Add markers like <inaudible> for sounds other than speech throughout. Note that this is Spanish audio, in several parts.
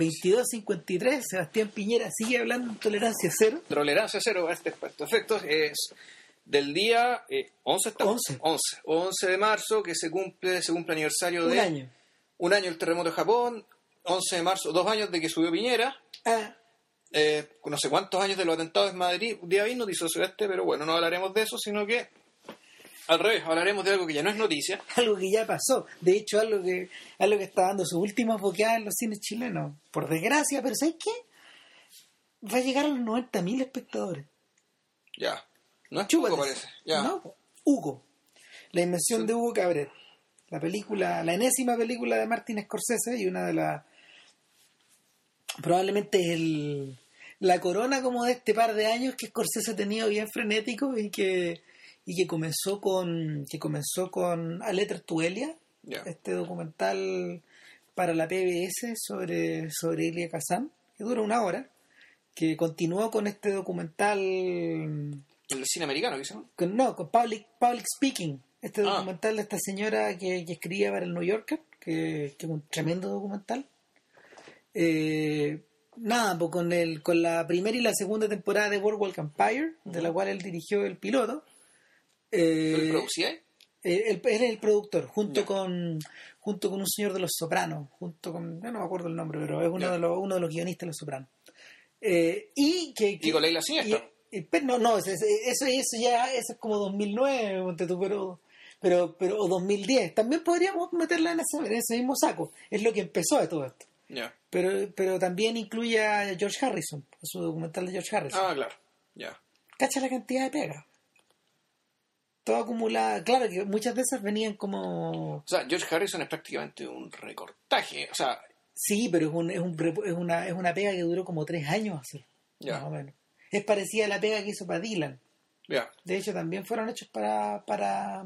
22.53, Sebastián Piñera sigue hablando de tolerancia cero. Tolerancia cero a este, efectos es del día eh, 11, estamos, 11. 11, 11 de marzo, que se cumple, se cumple aniversario Un de año. un año del terremoto de Japón, 11 de marzo, dos años de que subió Piñera, Ah, eh, no sé cuántos años de los atentados en Madrid, un día vino, dice este, pero bueno, no hablaremos de eso, sino que al revés, hablaremos de algo que ya no es noticia. <laughs> algo que ya pasó. De hecho, algo que, algo que está dando sus últimas boqueadas en los cines chilenos. Por desgracia, pero ¿sabes qué? Va a llegar a los 90.000 espectadores. Ya, no es Chúpate. poco parece. Ya. No. Hugo. La invención Sí. de Hugo Cabret. La película, la enésima película de Martin Scorsese y una de las. Probablemente el, la corona como de este par de años que Scorsese ha tenido bien frenético y que, y que comenzó con que comenzó con A Letter to Elia, Ya. este documental para la PBS sobre, sobre Elia Kazan, que dura una hora, que continuó con este documental El cine americano, quizás. con, no, con Public, Public Speaking, este Ah. documental de esta señora que, que escribía para el New Yorker, que, que es un tremendo documental. Eh, nada, pues con, el, con la primera y la segunda temporada de Boardwalk Empire, de la cual él dirigió el piloto. Eh, ¿Él producía? eh, él, él es el productor, junto con junto con un señor de los Sopranos, junto con, no, no me acuerdo el nombre, pero es uno, de los, uno de los guionistas de los Sopranos. Eh, y que, con Leila Siniestro. y- y- pero no, no, eso, eso, eso ya eso es como 2009, ponte tú, pero, pero, pero, o 2010. También podríamos meterla en ese, en ese mismo saco. Es lo que empezó de todo esto. Pero, pero también incluye a George Harrison, a su documental de George Harrison. Ah, claro. Ya. Cacha la cantidad de pega. Todo acumulada. Claro que muchas de esas venían como. O sea, George Harrison es prácticamente un recortaje. O sea, Sí, pero es, un, es, un, es, una, es una pega que duró como tres años hacer. Ya. Más o menos. Es parecida a la pega que hizo para Dylan. ya. De hecho, también fueron hechos para, para,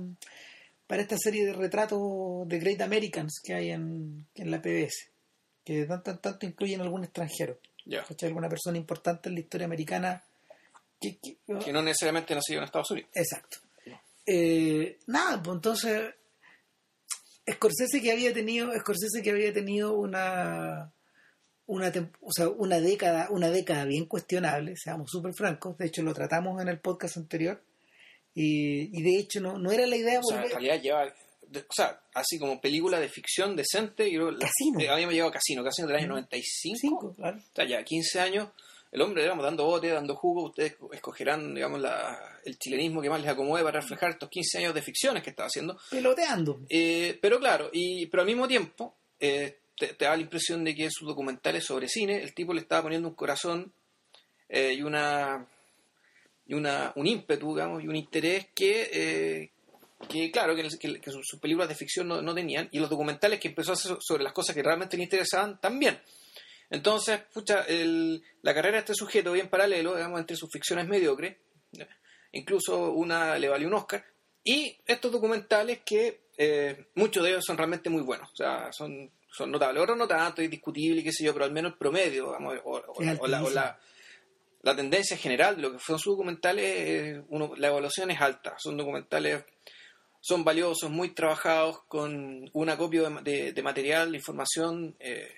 para esta serie de retratos de Great Americans que hay en, en la PBS. Que tanto en tanto incluyen algún extranjero. Ya. ¿Cachai? Alguna persona importante en la historia americana. Que, que- Que no necesariamente nació en Estados Unidos. Exacto. Eh, nada, pues entonces Scorsese que había tenido, Scorsese que había tenido una una o sea, una década, una década bien cuestionable, seamos súper francos, de hecho lo tratamos en el podcast anterior y, y de hecho no, no era la idea O sea, en volver- realidad lleva. o sea, así como película de ficción decente. Yo, creo la- Casino. eh, lleva Casino. Casino del año 95. Cinco, claro. O sea, ya 15 años. El hombre, digamos, dando bote, dando jugo. Ustedes escogerán, digamos, la, el chilenismo que más les acomode para reflejar estos 15 años de ficciones que está haciendo. peloteando. Eh, pero claro, y, pero al mismo tiempo, eh, te, te da la impresión de que en sus documentales sobre cine, el tipo le estaba poniendo un corazón eh, y una y una, un ímpetu, digamos, y un interés que, eh, que claro, que, que- que sus, sus películas de ficción no, no tenían, y los documentales que empezó a hacer sobre las cosas que realmente le interesaban también. Entonces, pucha, el- la carrera de este sujeto bien paralelo, digamos, entre sus ficciones mediocres, incluso una le valió un Oscar, y estos documentales que eh, muchos de ellos son realmente muy buenos, o sea, son, son notables. Otros no tanto, es discutible, qué sé yo, pero al menos el promedio, digamos, o, o- Es o la, o la- la tendencia general de lo que son sus documentales, eh, uno, la evaluación es alta. Son documentales, son valiosos, muy trabajados, con un acopio de, de- de material, de información eh,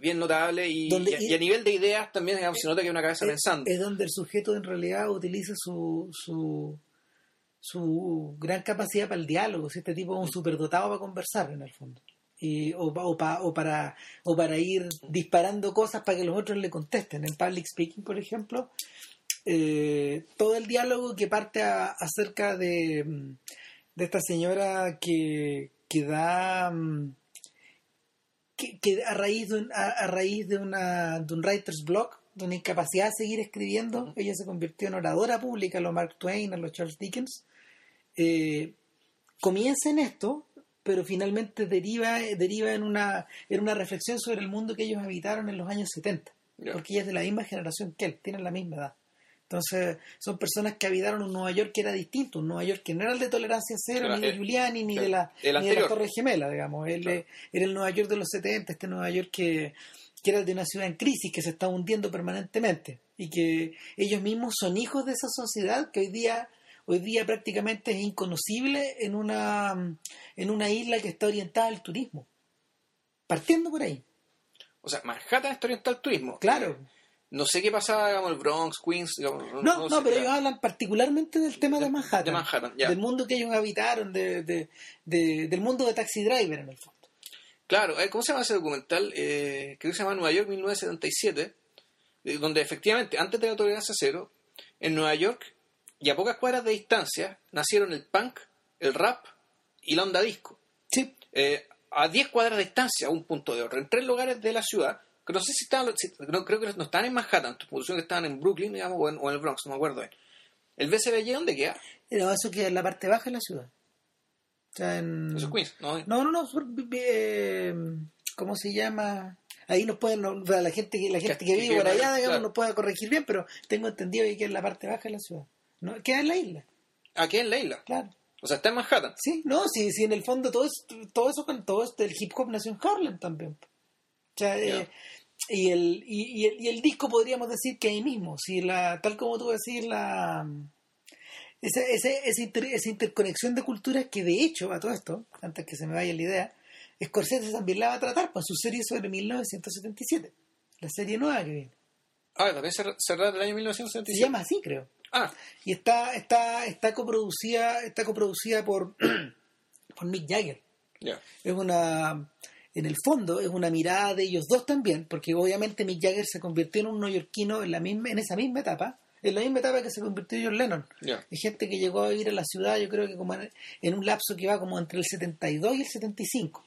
bien, notable y, y a- y a nivel de ideas también digamos, se nota que hay una cabeza es, pensando. es donde el sujeto en realidad utiliza su, su, su gran capacidad para el diálogo. Si este tipo es un superdotado para conversar, en el fondo. Y, o, pa- o, pa- o para, o para ir disparando cosas para que los otros le contesten. En Public Speaking, por ejemplo, eh, todo el diálogo que parte a- acerca de, mm, de esta señora que, que da... mm, que, que a raíz de un, a, a raíz de una de un writer's block de una incapacidad de seguir escribiendo ella se convirtió en oradora pública a lo Mark Twain a lo Charles Dickens. Eh, comienza en esto pero finalmente deriva deriva en una en una reflexión sobre el mundo que ellos habitaron en los años 70 Ya. porque ella es de la misma generación que él tienen la misma edad entonces son personas que habitaron un Nueva York que era distinto un Nueva York que no era el de tolerancia cero ni de el- Giuliani ni claro, de la el ni de las anterior. Torres Gemelas digamos él Claro. era el Nueva York de los 70, este Nueva York que, que era de una ciudad en crisis, que se está hundiendo permanentemente y que ellos mismos son hijos de esa sociedad que hoy día hoy día prácticamente es inconocible en una en una isla que está orientada al turismo. Partiendo por ahí. O sea, Manhattan está orientado al turismo. Claro. No sé qué pasaba, digamos, el Bronx, Queens. Digamos, No, no, sé, pero ya. ellos hablan particularmente del tema de, De- Manhattan. de Manhattan, ya. Del mundo que ellos habitaron, de, de- de- del mundo de Taxi Driver, en el fondo. Claro, eh, ¿cómo se llama ese documental? Eh, creo que se llama Nueva York 1977, eh, donde efectivamente, antes de la tolerancia cero, en Nueva York y a pocas cuadras de distancia nacieron el punk, el rap y la onda disco. Sí. Eh, a 10 cuadras de distancia, a un punto de otro, en tres lugares de la ciudad, que no sé si estaban, si- no, creo que no estaban en Manhattan, tu producción que estaban en Brooklyn, digamos, o en, o en el Bronx, no me acuerdo bien. ¿El BCBG dónde queda? Eso queda en la parte baja de la ciudad. O sea, en... Eso es Queens, ¿no? No, no, no. eh, ¿Cómo se llama? Ahí nos pueden, la gente, que- la gente que, que vive por allá, digamos, claro. nos pueda corregir bien, pero tengo entendido que queda en la parte baja de la ciudad. ¿no? Queda en la isla, Aquí en la isla. claro. O sea, está en Manhattan. Sí, no, sí, sí, en el fondo todo, es- todo eso todo esto, el hip hop nació en Harlem también. Eh, Ya. y, el, y, y el, y el disco podríamos decir que ahí mismo, si la, tal como tú decís, la esa, ese- esa, inter- esa interconexión de culturas que de hecho, a todo esto, antes que se me vaya la idea, Scorsese también la va a tratar con su serie sobre 1977, la serie nueva que viene. Ah, también se, se del año Se 1977. llama así, creo. Ah, Y está, está, está coproducida, está coproducida por, <clears throat> por Mick Jagger. ya. es una en el fondo es una mirada de ellos dos también porque obviamente Mick Jagger se convirtió en un neoyorquino en la misma en esa misma etapa en la misma etapa que se convirtió John Lennon Ya. hay gente que llegó a vivir a la ciudad yo creo que como en, un lapso que va como entre el 72 y el 75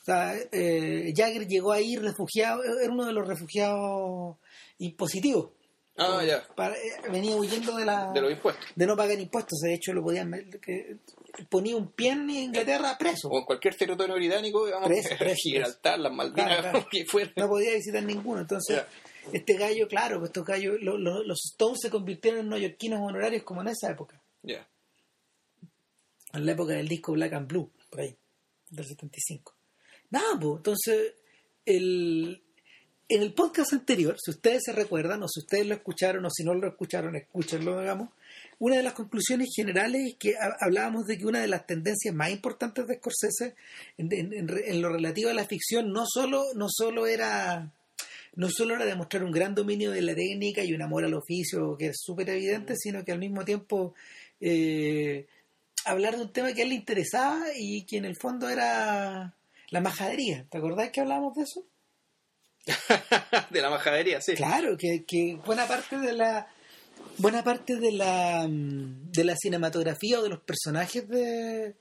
o sea eh, Jagger llegó ahí refugiado era uno de los refugiados impositivos Ah, ya. Eh, venía huyendo de la De los impuestos. de no pagar impuestos de hecho lo podían que ponía un pie en Inglaterra preso O en cualquier territorio británico, digamos, Preso, <laughs> preso, Gibraltar, las Malvinas, Claro, claro. <laughs> lo que fuera. no podía visitar ninguno. Entonces, este gallo, claro, pues estos gallos, lo- lo- los Stones se convirtieron en neoyorquinos honorarios como en esa época, Ya. en la época del disco Black and Blue, por ahí, del 75. Nada, pues, entonces, el, en el podcast anterior, si ustedes se recuerdan, o si ustedes lo escucharon, o si no lo escucharon, escúchenlo, digamos, una de las conclusiones generales es que ha- hablábamos de que una de las tendencias más importantes de Scorsese en, en- en lo relativo a la ficción no solo, no solo era no solo era demostrar un gran dominio de la técnica y un amor al oficio que es súper evidente, sino que al mismo tiempo eh, hablar de un tema que a él le interesaba y que en el fondo era la majadería. ¿Te acordás que hablábamos de eso? <laughs> de la majadería, sí. Claro, que, que buena parte de la buena parte de la mm, de la cinematografía o de los personajes de,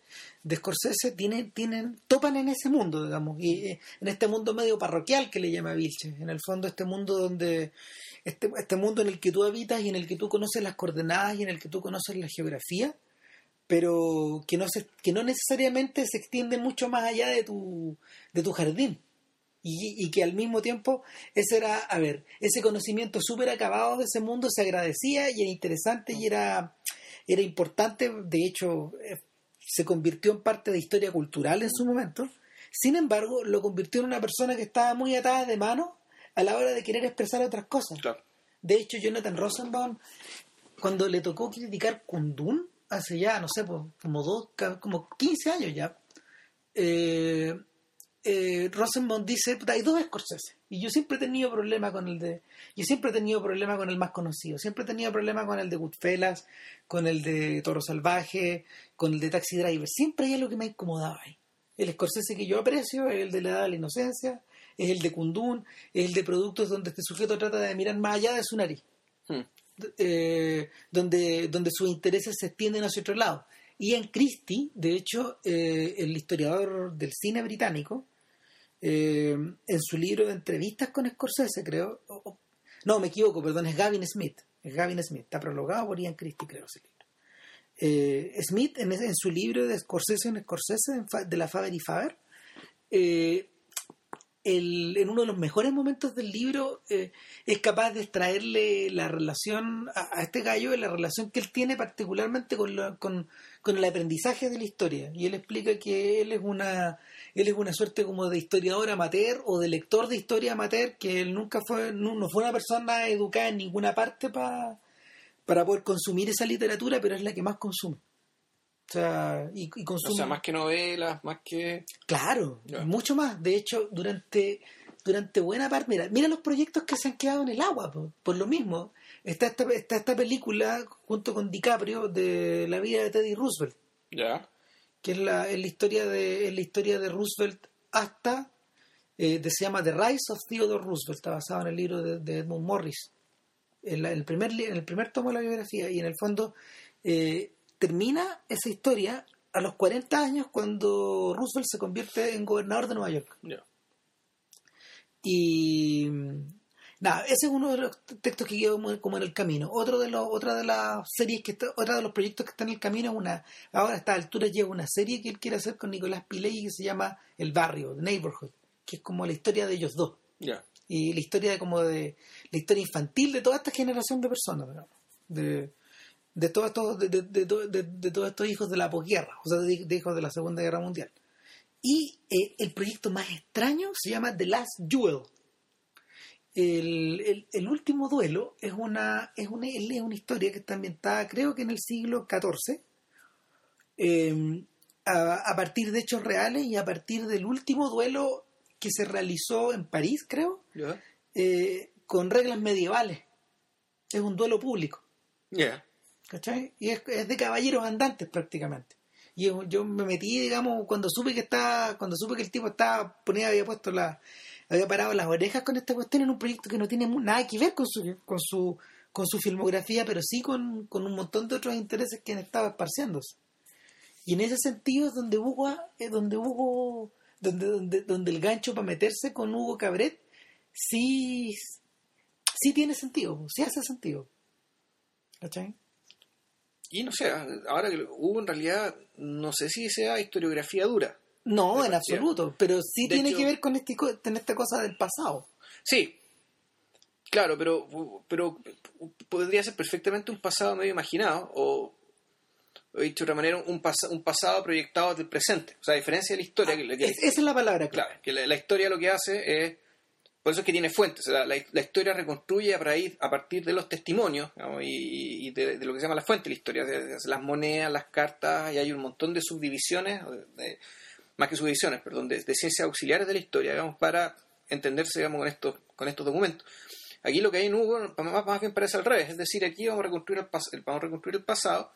Scorsese tienen, tienen, topan en ese mundo, digamos, y eh, en este mundo medio parroquial que le llama Vilche, en el fondo este mundo donde este, este mundo en el que tú habitas y en el que tú conoces las coordenadas y en el que tú conoces la geografía, pero que no se, que no necesariamente se extiende mucho más allá de tu, de tu jardín y, y que al mismo tiempo ese era, a ver, ese conocimiento súper acabado de ese mundo se agradecía y era interesante y era, era importante, de hecho eh, se convirtió en parte de historia cultural en su momento, sin embargo lo convirtió en una persona que estaba muy atada de mano a la hora de querer expresar otras cosas. Claro. De hecho, Jonathan Rosenbaum, cuando le tocó criticar Kundun, hace ya, no sé, como dos, como 15 años ya, eh, eh, Rosenbaum dice, "Puta, hay dos Scorsese. Y yo siempre he tenido problema con el de, yo siempre he tenido problema con el más conocido, siempre he tenido problema con el de Goodfellas, con el de Toro Salvaje, con el de Taxi Driver. Siempre hay algo que me ha incomodado ahí. El Scorsese que yo aprecio es el de la edad de la inocencia, es el de Kundun, es el de productos donde este sujeto trata de mirar más allá de su nariz Hmm. eh, donde, donde sus intereses se extienden hacia otro lado. Ian Christie, de hecho, eh, el historiador del cine británico, eh, en su libro de entrevistas con Scorsese, creo, no, me equivoco, perdón, es Gavin Smith, es Gavin Smith, está prologado por Ian Christie, creo, ese libro. Eh, Smith, en, en su libro de Scorsese en Scorsese, de la Faber y Faber, eh, el- en uno de los mejores momentos del libro eh, es capaz de extraerle la relación a, este gallo, la relación que él tiene particularmente con, con, con el aprendizaje de la historia. Y él explica que él es una él es una suerte como de historiador amateur o de lector de historia amateur, que él nunca fue, no, no fue una persona educada en ninguna parte pa- para poder consumir esa literatura, pero es la que más consume. O sea, y, y consume... O sea, más que novelas, más que... Claro, mucho más. De hecho, durante, durante buena parte, mira, mira los proyectos que se han quedado en el agua, por, por lo mismo. Está esta, está esta película junto con DiCaprio de la vida de Teddy Roosevelt, Ya. Que es la, es la historia de es la historia de Roosevelt hasta eh, se llama The Rise of Theodore Roosevelt, está basado en el libro de, de Edmund Morris, en, la- el primer en el primer tomo de la biografía y en el fondo eh, termina esa historia a los 40 años cuando Roosevelt se convierte en gobernador de Nueva York. Y nada, ese es uno de los textos que quedó como- como en el camino. Otro de los, otra de las series que está, otra de los proyectos que está en el camino es una, ahora a esta altura llega una serie que él quiere hacer con Nicolás Pileggi que se llama El Barrio, The Neighborhood, que es como la historia de ellos dos. Ya. Y la historia de como de la historia infantil de toda esta generación de personas, de, de todos estos, de, de- de to- de- de todos estos hijos de la posguerra, o sea, de, hijos de la Segunda Guerra Mundial. Y eh, el proyecto más extraño se llama The Last Duel. El, el- el último duelo es una, es, una, es una historia que está ambientada, creo que en el siglo XIV, eh, a, a partir de hechos reales y a partir del último duelo que se realizó en París, creo, eh, con reglas medievales. Es un duelo público. Ya. ¿cachai? Y es, es de caballeros andantes prácticamente. Y yo, yo me metí, digamos, cuando supe que estaba, cuando supe que el tipo estaba, ponía, había puesto la, había parado las orejas con esta cuestión en un proyecto que no tiene nada que ver con su, con su, con su filmografía, pero sí con, con un montón de otros intereses que han estado esparciéndose. Y en ese sentido es donde Hugo, es donde Hugo, donde, donde, donde el gancho para meterse con Hugo Cabret sí, sí tiene sentido, sí hace sentido. ¿Cachai? Y no sé, ahora que hubo en realidad, no sé si sea historiografía dura. No, en absoluto, pero sí De tiene hecho- que ver con, este, con esta cosa del pasado. Sí, claro, pero, pero podría ser perfectamente un pasado medio imaginado o, o dicho de otra manera, un, pas- un pasado proyectado del presente. O sea, a diferencia de la historia, que, que- Es- esa es la palabra clave. claro, que la, la historia lo que hace es, por eso es que tiene fuentes, o sea, la, la historia reconstruye a, raíz- a partir de los testimonios y, y de, de lo que se llama la fuente de la historia, las monedas, las cartas, y hay un montón de subdivisiones, de- más que subdivisiones, perdón, de, de ciencias auxiliares de la historia, digamos, para entenderse digamos, con, estos, con estos documentos. Aquí lo que hay en Hugo más, más bien parece al revés, es decir, aquí vamos a reconstruir el, pas- vamos a reconstruir el pasado,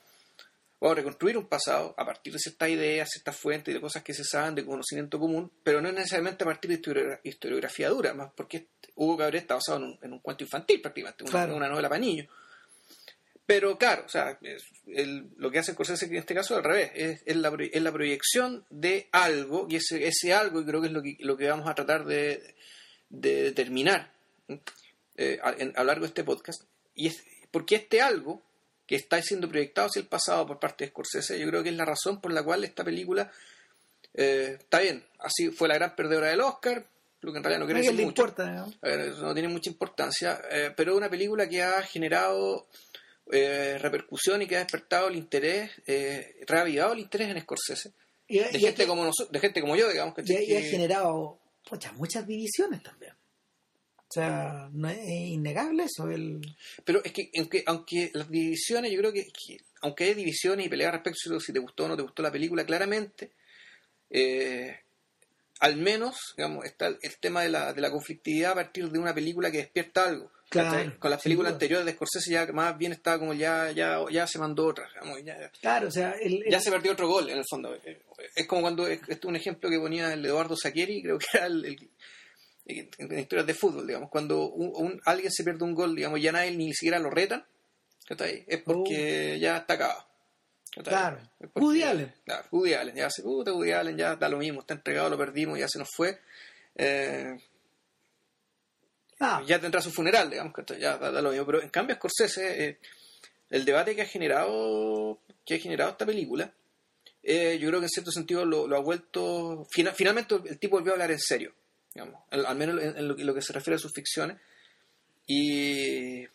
vamos a reconstruir un pasado a partir de ciertas ideas, ciertas fuentes y de cosas que se saben de conocimiento común, pero no es necesariamente a partir de historiogra- historiografía dura, más porque Hugo Cabret está basado en un, en un cuento infantil prácticamente, una, Claro. una novela para niños. Pero claro, o sea, el- lo que hace Scorsese en este caso es al revés, es, es la, es la proyección de algo, y ese, ese algo, y creo que es lo que, lo que vamos a tratar de, de determinar eh, a, en- a lo largo de este podcast, y es porque este algo que está siendo proyectado hacia el pasado por parte de Scorsese, yo creo que es la razón por la cual esta película eh, está bien, así fue la gran perdedora del Oscar, lo que en realidad no ¿A quiere decir mucho. importa? no? Eso tiene mucha importancia, eh, pero es una película que ha generado eh, repercusión y que ha despertado el interés, eh, reavivado el interés en Scorsese, Y, de y- gente y- como nosotros, de gente como yo, digamos, y- ¿cachai? y ha Que- generado pucha, muchas divisiones también. O sea, no es, es innegable eso. El... Pero es que aunque, aunque las divisiones, yo creo que, que aunque hay divisiones y peleas respecto a si te gustó o no te gustó la película, claramente, eh, al menos, digamos, está el, el tema de la, de la conflictividad a partir de una película que despierta algo. Claro. Con las películas anteriores de Scorsese ya más bien estaba como ya, ya, ya se mandó otra, digamos, ya, Claro, o sea, el, el- ya se perdió otro gol en el fondo. Eh, Es como cuando, este es un ejemplo que ponía el Eduardo Saquieri, creo que era el, el- en, historias de fútbol, digamos, cuando un, un- alguien se pierde un gol, digamos, ya nadie ni siquiera lo retan. Es porque ya está acabado. Oh. Claro. Woody Allen. Claro, Woody Allen, ya se puta Woody Allen, ya da lo mismo, está entregado, lo perdimos, ya se nos fue. Eh, ah, ya tendrá su funeral, digamos, que ya da, lo mismo. Pero en cambio, Scorsese, eh, el debate que ha generado que ha generado esta película, eh, yo creo que en cierto sentido lo, ha vuelto. fina- finalmente, el tipo volvió a hablar en serio, digamos, al, menos en, lo, que se refiere a sus ficciones. Y,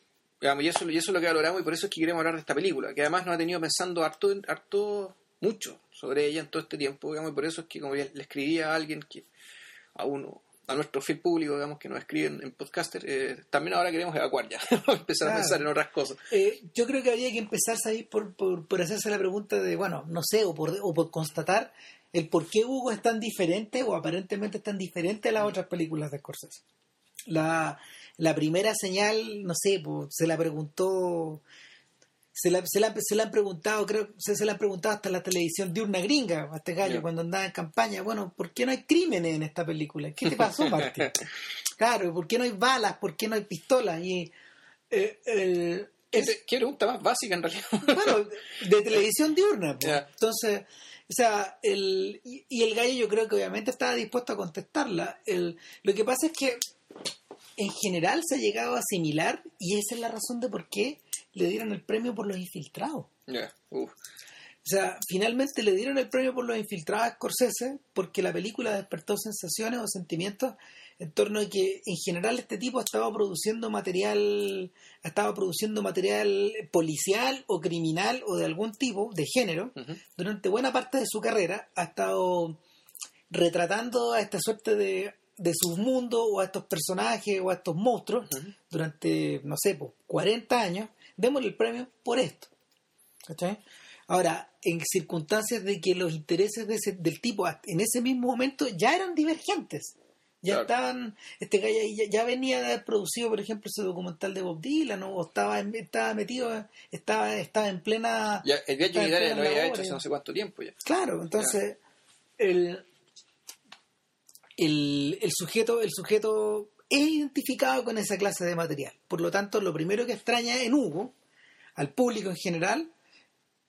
digamos, y, eso, y eso es lo que valoramos, y por eso es que queremos hablar de esta película, que además nos ha tenido pensando harto, harto mucho sobre ella en todo este tiempo, digamos, y por eso es que, como le escribí a alguien que a uno a nuestro fiel público, digamos, que nos escriben en podcaster, eh, también ahora queremos evacuar ya, <laughs> empezar a pensar en otras cosas. eh, yo creo que habría que empezar ahí por, por, por hacerse la pregunta de, bueno, no sé, o por, o por constatar el por qué Hugo es tan diferente o aparentemente es tan diferente a las otras películas de Scorsese. La, la primera señal, no sé, pues, se la preguntó, se la, se la, se la han preguntado, creo, se, se la han preguntado hasta la televisión de una gringa, a este gallo, cuando andaba en campaña, bueno, ¿por qué no hay crímenes en esta película? ¿Qué te pasó, Martín? <laughs> claro, ¿por qué no hay balas? ¿Por qué no hay pistolas? Y eh, el- ¿Qué, es- te- qué pregunta más básica en realidad? <laughs> bueno, de televisión diurna. Entonces, o sea, el, y, y el gallo yo creo que obviamente estaba dispuesto a contestarla. El, lo que pasa es que en general se ha llegado a asimilar y esa es la razón de por qué le dieron el premio por los infiltrados. O sea, finalmente le dieron el premio por los infiltrados a Scorsese porque la película despertó sensaciones o sentimientos en torno a que en general este tipo estaba produciendo material, estaba produciendo material policial o criminal o de algún tipo, de género, durante buena parte de su carrera. Ha estado retratando a esta suerte de, de submundo o a estos personajes o a estos monstruos durante, no sé, pues, 40 años, démosle el premio por esto. ¿Cachai? Ahora, en circunstancias de que los intereses de ese- del tipo en ese mismo momento ya eran divergentes. Ya Claro. estaban, este ya, ya venía de haber producido, por ejemplo, ese documental de Bob Dylan, ¿no? o estaba, en- estaba metido, estaba, estaba en plena Ya, el viaje en Unitaria lo había hecho hace no sé cuánto tiempo ya. Claro, entonces el, el, el sujeto, el sujeto es identificado con esa clase de material. Por lo tanto, lo primero que extraña en Hugo, al público en general,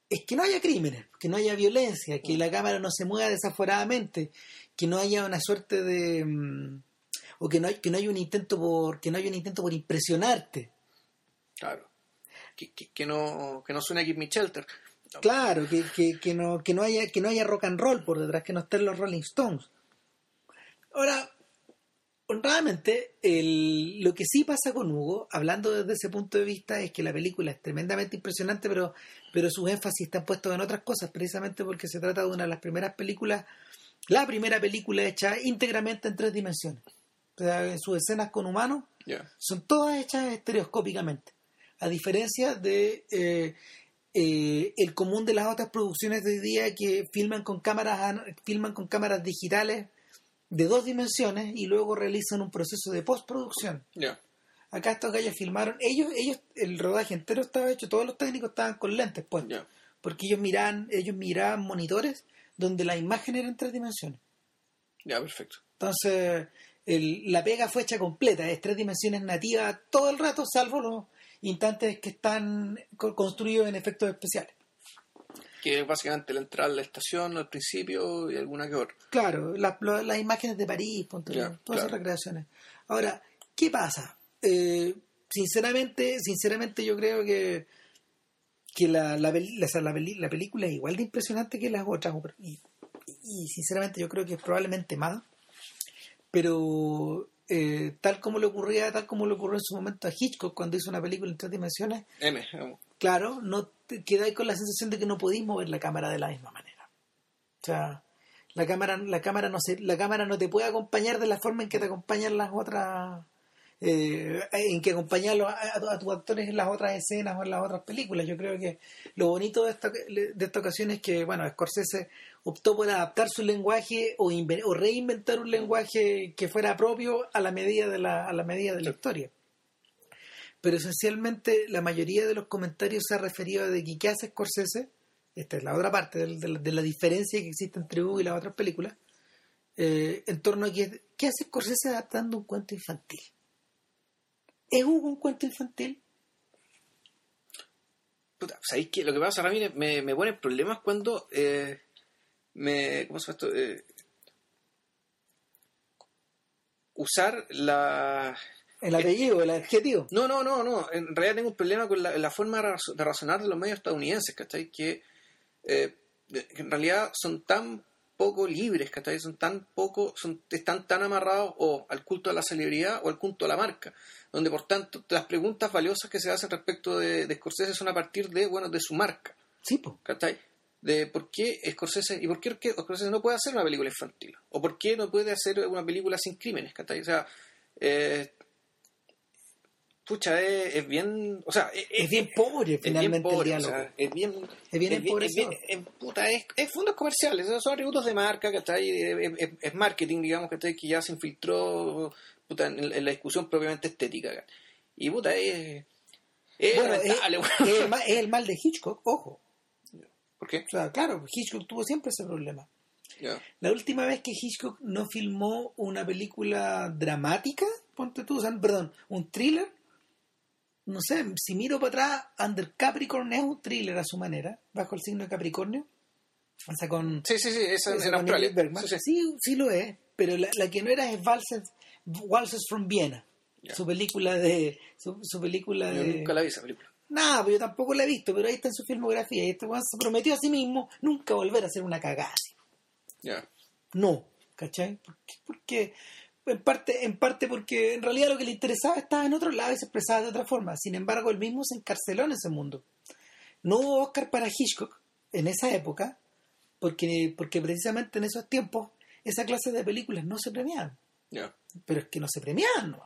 es que no haya crímenes, que no haya violencia, que la cámara no se mueva desaforadamente, que no haya una suerte de mm, o que no hay, que no haya un intento por que no haya un intento por impresionarte. Claro. Que, que, que no, que no suene Give Me Shelter. Claro, que, que, que no, que no haya, que no haya rock and roll por detrás, que no estén los Rolling Stones. Ahora, honradamente, el- lo que sí pasa con Hugo, hablando desde ese punto de vista, es que la película es tremendamente impresionante, pero, pero sus énfasis están puestos en otras cosas, precisamente porque se trata de una de las primeras películas, la primera película hecha íntegramente en tres dimensiones. O sea, sus escenas con humanos son todas hechas estereoscópicamente, a diferencia de eh, eh, el común de las otras producciones de hoy día que filman con cámaras an- filman con cámaras digitales de dos dimensiones y luego realizan un proceso de postproducción. Ya. Acá estos gallos filmaron, ellos, ellos, el rodaje entero estaba hecho, todos los técnicos estaban con lentes puestos, Ya. porque ellos miraban, ellos miraban monitores donde la imagen era en tres dimensiones. Ya, perfecto. Entonces, el- la pega fue hecha completa, es tres dimensiones nativas todo el rato, salvo los instantes que están co- construidos en efectos especiales. Que es básicamente la entrada a la estación al principio y alguna que otra. Claro, las, lo- las imágenes de París, ponte, Ya, todas esas claro. recreaciones. Ahora, ¿qué pasa? Eh, sinceramente, sinceramente yo creo que que la, la, la- la la película es igual de impresionante que las otras y, y sinceramente yo creo que es probablemente más pero eh, tal como le ocurría tal como le ocurrió en su momento a Hitchcock cuando hizo una película en tres dimensiones M, vamos. Claro, no te quedáis con la sensación de que no podéis mover la cámara de la misma manera. O sea, la cámara, la cámara no se, la cámara no te puede acompañar de la forma en que te acompañan las otras, eh, en que acompañan a, a- a tus actores en las otras escenas o en las otras películas. Yo creo que lo bonito de esta, de esta ocasión es que, bueno, Scorsese optó por adaptar su lenguaje o, o reinventar un lenguaje que fuera propio a la medida de la, a la medida de la historia pero esencialmente la mayoría de los comentarios se ha referido de que qué hace Scorsese, esta es la otra parte de, la, diferencia que existe entre Hugo y las otras películas, eh, en torno a que, qué hace Scorsese adaptando un cuento infantil. ¿Es Hugo un cuento infantil? Puta, ¿sabéis qué? Lo que pasa, Ramírez, me, me pone problemas cuando eh, me. ¿Cómo se llama esto? Eh, usar la. El apellido, el adjetivo. No, no, no, no. En realidad tengo un problema con la, la forma de razo- de razonar de los medios estadounidenses, ¿cachai? Que, eh, de- en realidad son tan poco libres, ¿cachai? Son tan poco, son, están tan amarrados o al culto a la celebridad o al culto a la marca, donde por tanto las preguntas valiosas que se hacen respecto de, de Scorsese son a partir de, bueno, de su marca, Sí, po. ¿cachai? De por qué Scorsese, y por qué que Scorsese no puede hacer una película infantil, o por qué no puede hacer una película sin crímenes, ¿cachai? O sea, eh, pucha, es, es bien, o sea, es, Es bien pobre es finalmente bien pobre, el o diálogo. sea, es bien, Es bien es bien, es, bien- es- puta, es, es fondos comerciales, esos son atributos de marca, que está ahí, es, es- es marketing, digamos, que está ahí, que ya se infiltró puta, en, en la discusión propiamente estética. Y puta, es, es Bueno, es, es el mal, es el mal de Hitchcock, ojo. ¿Por qué? O sea, claro, Hitchcock tuvo siempre ese problema. La última vez que Hitchcock no filmó una película dramática, ponte tú, o sea, perdón, un thriller, no sé, si miro para atrás, Under Capricorn es un thriller a su manera, bajo el signo de Capricornio. O sea, con, Sí, sí, sí, esa esa en Australia. Sí, sí. Sí, sí lo es, pero la, la que no era es Waltzes, Waltzes from Viena, Ya. su película de... Su, su película Yo de... nunca la vi esa película. Nada, pues yo tampoco la he visto, pero ahí está en su filmografía. Y este weón se prometió a sí mismo nunca volver a hacer una cagada. Ya. No, ¿cachai? Porque, porque en parte, en parte porque en realidad lo que le interesaba estaba en otro lado y se expresaba de otra forma. Sin embargo, él mismo se encarceló en ese mundo. No hubo Oscar para Hitchcock en esa época, porque, porque precisamente en esos tiempos esa clase de películas no se premiaban. Pero es que no se premiaban, no.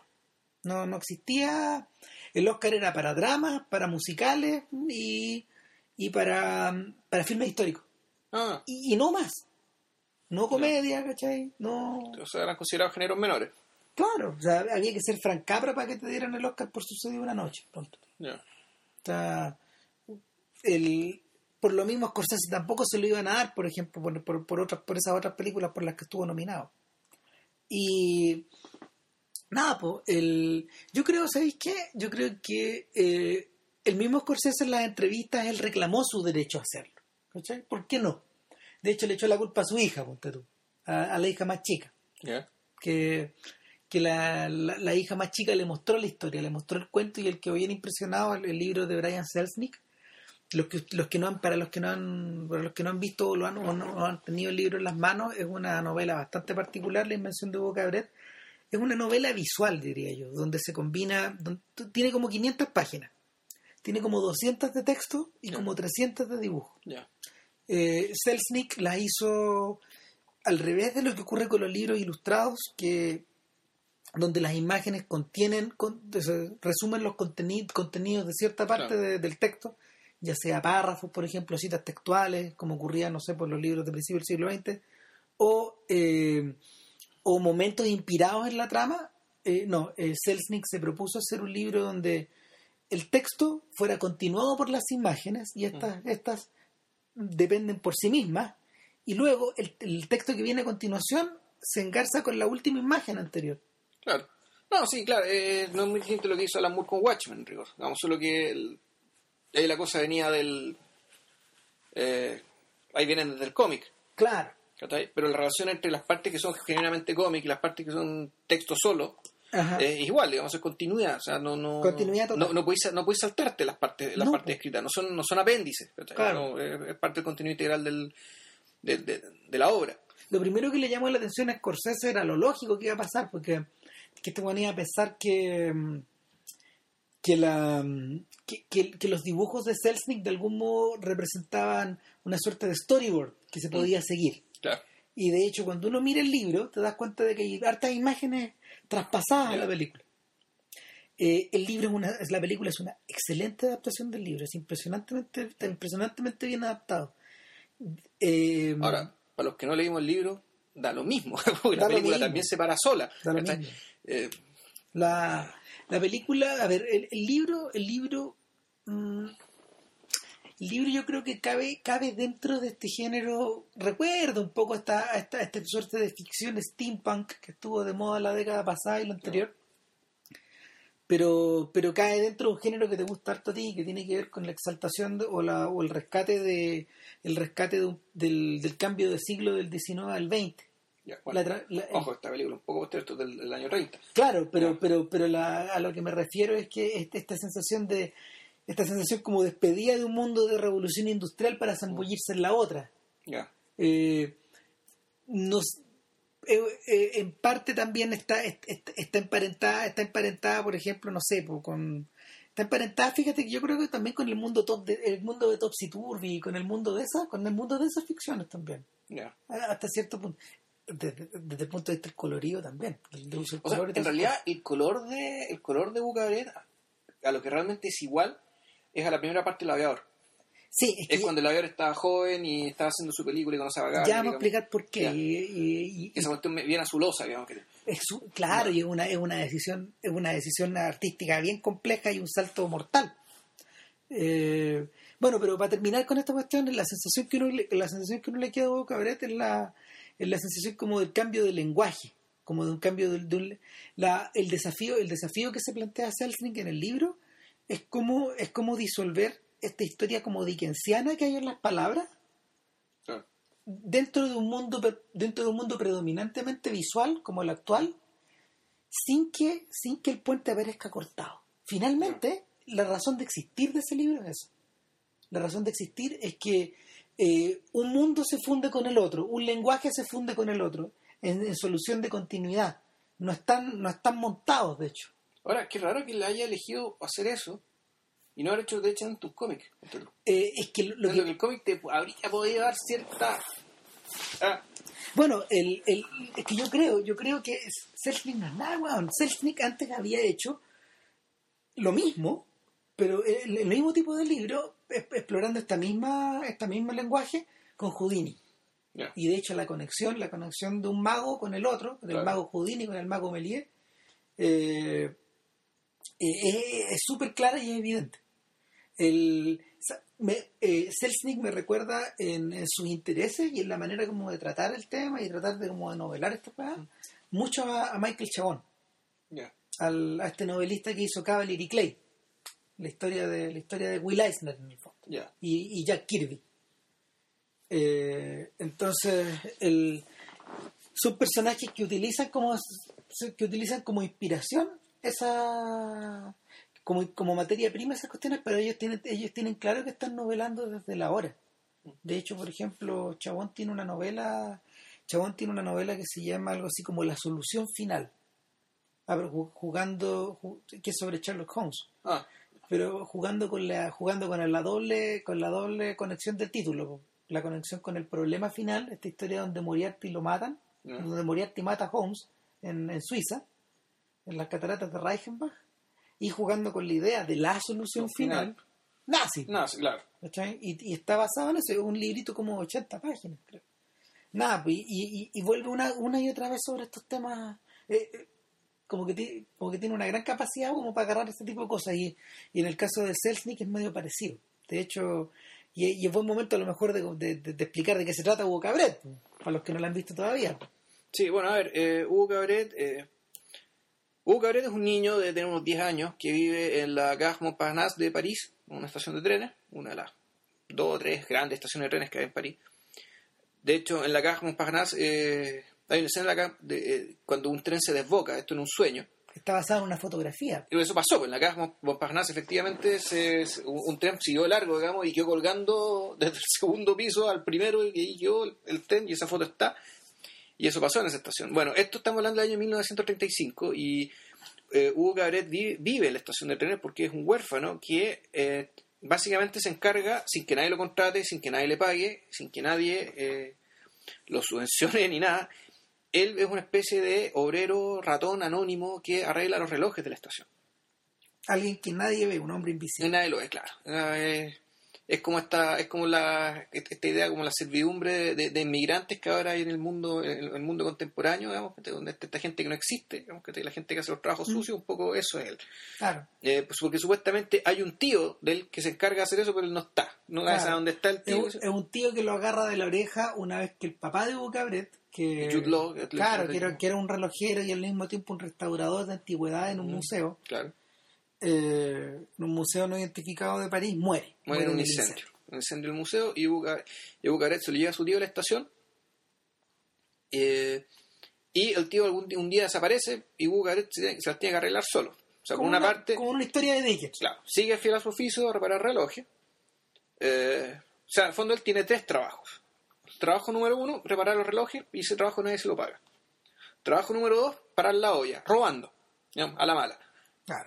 No, no existía. El Oscar era para dramas, para musicales y, y para, para filmes históricos. Ah, Y, y no más. No comedia, ¿cachai? No. o sea, eran considerados géneros menores. Claro, o sea, había que ser Frank Capra para que te dieran el Oscar por sucedido una noche. Pronto. O sea, el, por lo mismo Scorsese tampoco se lo iban a dar, por ejemplo, por, por, por otras, por esas otras películas por las que estuvo nominado. Y nada, pues, el, yo creo, ¿sabéis qué? Yo creo que eh, el mismo Scorsese en las entrevistas, él reclamó su derecho a hacerlo. ¿Cachai? ¿Por qué no? De hecho, le echó la culpa a su hija, ponte tú, a, a la hija más chica que, que la, la- la hija más chica le mostró la historia, le mostró el cuento y el que bien impresionado el, el libro de Brian Selznick. Los que, los que no han, para los que no han, para los que no han visto lo han, o no, han tenido el libro en las manos, es una novela bastante particular, La Invención de Hugo Cabret. Es una novela visual, diría yo, donde se combina, don- tiene como 500 páginas, tiene como 200 de texto y como 300 de dibujo. Eh, Selznick la hizo al revés de lo que ocurre con los libros ilustrados, que donde las imágenes contienen, con- resumen los conteni- contenidos de cierta parte Claro. de- del texto, ya sea párrafos, por ejemplo, citas textuales, como ocurría, no sé, por los libros de principio del siglo XX, o, eh, o momentos inspirados en la trama. Eh, no, eh, Selznick se propuso hacer un libro donde el texto fuera continuado por las imágenes y estas, estas dependen por sí mismas y luego el, el texto que viene a continuación se engarza con la última imagen anterior. Claro. No, sí, claro, eh, no es muy distinto lo que hizo Alan Moore con Watchmen, en rigor. Digamos, solo que el- ahí la cosa venía del... eh, ahí vienen desde el cómic, Claro. Pero la relación entre las partes que son genuinamente cómic y las partes que son texto solo. Eh, igual, digamos, es continuidad. O sea, no, no, Continuidad total. no, no podéis, no podéis saltarte las partes, las No, partes escritas, no son, no son apéndices. Claro. No, es, parte del contenido integral del, de, de- de la obra. Lo primero que le llamó la atención a Scorsese era lo lógico que iba a pasar, porque que este weón iba a pensar que mm, que la mm, que, que- que los dibujos de Selznick de algún modo representaban una suerte de storyboard que se podía seguir. Claro. Y de hecho, cuando uno mira el libro, te das cuenta de que hay hartas imágenes traspasadas a la película. Eh, el libro es una, es- la película es una excelente adaptación del libro, es impresionantemente, está impresionantemente bien adaptado. Eh, Ahora, para los que no leímos el libro, da lo mismo, <laughs> porque la película mismo. también se para sola. Eh, La, la película, a ver, el, el libro, el libro, mm, el libro yo creo que cabe, cabe dentro de este género, recuerda un poco esta, esta, esta suerte de ficción steampunk que estuvo de moda la década pasada y la anterior, pero, pero cae dentro de un género que te gusta harto a ti, que tiene que ver con la exaltación de- o, la, o el rescate de el rescate de un- del, del cambio de siglo del 19 al 20. ya, bueno, La tra- la- Ojo, esta película un poco posterior, del, del año 30. Claro, pero, Ya. pero, pero la- a lo que me refiero es que este- esta sensación de esta sensación como despedida de un mundo de revolución industrial para zambullirse en la otra. Ya. Eh, nos- eh, eh, en parte también está, est- est- está emparentada, está emparentada, por ejemplo, no sé, con está emparentada, fíjate que yo creo que también con el mundo top de, el mundo de Topsy Turvy, con el mundo de esas, con el mundo de esas ficciones también, Ya. hasta cierto punto. Desde, desde el punto de vista del colorido también, el O sea, en realidad, el color de el color de Bucaret a lo que realmente es igual es a la primera parte del aviador. Sí, es, cuando el aviador estaba joven y estaba haciendo su película y conocía a Ya vamos a explicar por qué. Y, Esa cuestión bien azulosa, digamos que. Es claro, y es una, es una decisión, es una decisión artística bien compleja y un salto mortal. Eh, bueno, pero para terminar con esta cuestión, la sensación que uno, la sensación que uno le queda a Cabret es la, es la sensación como del cambio de lenguaje, como de un cambio de, la, el desafío, el desafío que se plantea Selznick en el libro es como, es como disolver esta historia como dickensiana que hay en las palabras dentro de un mundo dentro de un mundo predominantemente visual como el actual sin que sin que el puente aparezca cortado. Finalmente la razón de existir de ese libro es eso. La razón de existir es que eh, un mundo se funde con el otro un lenguaje se funde con el otro en, solución de continuidad. No están no están montados de hecho ahora qué raro que le haya elegido hacer eso y no haber hecho, de hecho, en tus cómics. Eh, es que lo, que... el cómic te habría podido dar cierta... Ah. Bueno, el, el, es que yo creo, yo creo que Selznick no es nada, weón. Selznick antes había hecho lo mismo, pero el, mismo tipo de libro, explorando esta misma, esta misma lenguaje con Houdini. Y de hecho la conexión, la conexión de un mago con el otro, del mago Houdini con el mago Méliès, eh, eh, es súper clara y evidente. El, me, eh, Selznick me recuerda en, sus intereses y en la manera como de tratar el tema y tratar de como de novelar esta cosa, mucho a, Michael Chabón, a este novelista que hizo Cavalry Clay, la historia de la historia de Will Eisner en el fondo, y, Jack Kirby. Eh, entonces, el, son personajes que utilizan como que utilizan como inspiración esa como, como materia prima esas cuestiones, pero ellos tienen, ellos tienen claro que están novelando desde la hora. De hecho, por ejemplo, Chabón tiene una novela, Chabón tiene una novela que se llama algo así como La solución final. Ah, jugando que es sobre Sherlock Holmes. Ah. Pero jugando con la jugando con la doble con la doble conexión del título, la conexión con el problema final, esta historia donde Moriarty lo matan, donde Moriarty mata a Holmes en, en Suiza en las cataratas de Reichenbach y jugando con la idea de la solución final, nazi. Nazi, claro. Y, está basado en eso, un librito como 80 páginas, creo. Nada, pues, y, vuelve una, una y otra vez sobre estos temas. Eh, eh, como que, como que tiene una gran capacidad como para agarrar este tipo de cosas. Y, en el caso de Selznick es medio parecido. De hecho, y, es buen momento a lo mejor de, de, explicar de qué se trata Hugo Cabret, para los que no lo han visto todavía. Sí, bueno, a ver, eh, Hugo Cabret eh, Hugo Cabret es un niño de tener unos 10 años que vive en la Gare Montparnasse de París, una estación de trenes, una de las dos o tres grandes estaciones de trenes que hay en París. De hecho, en la Gare Montparnasse eh, hay una escena de, eh, cuando un tren se desboca, esto en un sueño. Está basado en una fotografía. Y eso pasó, pues, en la Gare Montparnasse efectivamente se, un, tren siguió largo, digamos, y quedó colgando desde el <laughs> segundo piso al primero y ahí quedó el tren y esa foto está. Y eso pasó en esa estación. Bueno, esto estamos hablando del año 1935 y eh, Hugo Cabret vive, en la estación de trenes porque es un huérfano que eh, básicamente se encarga, sin que nadie lo contrate, sin que nadie le pague, sin que nadie eh, lo subvencione <laughs> ni nada. Él es una especie de obrero ratón anónimo que arregla los relojes de la estación. Alguien que nadie ve, un hombre invisible. Nadie lo ve, claro es como esta es como la esta idea como la servidumbre de, inmigrantes que ahora hay en el mundo en el mundo contemporáneo digamos donde esta gente que no existe digamos que la gente que hace los trabajos mm. sucios un poco eso es él. Claro. Eh, pues porque supuestamente hay un tío del que se encarga de hacer eso pero él no está. No sabes a dónde está el tío. Es, un tío que lo agarra de la oreja una vez que el papá de Hugo Cabret que claro que era, que era, un relojero y al mismo tiempo un restaurador de antigüedad en un museo claro eh, en un museo no identificado de París, muere. Muere, en un incendio. Un incendio del museo y Bucaret se lo lleva a su tío a la estación. Eh, y el tío algún un día desaparece y Bucaret se, se las tiene que arreglar solo. O sea, como una, parte. Como una historia de Dickens. Claro, sigue fiel a su oficio de reparar relojes. Eh, o sea, en el fondo él tiene tres trabajos. Trabajo número uno, reparar los relojes y ese trabajo nadie se lo paga. Trabajo número dos, parar la olla, robando, a la mala.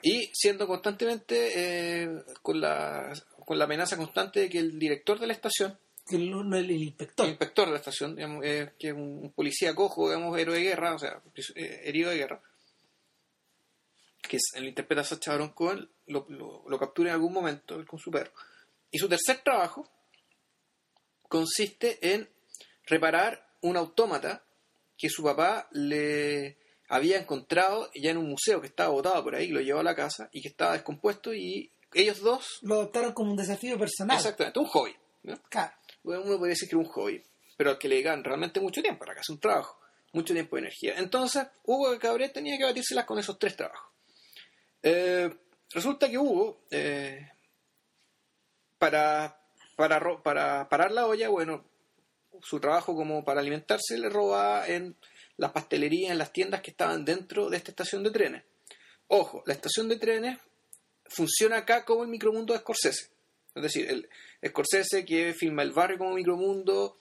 Y siendo constantemente eh, con, la, con la amenaza constante de que el director de la estación, el, el, inspector. El inspector de la estación, eh, que es un, policía cojo, digamos, héroe de guerra, o sea, eh, herido de guerra, que es, lo interpreta Sacha Baron Cohen, lo, lo, lo captura en algún momento él con su perro. Y su tercer trabajo consiste en reparar un autómata que su papá le había encontrado ya en un museo que estaba botado por ahí, lo llevó a la casa y que estaba descompuesto y ellos dos... Lo adoptaron como un desafío personal. Exactamente, un hobby. ¿no? Claro. Bueno, uno podría decir que era un hobby, pero al que le dedican realmente mucho tiempo, que hace un trabajo, mucho tiempo y energía. Entonces, Hugo Cabret tenía que batírselas con esos tres trabajos. Eh, resulta que Hugo, eh, para, para, para parar la olla, bueno, su trabajo como para alimentarse le roba en las pastelerías, en las tiendas que estaban dentro de esta estación de trenes. Ojo, la estación de trenes funciona acá como el micromundo de Scorsese. Es decir, el Scorsese que filma el barrio como micromundo,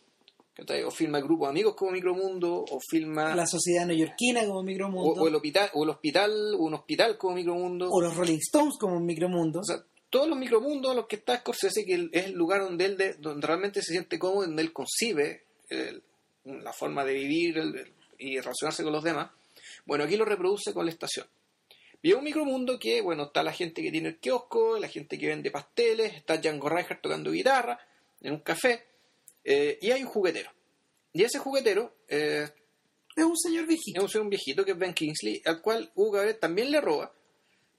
o filma el grupo de amigos como micromundo, o filma La sociedad neoyorquina como micromundo. o el hospital, o el hospital, o un hospital como micromundo. o los Rolling Stones como un micromundo. O sea, todos los micromundos en los que está Scorsese, que es el lugar donde él de- donde realmente se siente cómodo, donde él concibe el- la forma de vivir el- y relacionarse con los demás. Bueno, aquí lo reproduce con la estación. Y es un micromundo que, bueno, está la gente que tiene el kiosco, la gente que vende pasteles, está Django Reinhardt tocando guitarra en un café, eh, y hay un juguetero. Y ese juguetero eh, es un señor es viejito. un, un viejito que es Ben Kingsley, al cual Hugo también le roba,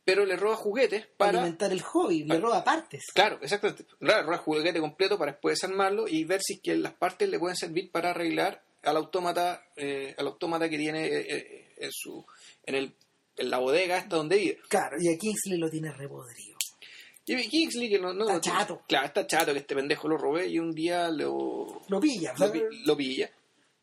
pero le roba juguetes Para alimentar el hobby, le para- roba partes. Claro, exactamente. Claro, el juguete completo para después desarmarlo y ver si es que las partes le pueden servir para arreglar al autómata, eh, al autómata que tiene eh, eh, en su, en el, en la bodega esta donde vive. Claro, y a Kingsley lo tiene repodrido. Y Kingsley que no, no Está chato. Claro, está chato que este pendejo lo robé y un día lo, Lo pilla, lo, lo pilla,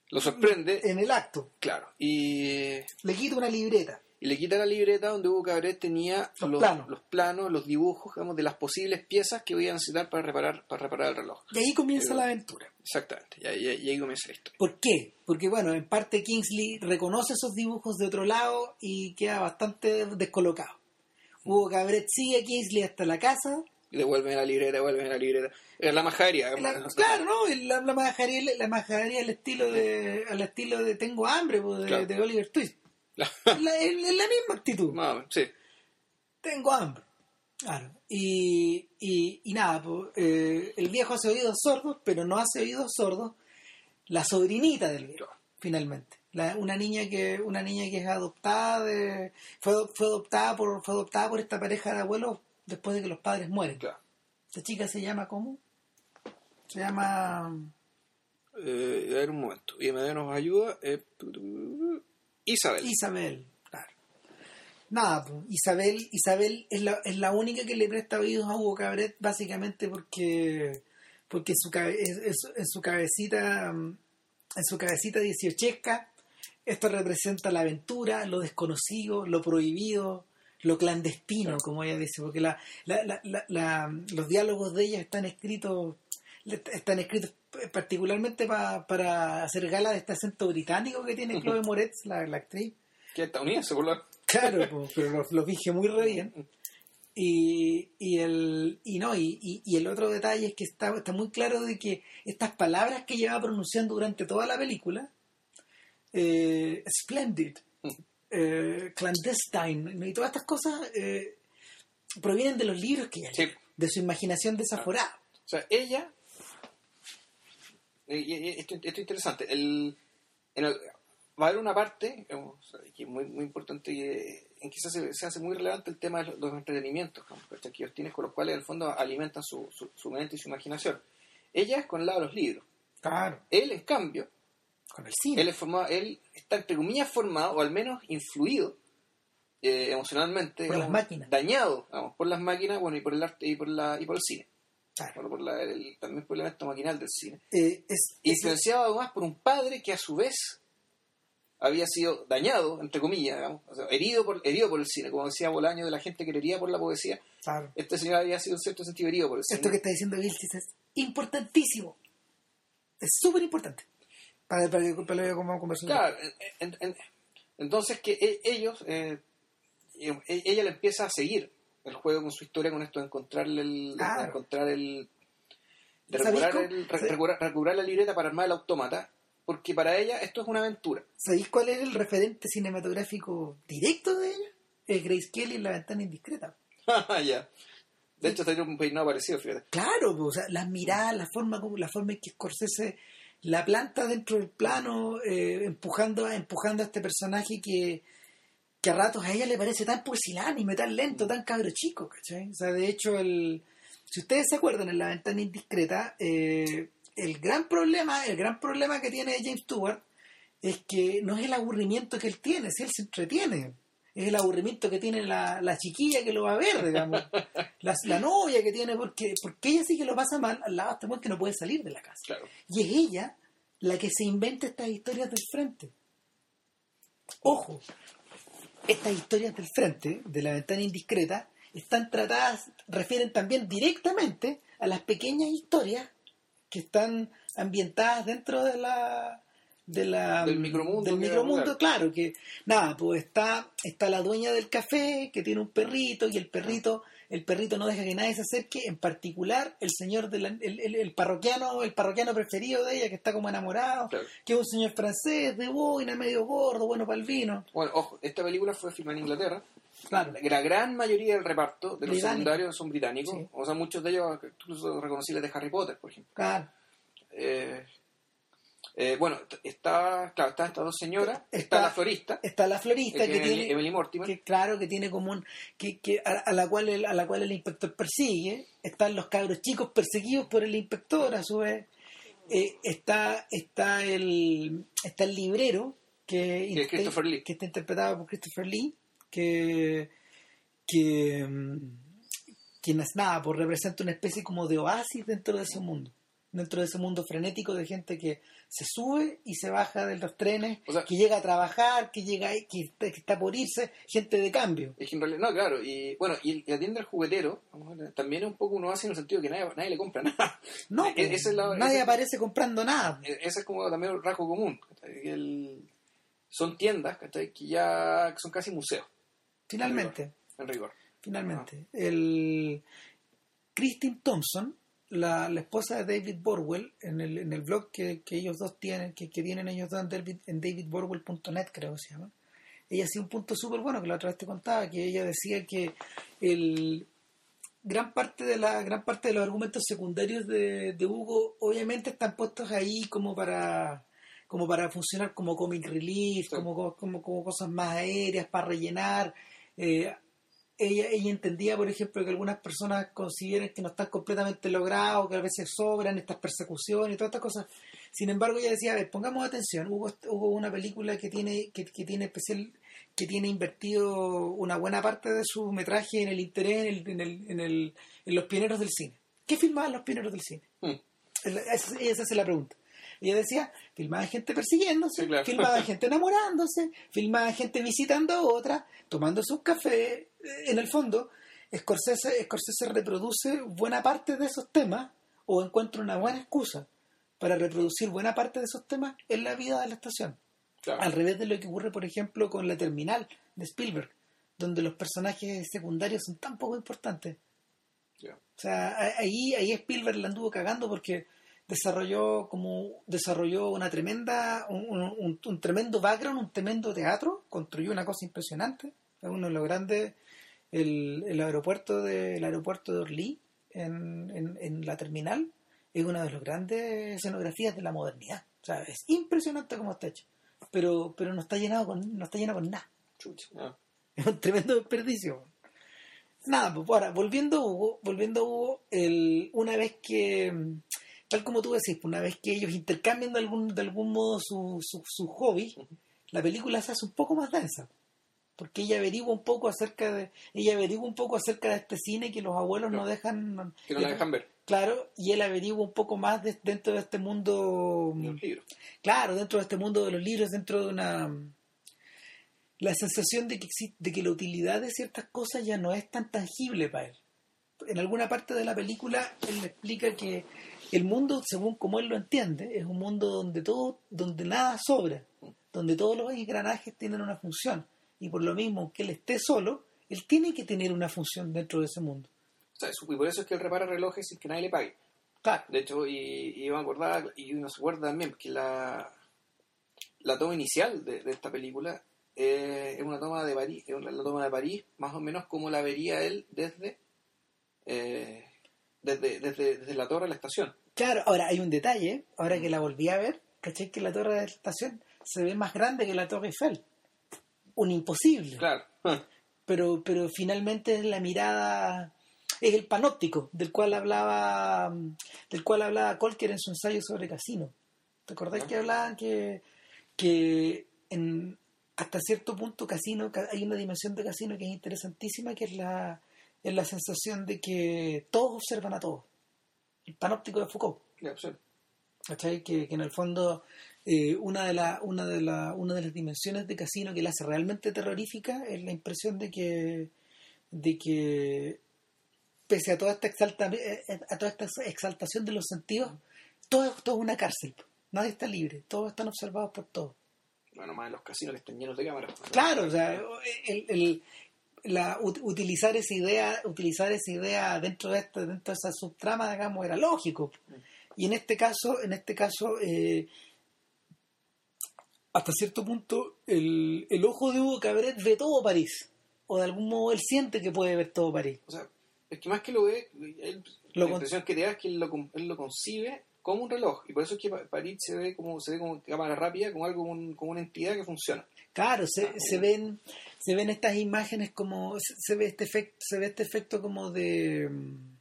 lo sorprende, en el acto. claro, y, Le quita una libreta. Y le quita la libreta donde Hugo Cabret tenía Los los, planos. los planos, los dibujos, digamos, de las posibles piezas que iba a necesitar para reparar, para reparar el reloj. Y ahí comienza Pero- la aventura. Exactamente, y ahí, y ahí comienza la historia. ¿Por qué? Porque, bueno, en parte Kingsley reconoce esos dibujos de otro lado y queda bastante descolocado. Hugo Cabret sigue a Kingsley hasta la casa. Y devuelven la libreta, devuelven la libreta. La majadería. La- claro, ¿no? La, la majadería, la majadería al estilo de al estilo de Tengo hambre pues, de, Claro. de Oliver Twist. La- La, es es la misma actitud. <laughs> Más sí. Tengo hambre. Claro. Y, y, y nada, pues, eh, el viejo hace oídos sordos, pero no hace oídos sordos la sobrinita del viejo, finalmente. La- una niña que una niña que es adoptada de, fue, fue adoptada por fue adoptada por esta pareja de abuelos después de que los padres mueren. Claro. Esta chica se llama ¿cómo? Se llama Eh, a ver un momento. Y me nos ayuda. eh, Isabel. Isabel, claro. Nada, pues, Isabel, Isabel es la, es la única que le presta oídos a Hugo Cabret, básicamente porque, porque en, su, cabe- en su cabecita, mm, en su cabecita dieciochesca, esto representa la aventura, lo desconocido, lo prohibido, lo clandestino, como ella dice, porque la, la- la- la- la- los diálogos de ella están escritos, están escritos particularmente pa- para hacer gala de este acento británico que tiene Chloe Moretz, la, la actriz. Que es estadounidense, por lo Claro, <laughs> pero lo, lo dije muy re bien. Y, y el y no y, y- y el otro detalle es que está, está muy claro de que estas palabras que lleva pronunciando durante toda la película eh, splendid eh, clandestine y todas estas cosas eh, provienen de los libros que ella Sí. de su imaginación desaforada O sea, ella. Eh, y- esto, esto es interesante. El, en el- va a haber una parte digamos, sea, que es muy, muy importante que, en que se hace, se hace muy relevante el tema de los, entretenimientos digamos, que ellos tienen con los cuales en el fondo alimentan su, su, su mente y su imaginación. Ella es con el lado de los libros. claro Él, en cambio, con el cine él, es formado, él está entre comillas formado, o al menos influido eh, emocionalmente, Por las digamos, máquinas. dañado digamos, por las máquinas bueno, y por el arte y por, la, y por el cine. Claro. Bueno, por la- el- también por el elemento maquinal del cine. Eh, es, es- Influenciado además por un padre que a su vez había sido dañado, entre comillas, digamos, o sea, herido, por, herido por el cine, como decía Bolaño de la gente que le hería por la poesía. claro. Este señor había sido en cierto sentido herido por el cine. esto que está diciendo Vilchis es importantísimo. Es súper importante. Para, para, para lo que vamos a conversar. Claro, en- en- en- entonces que e- ellos, eh, e- ella le empieza a seguir el juego con su historia, con esto de encontrarle el, de encontrar el, de ¿Sabéis recuperar, el- re- recuperar- recuperar la libreta para armar el autómata, porque para ella esto es una aventura. ¿Sabéis cuál es el referente cinematográfico directo de ella? es Grace Kelly en La Ventana Indiscreta. <laughs> ya. De hecho, tenía un peinado parecido, fíjate. Claro, pues, o sea, las miradas, la forma como la forma en que Scorsese la planta dentro del plano, eh, empujando, empujando a este personaje que, que a ratos a ella le parece tan pusilánime, tan lento, tan cabro chico, ¿cachai? O sea, de hecho, el, si ustedes se acuerdan en la ventana indiscreta, eh, el gran problema, el gran problema que tiene James Stewart es que no es el aburrimiento que él tiene, si él se entretiene es el aburrimiento que tiene la, la chiquilla que lo va a ver, digamos, <laughs> la, la, novia que tiene, porque, porque ella sí que lo pasa mal al lado de este que no puede salir de la casa. Claro. Y es ella la que se inventa estas historias del frente. Ojo, estas historias del frente, de la ventana indiscreta, están tratadas, refieren también directamente a las pequeñas historias que están ambientadas dentro de la de la, del micromundo, del micromundo claro, que nada, pues está, está la dueña del café que tiene un perrito y el perrito, el perrito no deja que nadie se acerque, en particular el señor del el, el, parroquiano, el parroquiano preferido de ella, que está como enamorado, que es un señor francés de boina, medio gordo, bueno para el vino. Bueno, ojo, esta película fue filmada en Inglaterra. Claro. La gran mayoría del reparto de los secundarios son británicos, o sea, muchos de ellos incluso reconocibles de Harry Potter, por ejemplo. Claro. Eh, eh, bueno, está, claro, está estas dos señoras, está, la florista. Está la florista que, tiene. Emily Mortimer. Que, claro, que tiene como un. Que, que a, la cual el, a la cual el inspector persigue. Están los cabros chicos perseguidos por el inspector, a su vez. Eh, está, está, el, está el librero, que, que, está interpretado por Christopher Lee, que. que mm, es nada, pues representa una especie como de oasis dentro de ese mundo dentro de ese mundo frenético de gente que se sube y se baja de los trenes, que llega a trabajar, que llega que, que, está por irse, gente de cambio. Es que en realidad, no, claro, y bueno, y la tienda del juguetero también es un poco uno hace en el sentido que nadie, nadie le compra <laughs> nada. No, e, pues, nadie aparece comprando nada. E, ese es como también el rasgo común. El, son tiendas que ya son casi museos. Finalmente. En rigor. Finalmente. El Christine Thompson la, la, esposa de David Borwell, en el, en el blog que, que ellos dos tienen, que, que tienen ellos dos en, David, en davidborwell.net, creo que se llama, ella hacía un punto súper bueno que la otra vez te contaba, que ella decía que el gran parte de la gran parte de los argumentos secundarios de, de Hugo obviamente están puestos ahí como para como para funcionar como comic relief, como, como, como cosas más aéreas para rellenar. Eh, ella, ella entendía, por ejemplo, que algunas personas consideran que no están completamente logrados, que a veces sobran estas persecuciones y todas estas cosas. Sin embargo, ella decía, a ver, pongamos atención, hubo, hubo una película que tiene, que, tiene especial, que tiene invertido una buena parte de su metraje en el interés en, el, en, el, en, los pioneros del cine. ¿Qué filmaban los pioneros del cine? Mm. Esa, esa es la pregunta. Ella decía, filmaba gente persiguiéndose, filmaba <laughs> gente enamorándose, filmaba gente visitando a otra, tomándose un café. En el fondo, Scorsese, Scorsese reproduce buena parte de esos temas o encuentra una buena excusa para reproducir buena parte de esos temas en la vida de la estación. Al revés de lo que ocurre, por ejemplo, con la terminal de Spielberg, donde los personajes secundarios son tan poco importantes. O sea, ahí, ahí Spielberg la anduvo cagando porque desarrolló como desarrolló una tremenda un, tremendo background un tremendo teatro construyó una cosa impresionante. Es uno de los grandes el, el aeropuerto de el aeropuerto de Orly en, en, la terminal. Es una de las grandes escenografías de la modernidad. O sea es impresionante cómo está hecho. Pero pero no está llenado con no está lleno con nada. Es un tremendo desperdicio. Nada pues ahora volviendo a Hugo volviendo a Hugo el, una vez que tal como tú decís, una vez que ellos intercambian de algún, de algún modo su, su, hobby, la película se hace un poco más densa. Porque ella averigua un poco acerca de, ella averigua un poco acerca de este cine que los abuelos no dejan. Que no la dejan ver. Claro, y él averigua un poco más dentro de este mundo. De los libros. Claro, dentro de este mundo de los libros, dentro de una. La sensación de que, de que la utilidad de ciertas cosas ya no es tan tangible para él. En alguna parte de la película él le explica que el mundo, según como él lo entiende, es un mundo donde todo, donde nada sobra, donde todos los engranajes tienen una función. Y por lo mismo que él esté solo, él tiene que tener una función dentro de ese mundo. y por eso es que él repara relojes sin que nadie le pague. Claro. De hecho, y, y a acordar, y uno se acuerda también, que la, la toma inicial de, esta película eh, es una toma de París, es una- la toma de París, más o menos como la vería él desde, eh, desde, desde, desde la torre de la estación. Claro, ahora hay un detalle, ahora que la volví a ver, ¿cachai? Que la torre de la estación se ve más grande que la torre Eiffel. Un imposible. Claro. Ah, Pero, pero finalmente es la mirada, es el panóptico del cual hablaba, del cual hablaba Colker en su ensayo sobre casino. ¿Te acordás Ah. que hablaban que, que en, hasta cierto punto casino, ca- hay una dimensión de casino que es interesantísima, que es la, es la sensación de que todos observan a todos. El panóptico de Foucault. sí. ¿cachai? Que, que en el fondo eh, una, de la, una, de la, una de las dimensiones de casino que la hace realmente terrorífica es la impresión de que, de que pese a toda esta exalta, eh, a toda esta exaltación de los sentidos, todo, es- todo es una cárcel. Nadie está libre, todos están observados por todos. Bueno, más en los casinos que están llenos de cámaras. Claro, o sea, el, el- la, ut- utilizar esa idea, utilizar esa idea dentro de esta, dentro de esa subtrama, digamos, era lógico. Y en este caso, en este caso, eh, hasta cierto punto, el, el ojo de Hugo Cabret ve todo París. O de algún modo él siente que puede ver todo París. O sea, es que más que lo ve, él- Lo la impresión que te da es que él lo, él lo concibe como un reloj. Y por eso es que Pa- París se ve como se ve como cámara rápida, como algo, como, un- como una entidad que funciona. Claro, se, Ah, se ven se ven estas imágenes como se, se ve este efecto se ve este efecto como de mm,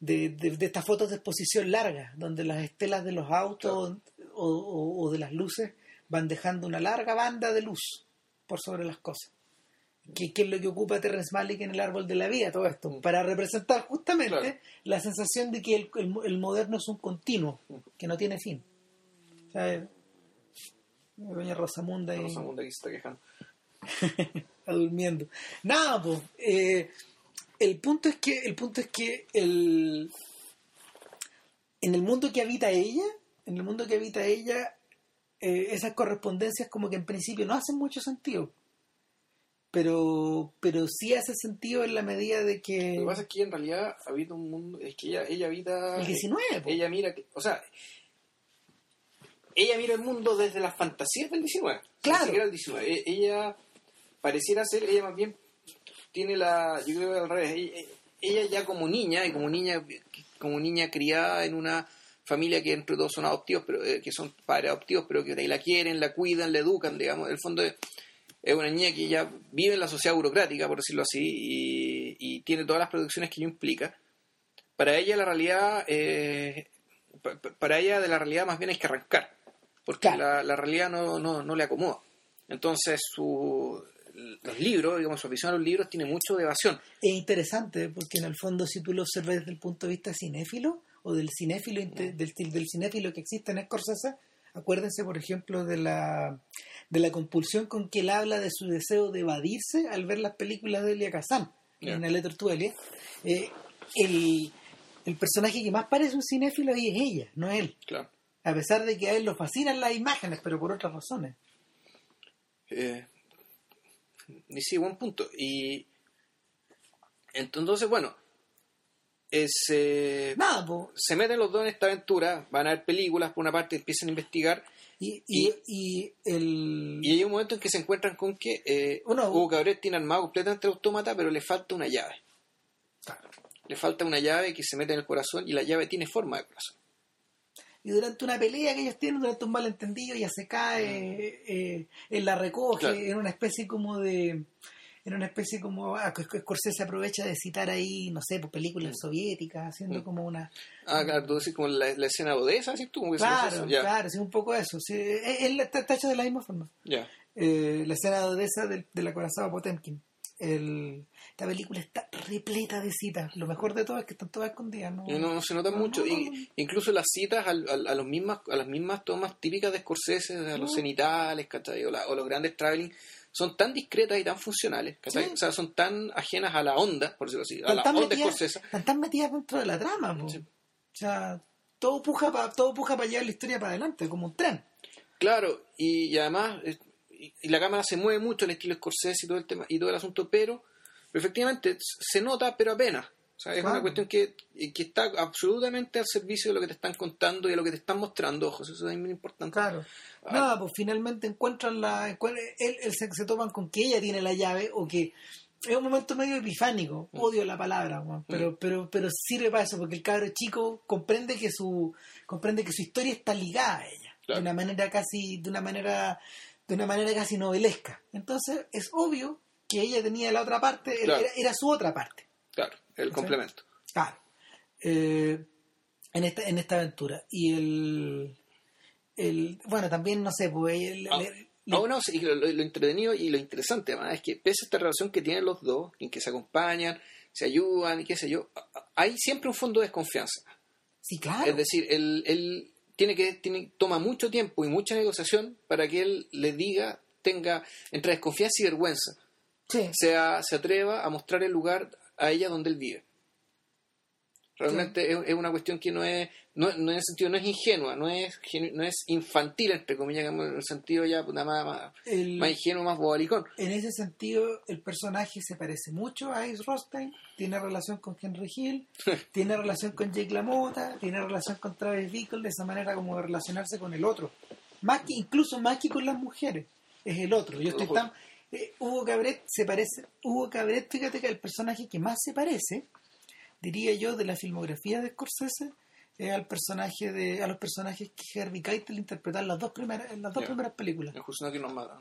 de, de, de estas fotos de exposición larga donde las estelas de los autos o, o- o de las luces van dejando una larga banda de luz por sobre las cosas que, que es lo que ocupa Terrence Malick en el árbol de la vida todo esto Mm. para representar justamente Claro. la sensación de que el, el- el moderno es un continuo Mm. que no tiene fin o sea, Doña Rosamunda y Rosamunda aquí se está quejando. <laughs> está durmiendo. Nada, pues. eh, el punto es que, el punto es que el, en el mundo que habita ella, en el mundo que habita ella, eh, esas correspondencias como que en principio no hacen mucho sentido. Pero, pero sí hace sentido en la medida de que Lo que pasa es que ella en realidad habita un mundo, es que ella, ella habita... el 19, po. Ella mira, que- o sea, ella mira el mundo desde las fantasías del 19. Claro. Ni siquiera el 19. E- Ella pareciera ser, ella más bien tiene la, yo creo que al revés, ella, ella ya como niña, y como niña, como niña criada en una familia que entre todos son adoptivos, pero eh, que son padres adoptivos, pero que la quieren, la cuidan, la educan, digamos, en el fondo es, es una niña que ya vive en la sociedad burocrática, por decirlo así, y, y tiene todas las producciones que ello implica. Para ella la realidad, eh, pa- pa- para ella de la realidad más bien hay que arrancar, porque Claro. la, la realidad no, no, no le acomoda. Entonces su, los libros, digamos, su afición a los libros tiene mucho de evasión. es interesante porque en el fondo si tú lo observas desde el punto de vista cinéfilo o del cinéfilo inte- del, del cinéfilo que existe en Scorsese acuérdense por ejemplo de la de la compulsión con que él habla de su deseo de evadirse al ver las películas de Elia Kazan Ya. en El Letter to Elia Eh, el, el personaje que más parece un cinéfilo ahí es ella no él Claro. A pesar de que a él lo fascinan las imágenes pero por otras razones Eh, y sí, buen punto. Y entonces, bueno, es, eh, nada po. se meten los dos en esta aventura, van a ver películas, por una parte empiezan a investigar, y, y, y el y hay un momento en que se encuentran con que eh, Uno- Hugo Cabret tiene armado completamente el autómata, pero le falta una llave. Le falta una llave que se mete en el corazón y la llave tiene forma de corazón. Y durante una pelea que ellos tienen, durante un malentendido, ella se cae, eh, él la recoge, Claro. en una especie como de. En una especie como. Ah, Sc- Scorsese aprovecha de citar ahí, no sé, pues, películas soviéticas, haciendo Mm. como una. Ah, claro, tú decís como la, la escena de Odessa, así tú, como Claro, eso. Claro, sí, un poco eso. Sí, eh, él está, está hecho de la misma forma. ya. Eh, la escena de Odessa del, del acorazado Potemkin. El, esta película está repleta de citas. Lo mejor de todo es que están todas escondidas. ¿no? No, no se nota No, mucho. Y- incluso las citas al- al- a, los mismas, a las mismas tomas típicas de Scorsese, a los cenitales, ¿cachai? O, la- o los grandes traveling, son tan discretas y tan funcionales, ¿cachai? Sí. O sea, son tan ajenas a la onda, por decirlo así, a la tan onda metidas- Scorsese. están tan metidas dentro de la trama. Sí. O sea, todo puja para todo puja para llevar la historia para adelante, como un tren. Claro, y, y además, eh, y, y la cámara se mueve mucho, el estilo Scorsese y todo el tema, y todo el asunto, pero, pero efectivamente se nota, pero apenas. O sea, es Claro. una cuestión que, que está absolutamente al servicio de lo que te están contando y de lo que te están mostrando ojos. Eso es muy importante. Claro. Ah. Nada, pues finalmente encuentran la. Él, él se, se topan con que ella tiene la llave o que. Es un momento medio epifánico, Mm. odio la palabra, weón, pero, pero, pero sirve para eso, porque el cabro chico comprende que su, comprende que su historia está ligada a ella, Claro. de una manera casi, de una manera, de una manera casi novelesca. Entonces, es obvio que ella tenía la otra parte, era, Claro. era su otra parte. Claro, el complemento. Claro. Eh, en esta, en esta aventura. Y el, el bueno, también, no sé, pues el- Ah, Ah, bueno, sí, lo, entretenido y lo interesante además es que pese a esta relación que tienen los dos, en que se acompañan, se ayudan y qué sé yo, hay siempre un fondo de desconfianza. sí, claro. Es decir, él, él tiene que tiene, toma mucho tiempo y mucha negociación para que él le diga, tenga entre desconfianza y vergüenza, sí, sea, se atreva a mostrar el lugar a ella donde él vive. Realmente es, es una cuestión que no es, no, no en el sentido, no es ingenua, no es, no es infantil, entre comillas, en el sentido ya nada más, más, el- más ingenuo, más bobalicón. en ese sentido, el personaje se parece mucho a Ace Rostein, tiene relación con Henry Hill, <laughs> tiene relación con Jake LaMotta, tiene relación con Travis Bickle, de esa manera como de relacionarse con el otro. Más que, incluso más que con las mujeres, es el otro. Yo estoy tan, eh, Hugo Cabret se parece, Hugo Cabret, fíjate que el personaje que más se parece, diría yo, de la filmografía de Scorsese, es al personaje de, a los personajes que Harvey Keitel interpretó en las dos primeras, en las dos primeras películas.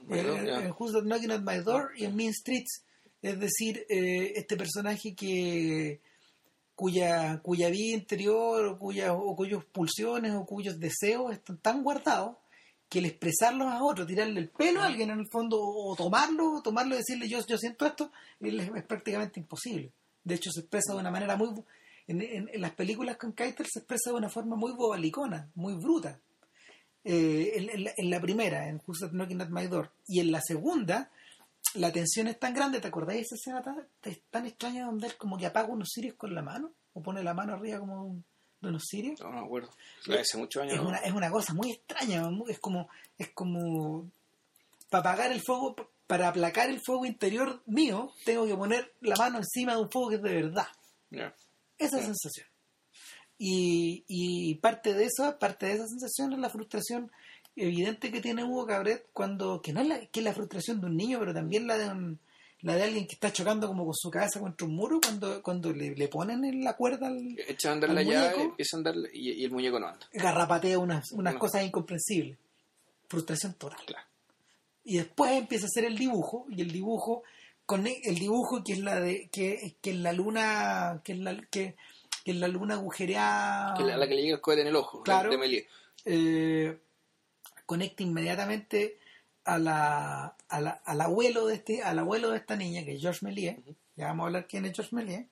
En. Eh, en Who's Knocking at My Door y en Mean Streets. Es decir, eh, este personaje que cuya, cuya vida interior o, cuya, o cuyas pulsiones o cuyos deseos están tan guardados que el expresarlos a otro, tirarle el pelo a alguien en el fondo o tomarlo, o tomarlo y decirle yo, yo siento esto, es, es prácticamente imposible. De hecho, se expresa de una manera muy... En, en- en las películas con Keitel se expresa de una forma muy bobalicona, muy bruta eh, en, en la, en la primera, en Who's That Knocking at My Door, y en la segunda, la tensión es tan grande, ¿te acordáis de esa escena tan, tan extraña donde él como que apaga unos sirios con la mano? ¿O pone la mano arriba como un- de unos sirios? No, no me acuerdo. Hace muchos años. Es ¿no? una, es una cosa muy extraña, muy- es como, es como para apagar el fuego, para aplacar el fuego interior mío, tengo que poner la mano encima de un fuego que es de verdad. Esa sensación. Y, y parte de eso, parte de esa sensación es la frustración evidente que tiene Hugo Cabret cuando, que no es la, que es la frustración de un niño, pero también la de un- la de alguien que está chocando como con su cabeza contra un muro cuando, cuando le, le ponen en la cuerda al Echan a andar ¿Al la llave, muñeco? empieza a andar y, y el muñeco no anda. garrapatea unas, unas No. cosas incomprensibles. Frustración total. Claro. Y después empieza a hacer el dibujo y el dibujo con e- el dibujo que es la de que, que es la luna que es la que, que es la luna agujereada Que la, la que le llega el cohete en el ojo. Claro. De eh, conecta inmediatamente a la, a la- al abuelo de este al abuelo de esta niña que es George Méliès Ujú. ya vamos a hablar quién es George Méliès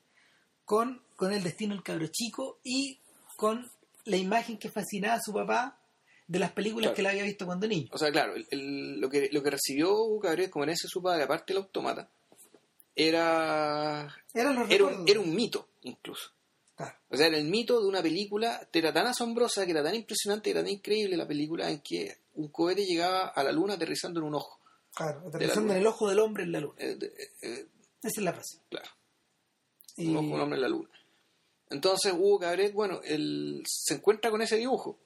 con con el destino del cabro chico y con la imagen que fascinaba a su papá de las películas Claro. que él había visto cuando niño O sea, claro, el- el- lo, que, lo que recibió Hugo Cabret como herencia su padre, aparte del automata, era, eran los era, un, era un mito, incluso. Claro. O sea, era el mito de una película que era tan asombrosa, que era tan impresionante, que era tan increíble la película en que un cohete llegaba a la luna aterrizando en un ojo. Claro, la aterrizando en el ojo del hombre en la luna. Eh, de- eh, Esa es la frase. claro, Y, un ojo de un hombre en la luna. Entonces Hugo Cabret, bueno, él se encuentra con ese dibujo.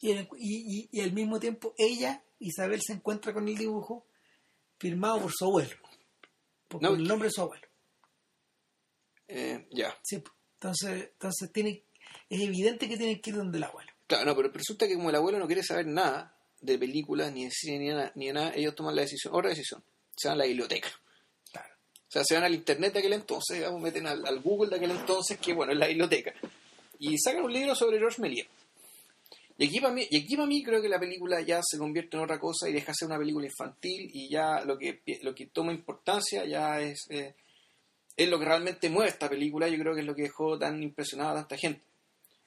Y, el- y- y- al mismo tiempo ella, Isabel, se encuentra con el dibujo firmado por su abuelo. Por, No, el nombre de su abuelo. Eh, ya. Sí, entonces, entonces tiene, es evidente que tiene que ir donde el abuelo. Claro, no, pero resulta que como el abuelo no quiere saber nada de películas, ni de cine, ni de nada, ni de nada, ellos toman la decisión, otra decisión, se van a la biblioteca. Claro. O sea, se van al internet de aquel entonces, digamos, meten al, al Google de aquel entonces, que bueno, es la biblioteca. Y sacan un libro sobre George Méliès. Y aquí, para mí, y aquí para mí creo que la película ya se convierte en otra cosa y deja de ser una película infantil y ya lo que, lo que toma importancia ya es, eh, es lo que realmente mueve esta película. Yo creo que es lo que dejó tan impresionada a tanta gente.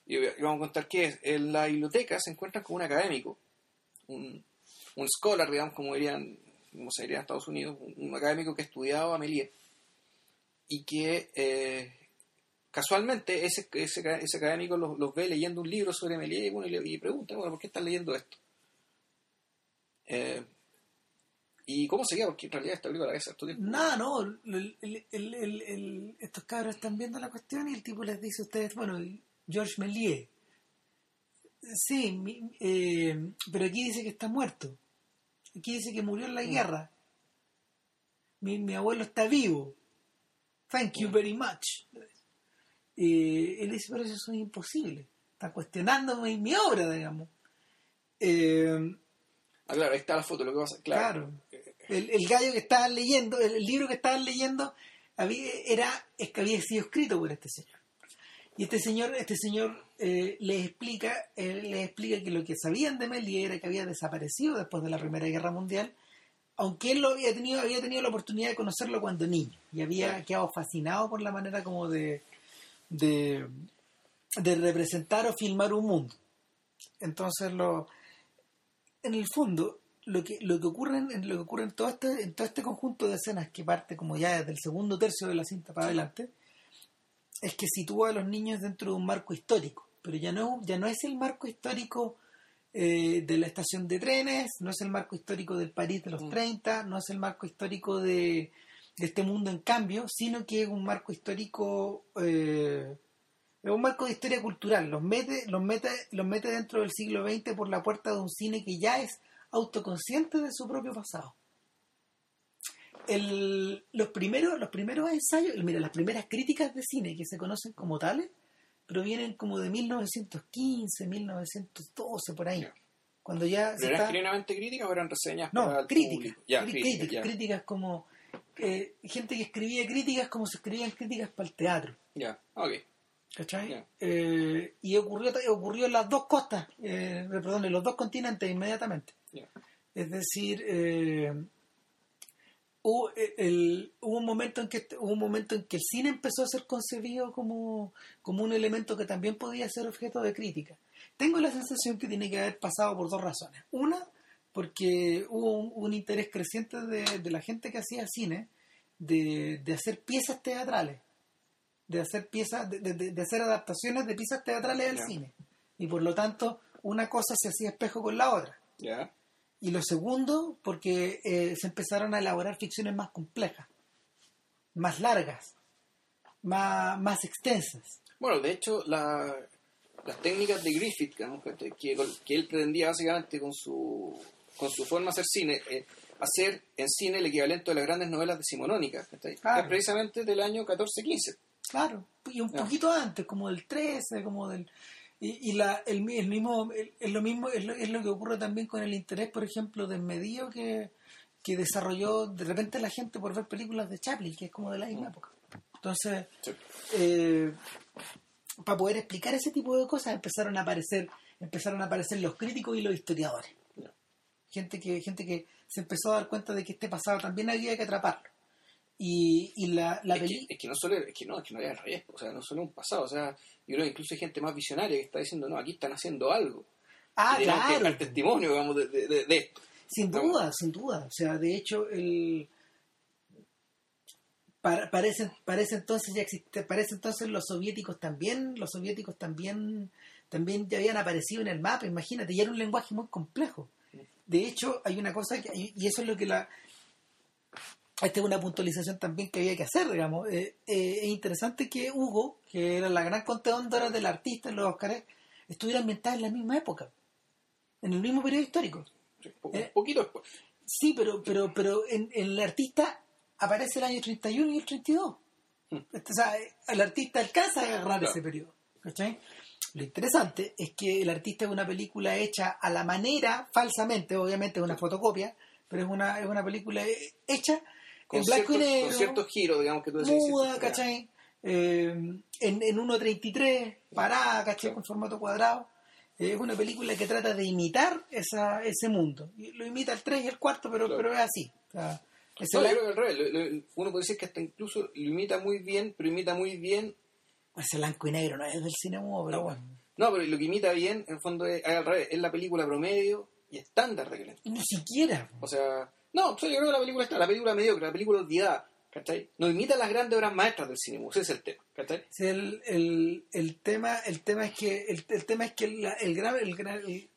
Y, vamos a contar qué es. En la biblioteca se encuentran con un académico, un, un scholar, digamos, como dirían, como se diría en Estados Unidos, un, académico que estudiaba a Méliès y que eh, casualmente ese, ese, ese académico los, los ve leyendo un libro sobre Méliès y, bueno, y, le, y pregunta, bueno, ¿por qué estás leyendo esto? Eh, ¿Y cómo se queda? Porque en realidad esta película la tiempo. Nada, no. el- el- el- estos cabros están viendo la cuestión y el tipo les dice a ustedes, bueno, George Méliès. Sí, mi- eh, pero aquí dice que está muerto. Aquí dice que murió en la guerra. Mi, mi abuelo está vivo. Thank you very much. Eh, él dice, pero eso es imposible. Está cuestionando mi, mi obra, digamos. Eh, Ah, claro, ahí está la foto, lo que pasa. Claro. Claro. El, el gallo que estaban leyendo, el, el libro que estaban leyendo, había, era, es que había sido escrito por este señor. Y este señor, este señor eh, les explica, eh, les explica que lo que sabían de Méliès era que había desaparecido después de la Primera Guerra Mundial, aunque él lo había tenido, había tenido la oportunidad de conocerlo cuando niño, y había quedado fascinado por la manera como de, de, de representar o filmar un mundo. Entonces lo en el fondo lo que lo que ocurre en, lo que ocurre en todo este en todo este conjunto de escenas que parte como ya desde el segundo tercio de la cinta para adelante es que sitúa a los niños dentro de un marco histórico pero ya no ya no es el marco histórico eh, de la estación de trenes no es el marco histórico del París de los Mm. 30 no es el marco histórico de, de este mundo en cambio sino que es un marco histórico eh, es un marco de historia cultural, los mete, los mete, los mete dentro del siglo XX por la puerta de un cine que ya es autoconsciente de su propio pasado. El- los primeros, los primeros ensayos, mira, las primeras críticas de cine que se conocen como tales, provienen como de 1915, 1912, por ahí. Cuando ya se ¿Pero eran está- críticas o eran reseñas no, para el críticas, público? Ya, crí- críticas, críticas, ya. críticas como eh, gente que escribía críticas como se escribían críticas para el teatro. Ya, ok. ¿Cachai? Eh, y ocurrió, ocurrió en las dos costas, eh, perdón, en los dos continentes inmediatamente. Ya. Es decir, eh, hubo, el- hubo un momento en que hubo un momento en que el cine empezó a ser concebido como, como un elemento que también podía ser objeto de crítica. Tengo la sensación que tiene que haber pasado por dos razones. Una, porque hubo un, un interés creciente de, de la gente que hacía cine de, de hacer piezas teatrales, de hacer piezas, de, de- de hacer adaptaciones de piezas teatrales al cine. Y por lo tanto, una cosa se hacía espejo con la otra. Y lo segundo, porque eh, se empezaron a elaborar ficciones más complejas, más largas, más, más extensas. Bueno, de hecho, la- las técnicas de Griffith, que, que él pretendía básicamente con su, con su forma de hacer cine, eh, hacer en cine el equivalente a las grandes novelas decimonónicas. Claro. que es precisamente del año 14-15. Claro, y un poquito antes, como del 13, como del... Y, y la, el, el mismo, el- es lo mismo, es lo, es lo que ocurre también con el interés, por ejemplo, desmedido que, que desarrolló de repente la gente por ver películas de Chaplin, que es como de la misma época. Entonces, Sí. eh, para poder explicar ese tipo de cosas empezaron a aparecer empezaron a aparecer los críticos y los historiadores. Gente que gente que se empezó a dar cuenta de que este pasado también había que atraparlo y, y la, la es, que, peli- es que no solo es que no, es que no era al revés, o sea, no solo un pasado, o sea, yo creo que incluso hay gente más visionaria que está diciendo, no, aquí están haciendo algo. ah Y tenemos que claro dar testimonio, digamos, de, de- esto. sin No. duda sin duda o sea de hecho el para, para ese entonces ya existe, para ese entonces los soviéticos también, los soviéticos también, también ya habían aparecido en el mapa, imagínate, y era un lenguaje muy complejo. De hecho, hay una cosa que, y eso es lo que la, esta es una puntualización también que había que hacer, digamos. Eh, eh, es interesante que Hugo, que era la gran conteóndora del artista en los Óscares, estuviera ambientada en la misma época, en el mismo periodo histórico. Sí, un Eh. poquito después. Sí, pero, pero, pero en, en el artista aparece el año 31 y el 32. Mm. O sea, el artista alcanza a agarrar Claro. ese periodo. ¿cachai? Lo interesante es que el artista es una película hecha a la manera, falsamente, obviamente es una fotocopia, pero es una, es una película hecha Con en blanco y ciertos, negro, con ciertos giros, digamos, que tú decís. muda, ¿cachai? Eh, en, en 1.33, parada, ¿cachai? Con formato cuadrado. Eh, es una película que trata de imitar esa, ese mundo. Y lo imita el 3 y el 4, pero, Claro. pero es así. O sea, No, yo creo que al revés. uno puede decir que hasta incluso lo imita muy bien, pero imita muy bien. Ese blanco y negro, no es del cine mudo, pero No. bueno. No, pero lo que imita bien, en el fondo, es, al revés. Es la película promedio y estándar de Y ni siquiera. O sea, no, yo creo que la película está, la película mediocre, la película olvidada, ¿cachai? No imita las grandes obras maestras del cine, ese es el tema, ¿cachai? Sí, el, el, el tema el tema es que el, el tema es que la- el, gran el gran el,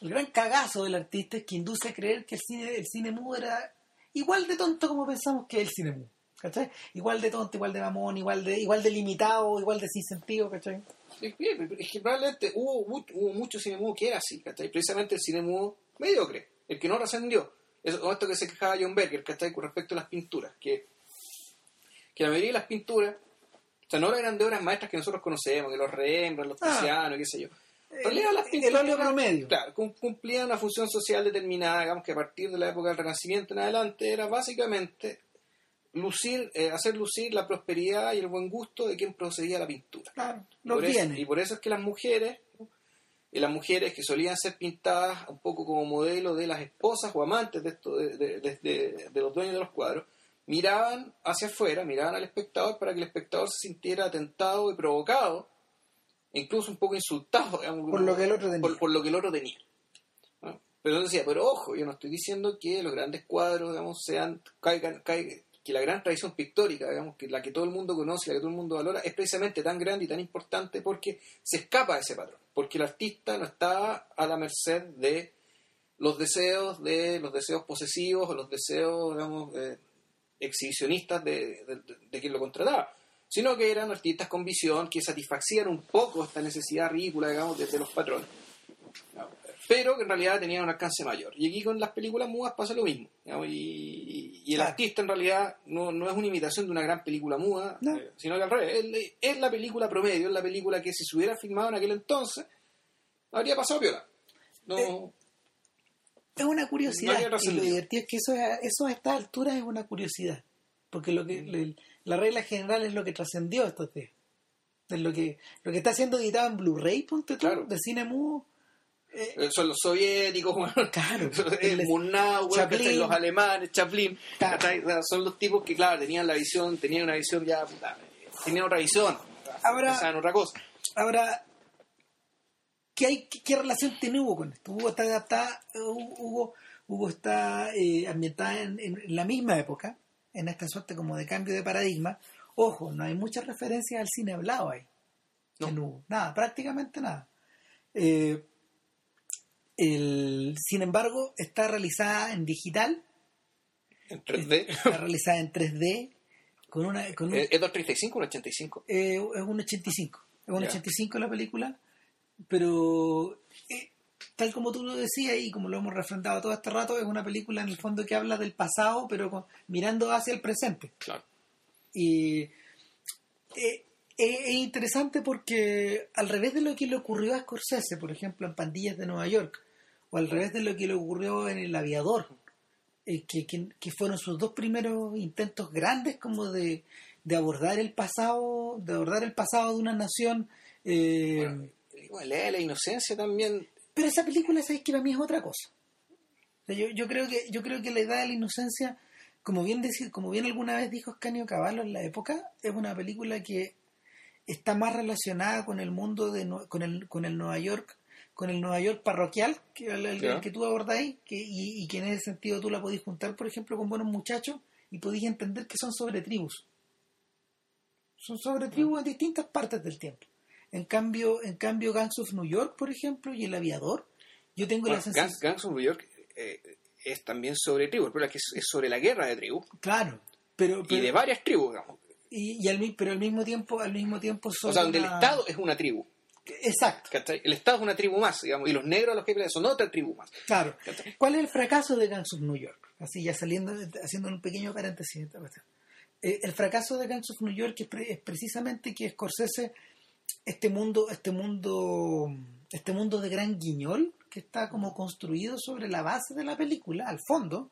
el gran cagazo del artista es que induce a creer que el cine el cine mudo era igual de tonto como pensamos que es el cine mudo. ¿Cachai? Igual de tonto, igual de mamón, igual de, igual de limitado, igual de sin sentido, ¿cachai? Es que, es probablemente hubo, hubo mucho cine mudo que era así, ¿cachai? Precisamente el cine mudo mediocre, el que no trascendió. Eso, con esto que se quejaba John Berger, ¿cachai? Con respecto a las pinturas, que, que la mayoría de las pinturas, o sea, no eran de obras maestras que nosotros conocemos, que los Rembrandt, los Ah. Tiziano, qué sé yo. Realidad las el pinturas óleo promedio. Claro, cum- cumplían una función social determinada, digamos que a partir de la época del Renacimiento en adelante era básicamente lucir, eh, hacer lucir la prosperidad y el buen gusto de quien procedía a la pintura. Claro, los Por eso- y por eso es que las mujeres, y las mujeres que solían ser pintadas un poco como modelo de las esposas o amantes de, esto, de, de- de- los dueños de los cuadros, miraban hacia afuera, miraban al espectador para que el espectador se sintiera atentado y provocado, e incluso un poco insultado <laughs> digamos, Por lo que el otro tenía. por- por lo que el otro tenía. ¿no? Pero entonces decía, pero ojo, yo no estoy diciendo que los grandes cuadros, digamos, sean, caigan, caigan- que la gran tradición pictórica, digamos, que la que todo el mundo conoce, la que todo el mundo valora, es precisamente tan grande y tan importante porque se escapa de ese patrón, porque el artista no está a la merced de los deseos, de los deseos posesivos o los deseos, digamos, eh, exhibicionistas de, de- quien lo contrataba, sino que eran artistas con visión que satisfacían un poco esta necesidad ridícula, digamos, de, de los patrones pero que en realidad tenían un alcance mayor. Y aquí con las películas mudas pasa lo mismo. y, y- y el Claro. artista en realidad no, no es una imitación de una gran película muda, No. eh, sino que al revés. Es, es la película promedio, es la película que si se hubiera filmado en aquel entonces, habría pasado piola. No, Eh, Es una curiosidad. No y lo divertido es que eso, a- eso a estas alturas es una curiosidad. Porque lo que le- la regla general es lo que trascendió estos días. Es lo que, lo que está siendo editado en Blu-ray, ponte Claro. de cine mudo. Eh, eh, son los soviéticos, bueno, Claro. <laughs> eh, El- Murnau, bueno, Chaplin. ¿cachai? los alemanes, Chaplin, son los tipos que, claro, tenían la visión, tenían una visión ya, tenían otra visión, Ahora- pensaban otra cosa. Ahora, ¿qué, hay, qué, qué relación tiene Hugo con esto? Hugo está adaptada, Hugo, Hugo está eh, ambientada en, en la misma época, en esta suerte como de cambio de paradigma. Ojo, no hay muchas referencias al cine hablado ahí. No. En Hugo. Nada, prácticamente nada. Eh, el, sin embargo, está realizada en digital, En 3D. está realizada en 3D, con una, con un, ¿Es 235 o un 85? eh, es un 85. Es un Ya. 85 la película, pero eh, tal como tú lo decías y como lo hemos refrendado todo este rato, es una película en el fondo que habla del pasado, pero con- mirando hacia el presente. Claro. Y eh, eh, es interesante porque al revés de lo que le ocurrió a Scorsese, por ejemplo, en Pandillas de Nueva York, o al revés de lo que le ocurrió en El Aviador, eh, que, que- que fueron sus dos primeros intentos grandes como de, de abordar el pasado, de abordar el pasado de una nación. eh, Bueno, igual, eh, la inocencia también. pero esa película, ¿sabes que para mí es otra cosa? O sea, yo, yo creo que yo creo que la idea de la inocencia, como bien decir, como bien alguna vez dijo Escanio Caballo en la época, es una película que está más relacionada con el mundo de con el con el Nueva York, con el Nueva York parroquial, que el, el- Ya. el que tú abordáis, que, y, y que en ese sentido tú la podís juntar, por ejemplo, con buenos muchachos y podís entender que son sobre tribus. Son sobre tribus en distintas partes del tiempo. En cambio, en cambio Gangs of New York, por ejemplo, y El Aviador, yo tengo Bueno, la sensación... Gangs, Gangs of New York eh, es también sobre tribus, pero que es, sobre la guerra de tribus Claro, pero, y de varias tribus, digamos. y, y al, pero al mismo tiempo, al mismo tiempo O sea, donde el Estado es una tribu. Exacto, ¿cachai? El Estado es una tribu más, digamos, y los negros los que son otra tribu más. claro. ¿cachai? ¿Cuál es el fracaso de Gangs of New York? Así ya saliendo, haciendo un pequeño paréntesis. esta. Eh, el fracaso de Gangs of New York es, pre- es precisamente que Scorsese, este mundo, este mundo, este mundo de gran guiñol que está como construido sobre la base de la película, al fondo,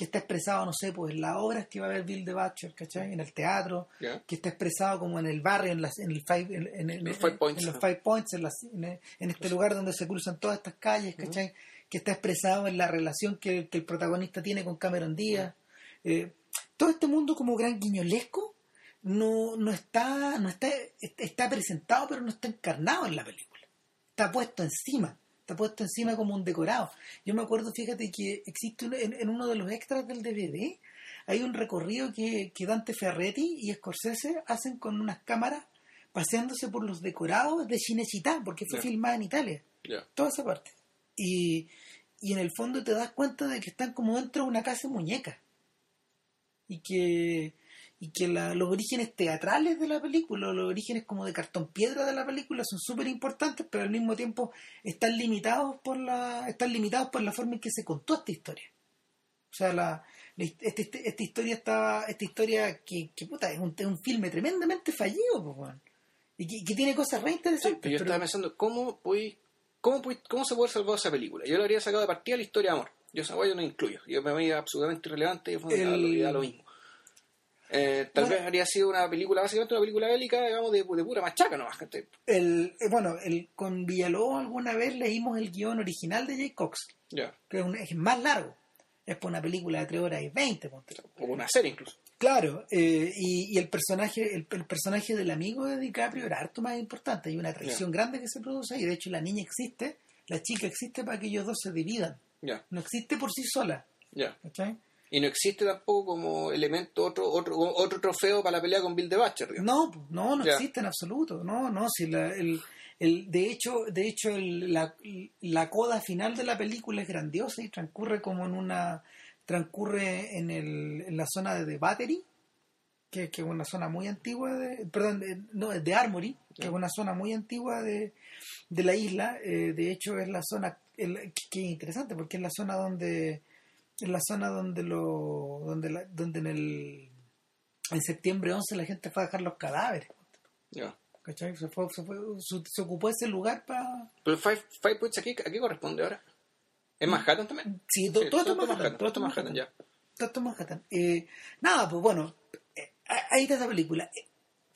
que está expresado, no sé, pues en las obras que va a ver Bill de Butcher, ¿cachai? En el teatro, que está expresado como en el barrio, en, las, en, el five, en, en- en- Los Five Points, en los ¿no? Five Points, en, las- en- en este lugar donde se cruzan todas estas calles, ¿cachai? Que está expresado en la relación que, que el protagonista tiene con Cameron Díaz. Eh, todo este mundo como gran guiñolesco no, no está, no está, está presentado, pero no está encarnado en la película. Está puesto encima, está puesto encima como un decorado. Yo me acuerdo, fíjate que existe un- en, en uno de los extras del DVD, hay un recorrido que, que Dante Ferretti y Scorsese hacen con unas cámaras paseándose por los decorados de Cinecittà, porque fue Ya. filmada en Italia, Ya. toda esa parte. Y, y en el fondo te das cuenta de que están como dentro de una casa de muñecas. y que y que la- los orígenes teatrales de la película, los orígenes como de cartón piedra de la película son súper importantes, pero al mismo tiempo están limitados por la están limitados por la forma en que se contó esta historia. O sea, la, la este- este- esta historia estaba esta historia que, que puta, es un, es un filme tremendamente fallido, pues, y que, que tiene cosas re Sí, interesantes. pero yo pero- estaba pensando, ¿cómo, voy, cómo, voy- ¿cómo se puede salvar esa película? Yo lo habría sacado de partida la historia de amor. Yo esa yo no incluyo. Yo me veía absolutamente irrelevante y fue El- lo mismo. Eh, tal Bueno. vez habría sido una película, básicamente una película bélica, digamos, de, de pura machaca nomás. el, eh, bueno, el, con Villalobos alguna vez leímos el guion original de Jay Cox, Ya. que es, un- es más largo. Es por una película de 3 horas y 20, ponte. O una serie incluso. Claro, eh, y, y el personaje el, el personaje del amigo de DiCaprio era harto más importante. Hay una traición grande que se produce y de hecho la niña existe, la chica existe para que ellos dos se dividan. No existe por sí sola. ya. ¿cachai? Y no existe tampoco como elemento otro otro otro trofeo para la pelea con Bill de digamos. No, no, no Ya. existe en absoluto. No, no, si la, el, el, de hecho, de hecho el- la, la coda final de la película es grandiosa y transcurre como en una transcurre en, el, en la zona de The Battery, que, que es una zona muy antigua de, perdón, de, no, de Armory, que es una zona muy antigua de, de la isla. Eh, de hecho es la zona el- que, que es interesante porque es la zona donde es la zona donde lo donde la- donde en el en septiembre 11 la gente fue a dejar los cadáveres. Ya. ¿Cachai? Se, fue, se, fue- su- se ocupó ese lugar para... Pero Five, Five Points aquí, ¿a qué corresponde ahora? ¿Es Manhattan también? Sí, Sí, todo, esto es todo Manhattan. Todo esto es Manhattan, Manhattan. ya. Todo esto es Manhattan. Eh, nada, pues bueno, eh, ahí está esa película. Eh,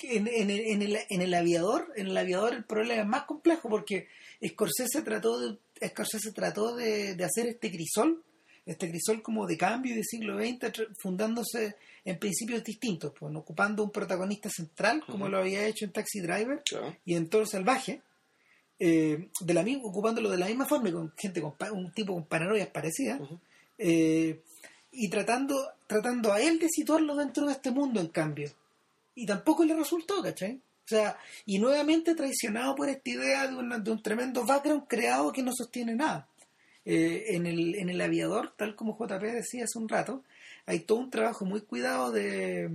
En, en el, en, el, en el aviador, en el aviador el problema es más complejo porque Scorsese trató de, Scorsese trató de, de hacer este crisol, este crisol como de cambio de siglo XX, fundándose en principios distintos, pues, ocupando un protagonista central, como lo había hecho en Taxi Driver, Claro. y en Toro Salvaje, eh, de la misma, ocupándolo de la misma forma, y con gente con un tipo con paranoias parecidas, eh, y tratando, tratando a él de situarlo dentro de este mundo, en cambio. Y tampoco le resultó, ¿cachai? O sea, y nuevamente traicionado por esta idea de, una- de un tremendo background creado que no sostiene nada. Eh, en, el, en el aviador, tal como JP decía hace un rato, hay todo un trabajo muy cuidado de,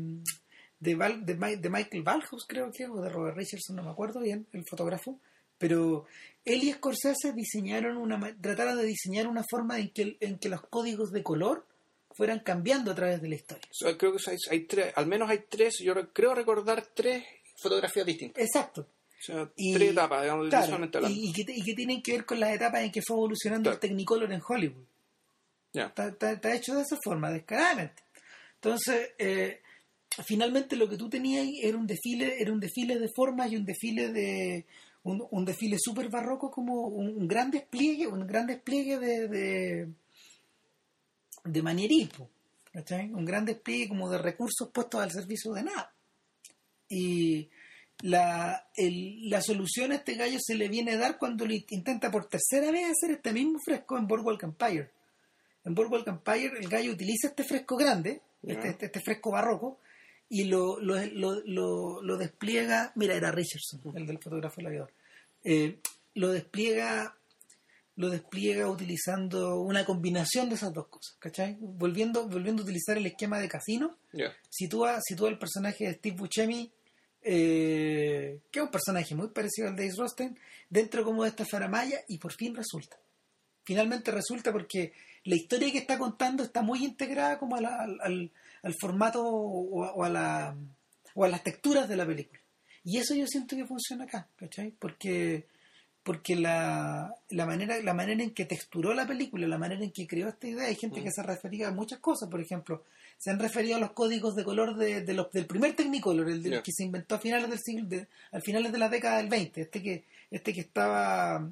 de, Val- de, Mi- de Michael Balhouse, creo que, o de Robert Richardson, no me acuerdo bien, el fotógrafo, pero él y Scorsese diseñaron una, trataron de diseñar una forma en que, en que los códigos de color fueran cambiando a través de la historia. Creo que hay, hay tres, al menos hay tres, yo re- creo recordar tres fotografías distintas. Exacto. O sea, Y- tres etapas, digamos, Claro, y, y que, y que tienen que ver con las etapas en que fue evolucionando Claro. el Technicolor en Hollywood. Ya. Está, está- está hecho de esa forma, descaradamente. Entonces, eh, finalmente lo que tú tenías era un desfile, era un desfile de formas y un desfile de un, un desfile súper barroco como un, un gran despliegue, un gran despliegue de, de, de manierismo. Un gran despliegue como de recursos puestos al servicio de nada. Y la, el- la solución a este gallo se le viene a dar cuando le intenta por tercera vez hacer este mismo fresco en Boardwalk Empire. En Boardwalk Empire el gallo utiliza este fresco grande, este, este, este fresco barroco, y lo, lo, lo, lo- despliega, mira, era Richardson, el del fotógrafo del aviador, Eh, lo despliega lo despliega utilizando una combinación de esas dos cosas, ¿cachai? Volviendo, volviendo a utilizar el esquema de casino, sitúa, sitúa el personaje de Steve Buscemi, eh, que es un personaje muy parecido al de Ace Rosten, dentro como de esta faramaya y por fin resulta. Finalmente resulta porque la historia que está contando está muy integrada como al, al- formato o a, o a la, o a las texturas de la película. Y eso yo siento que funciona acá, ¿cachai? Porque porque la, la manera la manera en que texturó la película, la manera en que creó esta idea, hay gente Mm. que se refería a muchas cosas, por ejemplo, se han referido a los códigos de color de, de los, del primer Technicolor, el Ya. que se inventó a finales del siglo, de, a finales de la década del 20, este que, este que estaba,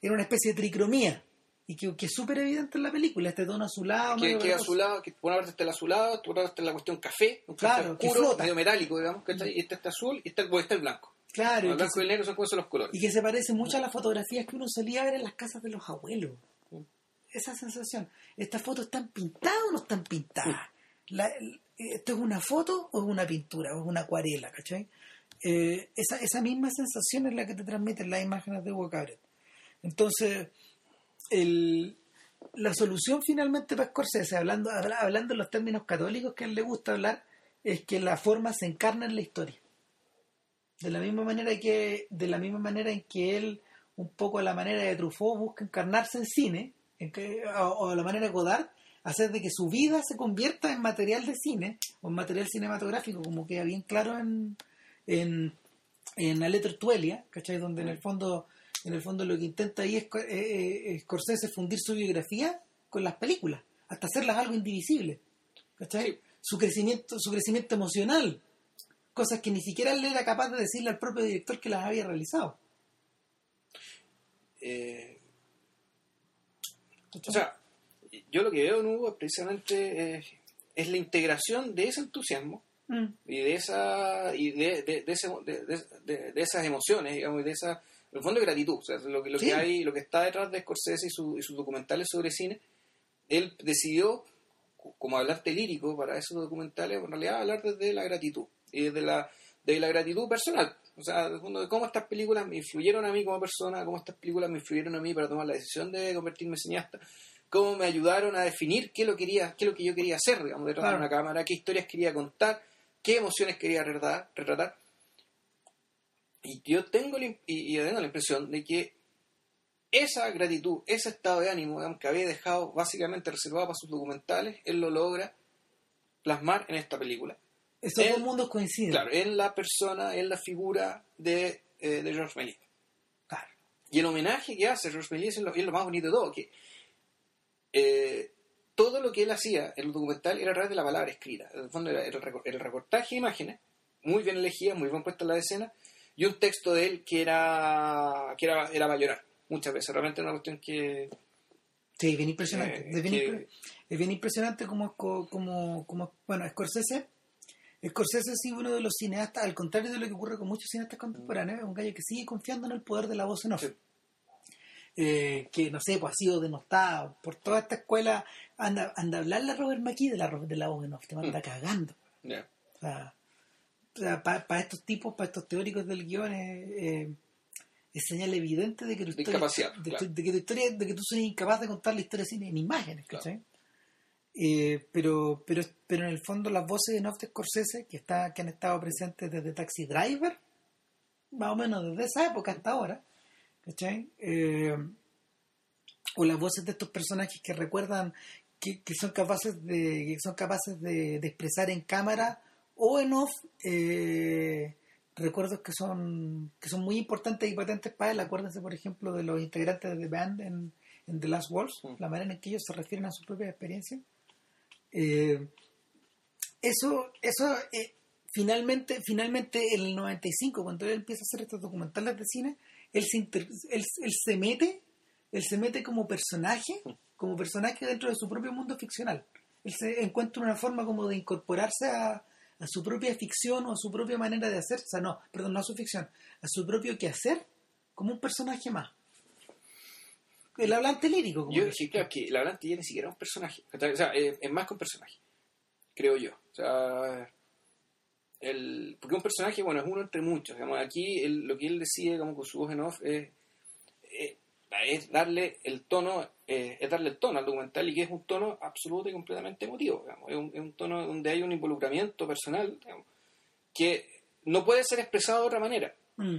era una especie de tricromía, y que, que es súper evidente en la película, este tono azulado, Que, que azulado, que por una parte está el azulado, por otra parte está la cuestión café, un Claro, café que oscuro, flota. medio metálico, digamos, ¿cachai? y este está azul y está, el- está el blanco. Claro, y son como son los colores. y que se parece mucho a las fotografías que uno solía ver en las casas de los abuelos. Esa sensación. ¿Estas fotos están pintadas o no están pintadas? La- el- ¿Esto es una foto o es una pintura o es una acuarela? ¿cachai? Eh, esa, esa misma sensación es la que te transmiten las imágenes de Hugo Cabret. Entonces, el, la solución finalmente para Scorsese, hablando, hablando en los términos católicos que a él le gusta hablar, es que la forma se encarna en la historia. De la misma manera que, de la misma manera en que él, un poco a la manera de Truffaut, busca encarnarse en cine, en que, o, a la manera de Godard, hacer de que su vida se convierta en material de cine o en material cinematográfico, como queda bien claro en, en, en La Letra Tuelia, ¿cachai? Donde en el fondo en el fondo lo que intenta ahí es eh, eh, Scorsese fundir su biografía con las películas, hasta hacerlas algo indivisible. ¿Cachai? Su crecimiento, su crecimiento emocional, cosas que ni siquiera él era capaz de decirle al propio director que las había realizado. Eh, o sea, yo lo que veo en Hugo precisamente es la integración de ese entusiasmo mm. y de esa y de, de, de, de, esas emociones, digamos, y de esa en el fondo es gratitud. O sea, lo, que, lo que hay, lo que está detrás de Scorsese y, sus documentales sobre cine, él decidió, como hablarte lírico para esos documentales, en realidad hablar desde la gratitud y desde la, de la gratitud personal. O sea, de, fondo, de cómo estas películas me influyeron a mí como persona, cómo estas películas me influyeron a mí para tomar la decisión de convertirme en cineasta, cómo me ayudaron a definir qué lo quería, qué es lo que yo quería hacer, digamos, de una cámara, qué historias quería contar, qué emociones quería retratar, retratar y yo tengo, y, tengo la impresión de que esa gratitud, ese estado de ánimo que había dejado básicamente reservado para sus documentales, él lo logra plasmar en esta película. Estos dos mundos coinciden. Claro, en la persona, en la figura de, eh, de George Méliès. Claro. Y el homenaje que hace George Méliès es lo, es lo más bonito de todo, que eh, todo lo que él hacía en el documental era a través de la palabra escrita. En el fondo era el, reportaje de imágenes, muy bien elegida, muy bien puesta en la escena, y un texto de él que era que era, era para llorar muchas veces. Realmente era una cuestión que... Sí, bien impresionante. Eh, es, bien, impresionante como, como, como, bueno, Scorsese, Scorsese sí uno de los cineastas, al contrario de lo que ocurre con muchos cineastas contemporáneos, es un gallo que sigue confiando en el poder de la voz en off. Eh, que no sé, pues ha sido denostado por toda esta escuela. Anda, anda a hablarle a Robert McKee de la, de la voz en off, te manda mm. cagando. O sea, para estos tipos, para estos teóricos del guion, es, señal evidente de que tu historia, de, que tu historia, de que tú eres incapaz de contar la historia sin en imágenes, eh, pero, pero, pero en el fondo las voces de Noft Scorsese que está, que han estado presentes desde Taxi Driver, más o menos desde esa época hasta ahora, eh, o las voces de estos personajes que recuerdan que, son capaces de que son capaces de, de expresar en cámara o en off eh, recuerdos que son que son muy importantes y patentes para él. Acuérdense, por ejemplo, de los integrantes de The Band en, The Last mm. la manera en que ellos se refieren a su propia experiencia. Eh, eso, eso eh, finalmente, finalmente en el 95, cuando él empieza a hacer estos documentales de cine, él se, él, se mete, él se mete como personaje, como personaje dentro de su propio mundo ficcional. Él se encuentra una forma como de incorporarse a, a su propia ficción o a su propia manera de hacer, o sea, no, perdón, no a su ficción, a su propio quehacer como un personaje más. El hablante lírico. Como yo, sí, claro, que el hablante ya ni siquiera es un personaje. O sea, es, más que un personaje, creo yo. O sea, el, porque un personaje, bueno, es uno entre muchos. Digamos, aquí lo que él decide como con su voz en off es es darle el tono, eh, es darle el tono al documental y que es un tono absoluto y completamente emotivo, Es, un, tono donde hay un involucramiento personal, que no puede ser expresado de otra manera. Mm.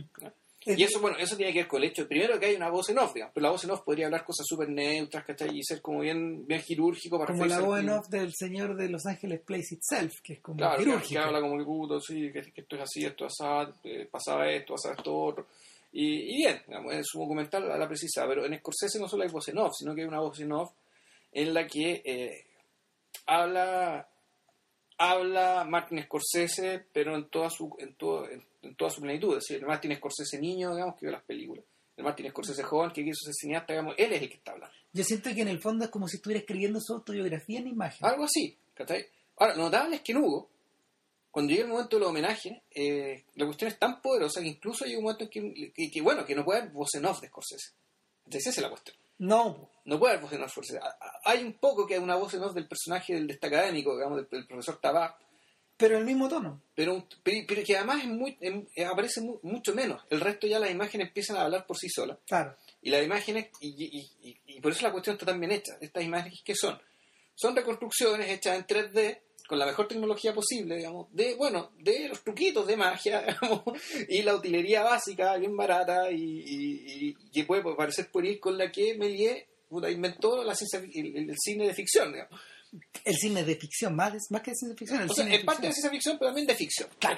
Y eso, bueno, eso tiene que ver con el hecho, primero que hay una voz en off, pero la voz en off podría hablar cosas súper neutras, ¿cachai? Y ser como bien, bien quirúrgico para Como la voz en off del señor de Los Ángeles Place Itself, que es como claro, quirúrgico. Que, habla como el puto, sí, que, esto es así, esto es así, eh, pasaba esto, pasaba esto otro. Y, bien, en su documental la precisa, pero en Scorsese no solo hay voz en off, sino que hay una voz en off en la que eh, habla habla Martin Scorsese, pero en toda su en, todo, en, toda su plenitud, es decir, el Martin Scorsese niño, digamos, que ve las películas, el Martin Scorsese joven que quiso ser cineasta, digamos, él es el que está hablando. Yo siento que en el fondo es como si estuviera escribiendo su autobiografía en imagen. Algo así, Ahora, lo notable es que en Hugo, cuando llega el momento de los homenajes, eh, la cuestión es tan poderosa que incluso hay un momento en que, bueno, que no puede haber voz en off de Scorsese. Entonces esa es la cuestión. No. No puede haber voz en off de Scorsese. Hay un poco que hay una voz en off del personaje del, de académico, digamos, del, profesor Tabar. Pero el mismo tono. Pero, pero, que además es muy, aparece mucho menos. El resto ya las imágenes empiezan a hablar por sí solas. Claro. Y las imágenes, y, y- y- y por eso la cuestión está tan bien hecha. Estas imágenes, ¿qué son? Son reconstrucciones hechas en 3D con la mejor tecnología posible, digamos, de, bueno, de los truquitos de magia, <laughs> digamos, y la utilería básica, bien barata, y, y, y que puede parecer pueril con la que Méliès inventó la ciencia, el- el cine de ficción, digamos. El cine de ficción, más, de- más que de ciencia ficción, el O sea, cine es parte de ciencia ficción, pero también de ficción. Claro.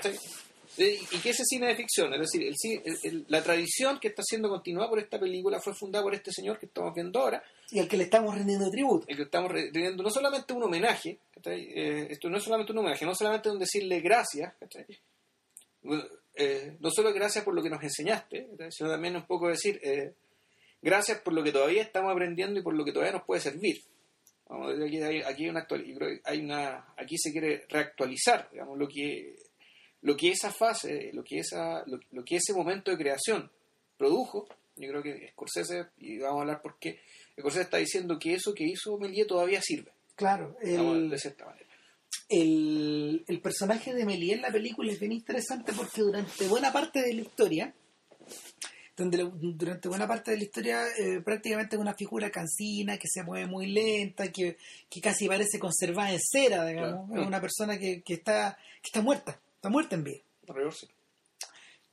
Y que ese cine de ficción, es decir, el el- el- la tradición que está siendo continuada por esta película fue fundada por este señor que estamos viendo ahora, Y al que le estamos rendiendo tributo. el que estamos re- rindiendo no solamente un homenaje. Eh, esto no es solamente un homenaje, no solamente un decirle gracias, eh, no solo gracias por lo que nos enseñaste, sino también un poco decir eh, gracias por lo que todavía estamos aprendiendo y por lo que todavía nos puede servir. Vamos, aquí, hay, aquí hay una actual- yo creo que hay una, aquí se quiere reactualizar, digamos, lo que lo que esa fase, lo que esa, lo, lo que ese momento de creación produjo. Yo creo que Scorsese y vamos a hablar por qué. Scorsese está diciendo que eso que hizo Méliès todavía sirve, Claro, el, de cierta manera. el, el personaje de Méliès en la película es bien interesante porque durante buena parte de la historia, donde durante buena parte de la historia eh, prácticamente es una figura cansina, que se mueve muy lenta, que, que casi parece conservada en cera, digamos. Claro. Es una persona que, que está, que está muerta, está muerta en vida. Sí.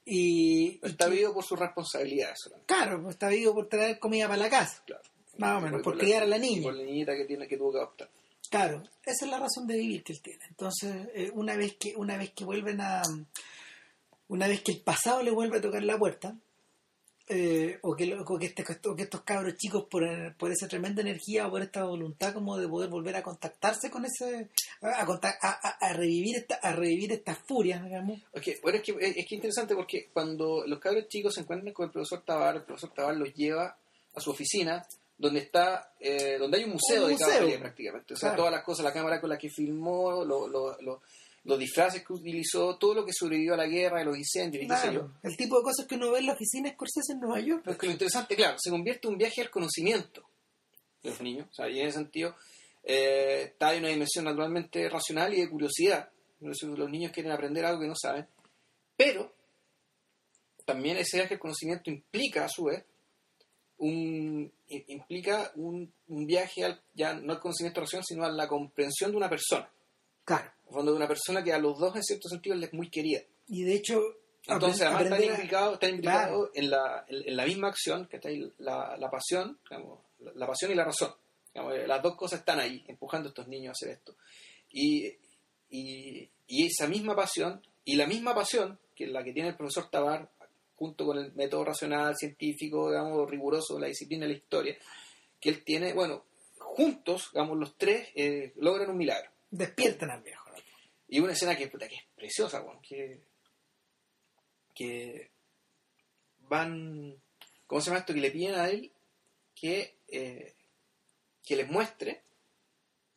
Y, y Está que- vivo por sus responsabilidades solamente. Claro, pues, está vivo por traer comida para la casa. Claro. Más o menos, por la- criar a la niña. Por la niñita que tiene que tuvo que adoptar. Claro, esa es la razón de vivir que él tiene. Entonces, eh, una vez que una vez que vuelven a una vez que el pasado le vuelve a tocar la puerta eh, o, que, o que este- o que estos cabros chicos por, por esa tremenda energía o por esta voluntad como de poder volver a contactarse con ese a, a a- a- revivir esta a revivir estas furias digamos Ok, bueno, es que es, que interesante porque cuando los cabros chicos se encuentran con el profesor Tabar, el profesor Tabar los lleva a su oficina donde está eh, donde hay un museo Un de museo. Cabaret prácticamente. O sea, Claro. todas las cosas, la cámara con la que filmó, lo- lo- lo- los disfraces que utilizó, todo lo que sobrevivió a la guerra, los incendios y qué sé yo. El tipo de cosas que uno ve en la oficina Scorsese en Nueva York Pero es que lo interesante, claro, se convierte en un viaje al conocimiento de los niños. O sea, y en ese sentido eh, está en una dimensión naturalmente racional y de curiosidad. Los niños quieren aprender algo que no saben. Pero también ese viaje al conocimiento implica, a su vez, un, implica un, un viaje al, ya no al conocimiento racional, sino a la comprensión de una persona. claro En fondo, de una persona que a los dos, en cierto sentido, les es muy querida. y de hecho Entonces, además, están implicados están implicados Claro. en, la, en, en la misma acción, que está ahí, la, la pasión, digamos, la, la pasión y la razón. Digamos, eh, las dos cosas están ahí, empujando a estos niños a hacer esto. Y, y, y esa misma pasión, y la misma pasión que la que tiene el profesor Tabar, junto con el método racional, científico, digamos, riguroso de la disciplina de la historia, que él tiene, bueno, juntos, digamos, los tres eh, logran un milagro. despiertan al viejo. Y una escena que, puta, que es preciosa, weón, que, que van, ¿cómo se llama esto? Que le piden a él que, eh, que les muestre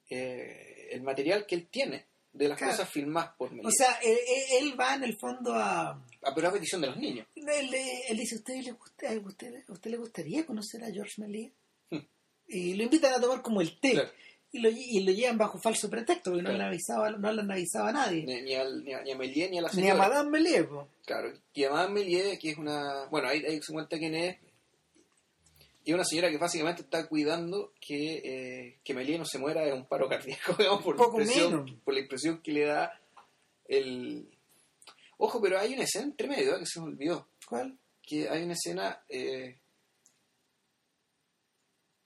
eh, el material que él tiene de las Claro. cosas filmadas por Méliès. o sea él, él- va en el fondo a Ah, pero a petición de los niños. Él, él dice, ¿a usted, le gusta, usted, a usted le gustaría conocer a George Méliès? Hmm. Y lo invitan a tomar como el té. Claro. Y, lo, y lo llevan bajo falso pretexto, porque no, le avisaba, no le han avisado a nadie. Ni, ni al- ni a, ni a Méliès ni a la Ni a señora. Madame Méliès. po. Claro, y además Méliès, que es una... Bueno, ahí, ahí se cuenta quién es. Y una señora que básicamente está cuidando que, eh, que Méliès no se muera de un paro cardíaco, <laughs> digamos, por, Poco la impresión, menos. por la impresión que le da el... Ojo, pero hay una escena entre medio ¿eh? que se me olvidó. ¿Cuál? Que hay una escena... eh,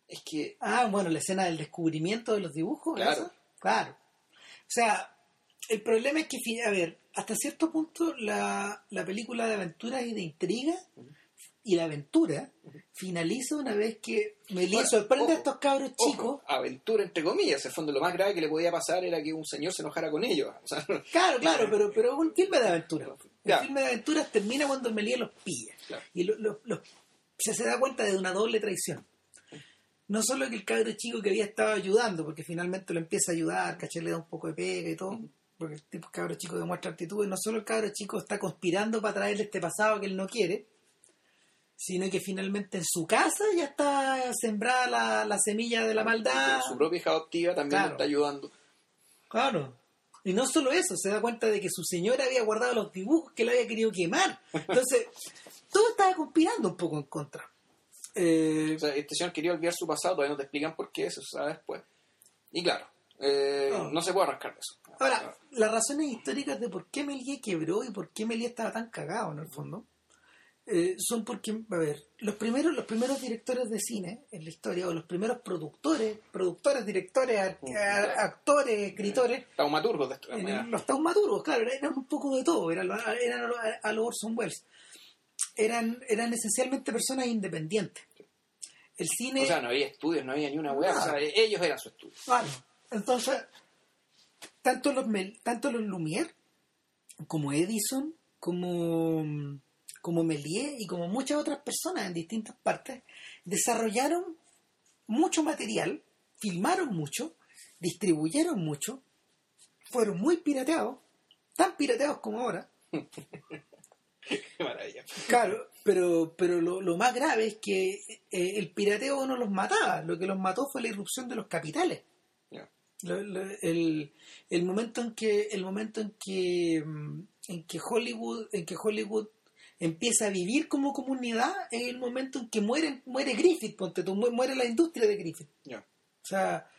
Es que... Ah, bueno, la escena del descubrimiento de los dibujos. Claro. ¿esa? Claro. O sea, el problema es que, a ver, hasta cierto punto la, la película de aventuras y de intriga y la aventura finaliza una vez que Méliès Bueno, sorprende a estos cabros ojo, chicos. aventura entre comillas. En el fondo lo más grave que le podía pasar era que un señor se enojara con ellos. O sea, Claro, claro, <laughs> pero, pero un filme de aventuras. El Ya. filme de aventuras termina cuando Méliès los pilla. Claro. Y lo- lo- lo- se, se da cuenta de una doble traición. No solo que el cabro chico que había estado ayudando, porque finalmente lo empieza a ayudar, caché, le da un poco de pega y todo, porque el tipo cabro chico demuestra actitud, y no solo el cabro chico está conspirando para traerle este pasado que él no quiere, sino que finalmente en su casa ya está sembrada la, la semilla de la maldad. Su propia hija adoptiva también Claro. lo está ayudando. Claro. Y no solo eso, se da cuenta de que su señora había guardado los dibujos que él había querido quemar. Entonces, <laughs> todo estaba conspirando un poco en contra. Eh, O sea, este señor quería olvidar su pasado, todavía no te explican por qué, eso se sabe después. Y claro, eh, No. no. se puede arrancar de eso. Ahora, las razones históricas de por qué Méliès quebró y por qué Méliès estaba tan cagado en el fondo eh, son porque, a ver, los primeros, los primeros directores de cine en la historia, o los primeros productores, productores, directores, actores, escritores, Taumaturgos de el- los taumaturgos, claro, eran un poco de todo, eran, eran a los Orson Welles. Eran, eran esencialmente personas independientes. El cine... O sea, no había estudios, no había ni una. O sea, ellos eran su estudio. Claro. Entonces, tanto los, tanto los Lumière como Edison, como, como Méliès y como muchas otras personas en distintas partes, desarrollaron mucho material, filmaron mucho, distribuyeron mucho, fueron muy pirateados, tan pirateados como ahora, <laughs> <laughs> Qué maravilla. Claro, pero, pero lo, lo más grave es que eh, el pirateo no los mataba, lo que los mató fue la irrupción de los capitales. Ya. Lo- lo- el, el momento en que el momento en que mm, en que Hollywood en que Hollywood empieza a vivir como comunidad es el momento en que muere muere Griffith ponte tú, mu- muere la industria de Griffith o sea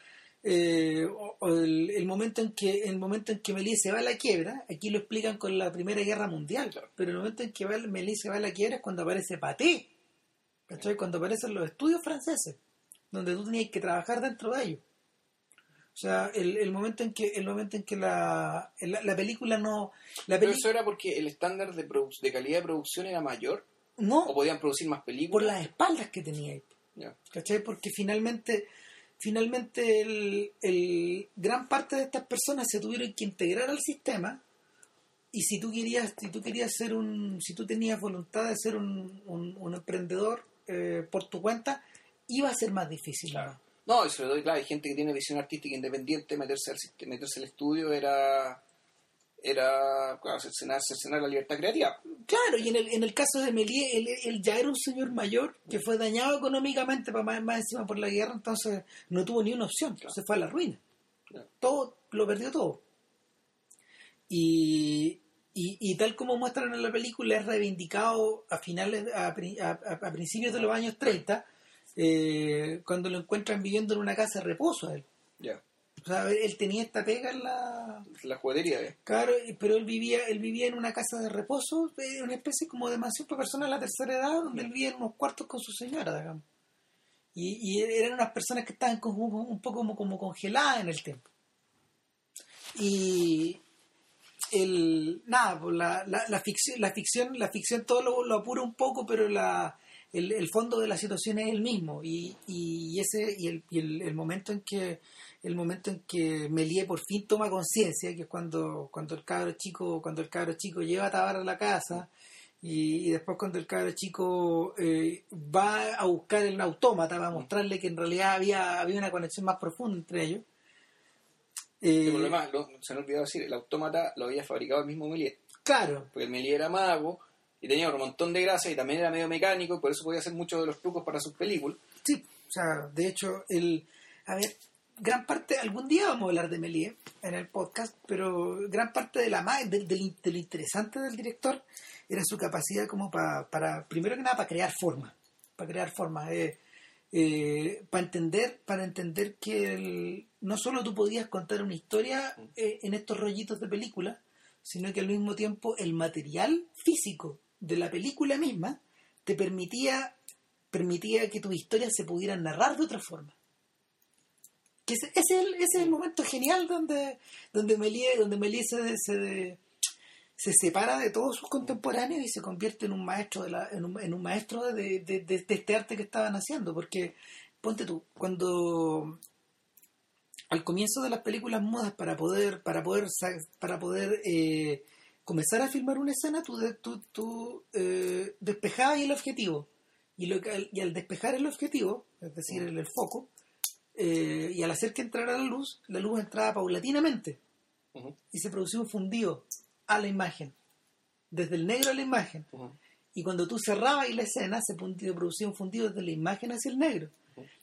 eh, o- o el, el momento en que el momento en que Méliès se va a la quiebra aquí lo explican con la primera guerra mundial Claro. pero el momento en que va- Méliès se va a la quiebra es cuando aparece Paté ¿cachai? cuando aparecen los estudios franceses donde tú tenías que trabajar dentro de ellos o sea el, el momento en que el momento en que la, la, la película no la Pero eso era porque el estándar de, de calidad de producción era mayor no o podían producir más por películas. las espaldas que tenía Ya. ¿cachai? Porque finalmente, finalmente el, el- gran parte de estas personas se tuvieron que integrar al sistema y si tú querías, si tú querías ser un, si tú tenías voluntad de ser un, emprendedor eh, por tu cuenta, iba a ser más difícil. No, y sobre todo, claro, hay gente que tiene visión artística independiente, meterse al, meterse al estudio era era claro, cercenar, cercenar la libertad creativa. Claro, y en el, en el caso de Méliès, él, él ya era un señor mayor que fue dañado económicamente para más, más encima por la guerra, entonces no tuvo ni una opción, Claro. se fue a la ruina. Claro. Todo, lo perdió todo. Y, y, y tal como muestran en la película, es reivindicado a finales, a, a- a- principios de los años 30, eh, cuando lo encuentran viviendo en una casa de reposo a él. Ya, O sea, él tenía esta pega en la, la juguetería. ¿eh? Claro, pero él vivía, él vivía en una casa de reposo, eh, una especie como de mansión para personas de la tercera edad, donde él vivía en unos cuartos con su señora, digamos. Y, y eran unas personas que estaban como, un poco como, como congeladas en el tiempo. Y el nada, pues la, la, la ficción, la ficción, la ficción todo lo, lo apura un poco, pero la el, el fondo de la situación es el mismo. Y, y ese, y el, y el, el momento en que el momento en que Melie por fin toma conciencia, que es cuando, cuando el cabro chico, cuando el cabro chico lleva a Tabar a la casa, y, y después cuando el cabro chico eh, va a buscar el autómata para mostrarle que en realidad había, había una conexión más profunda entre ellos. Eh, por lo demás, lo- se me olvidó decir, el autómata lo había fabricado el mismo Méliès. claro, Porque el era mago y tenía un montón de gracia y también era medio mecánico y por eso podía hacer muchos de los trucos para sus películas. Sí, o sea, de hecho, el, a ver, gran parte, algún día vamos a hablar de Méliès en el podcast, pero gran parte de la del, del, del interesante del director era su capacidad como pa- para, primero que nada, para crear forma, para crear forma, eh, eh, para entender, para entender que no solo tú podías contar una historia eh, en estos rollitos de película, sino que al mismo tiempo el material físico de la película misma te permitía permitía que tus historias se pudieran narrar de otra forma. Que ese, ese es el, ese es el momento genial donde, donde Méliès, donde Méliès se, se, se separa de todos sus contemporáneos y se convierte en un maestro de la, en, un, en un maestro de, de- de- de este arte que estaban haciendo. Porque, ponte tú, cuando al comienzo de las películas mudas para poder, para poder, para poder eh, comenzar a filmar una escena, tú, tú, tú eh, despejabas el objetivo. Y, lo y al despejar el objetivo, es decir, el, el foco, eh, y al hacer que entrara la luz, la luz entraba paulatinamente y se producía un fundido a la imagen, desde el negro a la imagen. Y cuando tú cerrabas la escena, se producía un fundido desde la imagen hacia el negro.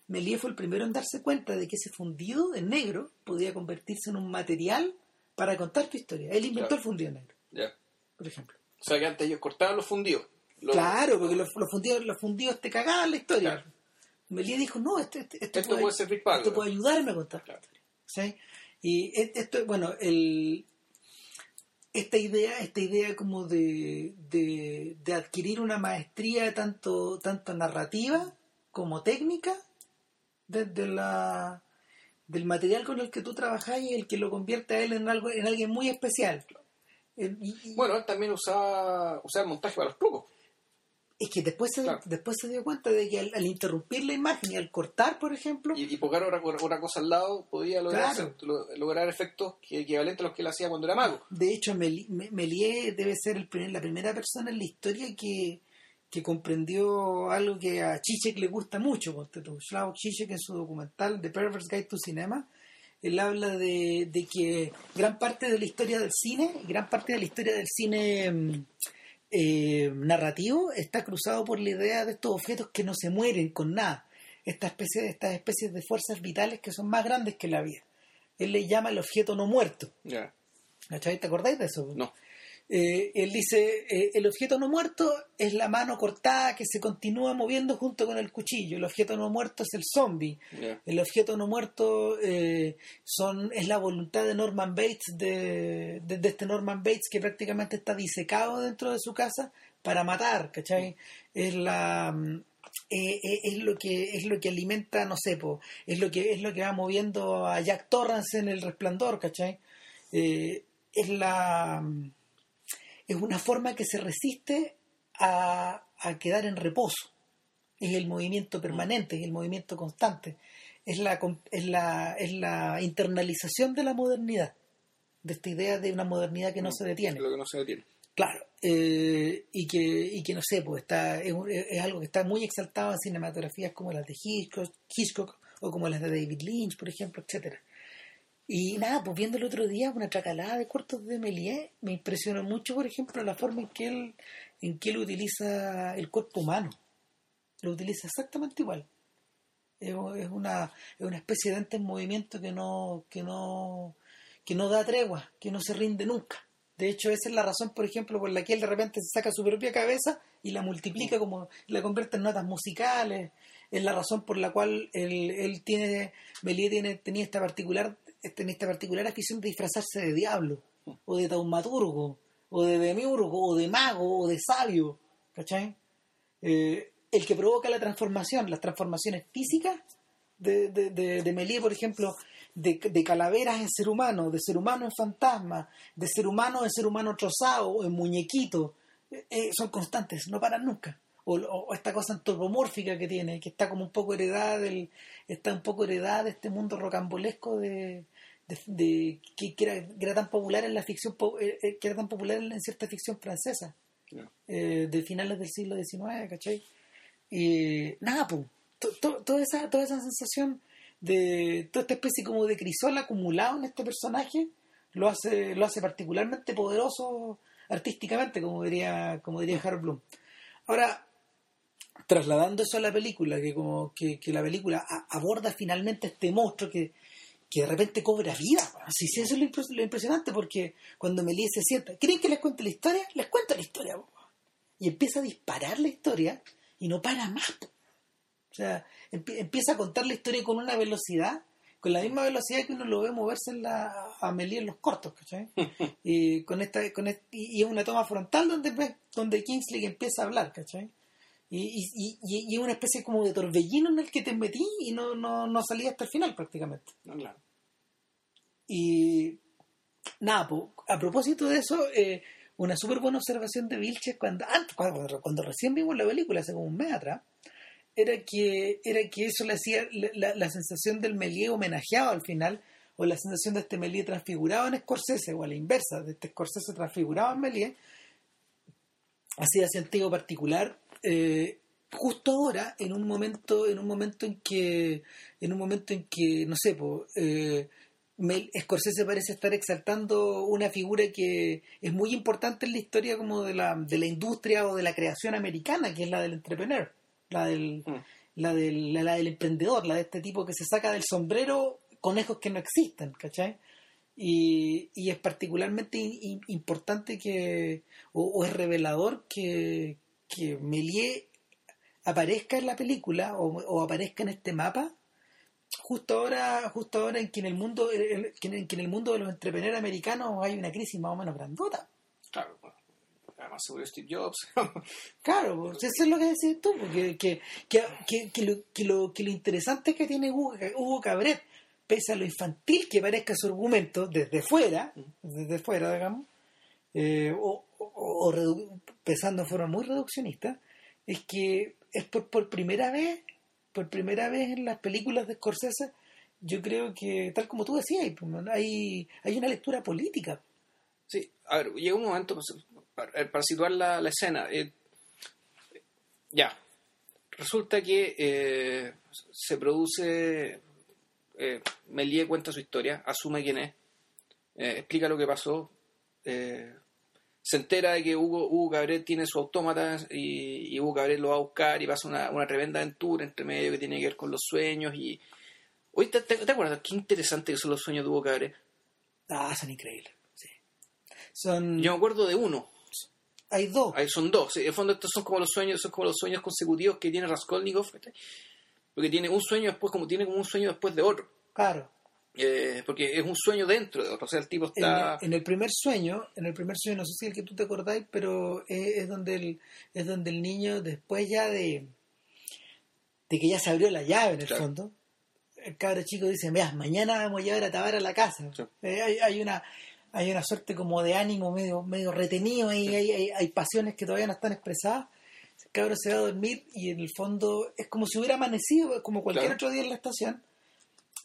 Méliès fue el primero en darse cuenta de que ese fundido en negro podía convertirse en un material para contar tu historia. Él inventó Claro. el fundido negro, por ejemplo. O sea que antes ellos cortaban los fundidos claro, porque los, fundidos, los fundidos te cagaban la historia. Melía dijo, no, esto, puede, servir para Esto puede ayudarme a contar ¿sí? Y esto, bueno, el, esta idea, esta idea como de, de, de, adquirir una maestría tanto, tanto narrativa como técnica desde la del material con el que tú trabajas y el que lo convierte a él en algo en alguien muy especial. bueno, él también usaba, usaba el montaje para los trucos. Es que después se, después se dio cuenta de que al, interrumpir la imagen y al cortar, por ejemplo... Y, y poner otra, cosa al lado podía lograr, lograr efectos equivalentes a los que él hacía cuando era mago. De hecho, Melie debe ser el la primera persona en la historia que, que comprendió algo que a Chichek le gusta mucho. Slavoj Chichek en su documental The Perverse Guide to Cinema, él habla de, de que gran parte de la historia del cine, gran parte de la historia del cine mm, eh, narrativo está cruzado por la idea de estos objetos que no se mueren con nada. Esta especie, estas especies de fuerzas vitales que son más grandes que la vida. Él le llama el objeto no muerto. ¿Te acordáis de eso? No. Eh, él dice, eh, el objeto no muerto es la mano cortada que se continúa moviendo junto con el cuchillo. El objeto no muerto es el zombie. El objeto no muerto eh, son, es la voluntad de Norman Bates, de, este Norman Bates que prácticamente está disecado dentro de su casa para matar, ¿cachai? Es la... es lo que es lo que alimenta no sé es lo que es lo que va moviendo a Jack Torrance en el resplandor ¿cachai? es la es una forma que se resiste a, quedar en reposo. Es el movimiento permanente, es el movimiento constante. Es la, es la, es la internalización de la modernidad, de esta idea de una modernidad que no, se detiene. Lo que no se detiene. Claro, eh, y, que, y que no sé, pues está, es, algo que está muy exaltado en cinematografías como las de Hitchcock, Hitchcock o como las de David Lynch, por ejemplo, etcétera. Y nada, pues viendo el otro día una tracalada de cortos de Méliès, me impresionó mucho, por ejemplo, la forma en que él, en que él utiliza el cuerpo humano. Lo utiliza exactamente igual. Es, una, es una especie de ente en movimiento que no, que no, que no da tregua, que no se rinde nunca. De hecho, esa es la razón, por ejemplo, por la que él de repente se saca su propia cabeza y la multiplica como la convierte en notas musicales. Es la razón por la cual él, él tiene, Méliès tiene, tenía esta particular en esta particular afición de disfrazarse de diablo, o de taumaturgo, o de demiurgo, o de mago, o de sabio, ¿cachai? Eh, el que provoca la transformación, las transformaciones físicas de, de, de, por ejemplo, de, calaveras en ser humano, de ser humano en fantasma, de ser humano en ser humano trozado, en muñequito, eh, eh, son constantes, no paran nunca o, esta cosa antropomórfica que tiene, que está como un poco heredada del, está un poco heredada de este mundo rocambolesco de, de, que, era, tan popular en la ficción, eh, eh, que era tan popular en cierta ficción francesa, eh, de finales del siglo XIX, ¿cachai? Y nada, pues, toda esa, toda esa sensación de toda esta especie como de crisol acumulado en este personaje lo hace, lo hace particularmente poderoso artísticamente, como diría, como diría Harold Bloom. Ahora, trasladando eso a la película, que como que, la película aborda finalmente este monstruo que, de repente cobra vida. Así sí, eso es lo, impresionante, porque cuando Melie se sienta, ¿creen que les cuente la historia? Les cuento la historia. Y empieza a disparar la historia y no para más. O sea, empieza a contar la historia con una velocidad, con la misma velocidad que uno lo ve moverse en la, a Melie en los cortos, ¿cachai? <laughs> y, con esta, con y, es una toma frontal donde, donde Kingsley empieza a hablar, ¿cachai? Y, y, es una especie como de torbellino en el que te metí y no, no, no salí hasta el final prácticamente. claro. Y nada, a propósito de eso, eh, una súper buena observación de Vilches cuando, cuando, cuando, recién vimos la película, hace como un mes atrás, era que, era que eso le hacía la, la, sensación del Melié homenajeado al final, o la sensación de este Melié transfigurado en Scorsese, o a la inversa, de este Scorsese transfigurado en Melié, hacía sentido particular eh, justo ahora en un momento en un momento en que en un momento en que no sé pues eh, Scorsese parece estar exaltando una figura que es muy importante en la historia como de la, de la industria o de la creación americana que es la del entrepreneur la del mm. la, del, la, del emprendedor la de este tipo que se saca del sombrero conejos que no existen ¿cachai? Y, y es particularmente importante que, o, es revelador que, que Méliès aparezca en la película o, o aparezca en este mapa justo ahora justo ahora en que en el mundo en, que en el mundo de los entrepreneurs americanos hay una crisis más o menos grandota Claro, bueno, además sobre Steve Jobs. <laughs> claro pues, eso es lo que decís tú porque que, que, que, que lo, que, lo, que lo interesante que tiene Hugo, Hugo Cabret pese a lo infantil que parezca su argumento desde fuera desde fuera digamos eh, o, o, o pensando en forma muy reduccionista es que es por, primera vez por primera vez en las películas de Scorsese yo creo que tal como tú decías pues, hay hay una lectura política Sí, a ver, llega un momento pues, para, para situar la, la escena. eh, ya, resulta que eh, se produce. Eh, Melie cuenta su historia, asume quién es, eh, explica lo que pasó. Se entera de que Hugo, Hugo Cabret tiene su autómata y, y Hugo Cabret lo va a buscar y pasa una, una tremenda aventura entre medio que tiene que ver con los sueños. y Oye, ¿te, te, te acuerdas qué interesante que son los sueños de Hugo Cabret? ah son increíbles sí. son Yo me acuerdo de uno, hay dos Ahí son dos. En el fondo estos son como los sueños, son como los sueños consecutivos que tiene Raskolnikov. Porque tiene un sueño después, como tiene como un sueño después de otro. claro Eh, porque es un sueño dentro de otro. O sea, el tipo está. en el primer sueño, en el primer sueño, no sé si el que tú te acordáis, pero es, es donde el, es donde el niño, después ya de, de que ya se abrió la llave en el Claro. fondo, el cabro chico dice, mira, mañana vamos a llevar a Tabar a la casa. Sí. Eh, hay, hay una hay una suerte como de ánimo medio, medio retenido, ahí, hay, hay, hay pasiones que todavía no están expresadas. El cabro se va a dormir y en el fondo es como si hubiera amanecido, como cualquier Claro. otro día en la estación.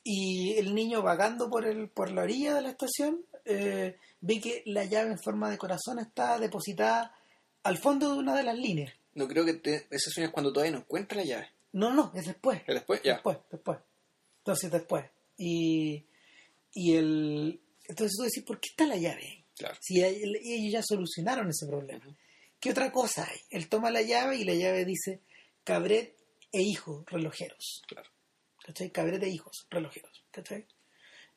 Y el niño vagando por el por la orilla de la estación eh, ve que la llave en forma de corazón está depositada al fondo de una de las líneas. No creo que te- ese sueño es cuando todavía no encuentra la llave. No, no, es después. ¿Es después? Ya. Después, después. Entonces después. Y, y el entonces tú decís, ¿por qué está la llave? Claro. Si el- ellos ya solucionaron ese problema. ¿Qué otra cosa hay? Él toma la llave y la llave dice Cabret e hijo relojeros. Claro. ¿Cachai? Cabret e hijos relojeros. ¿Cachai?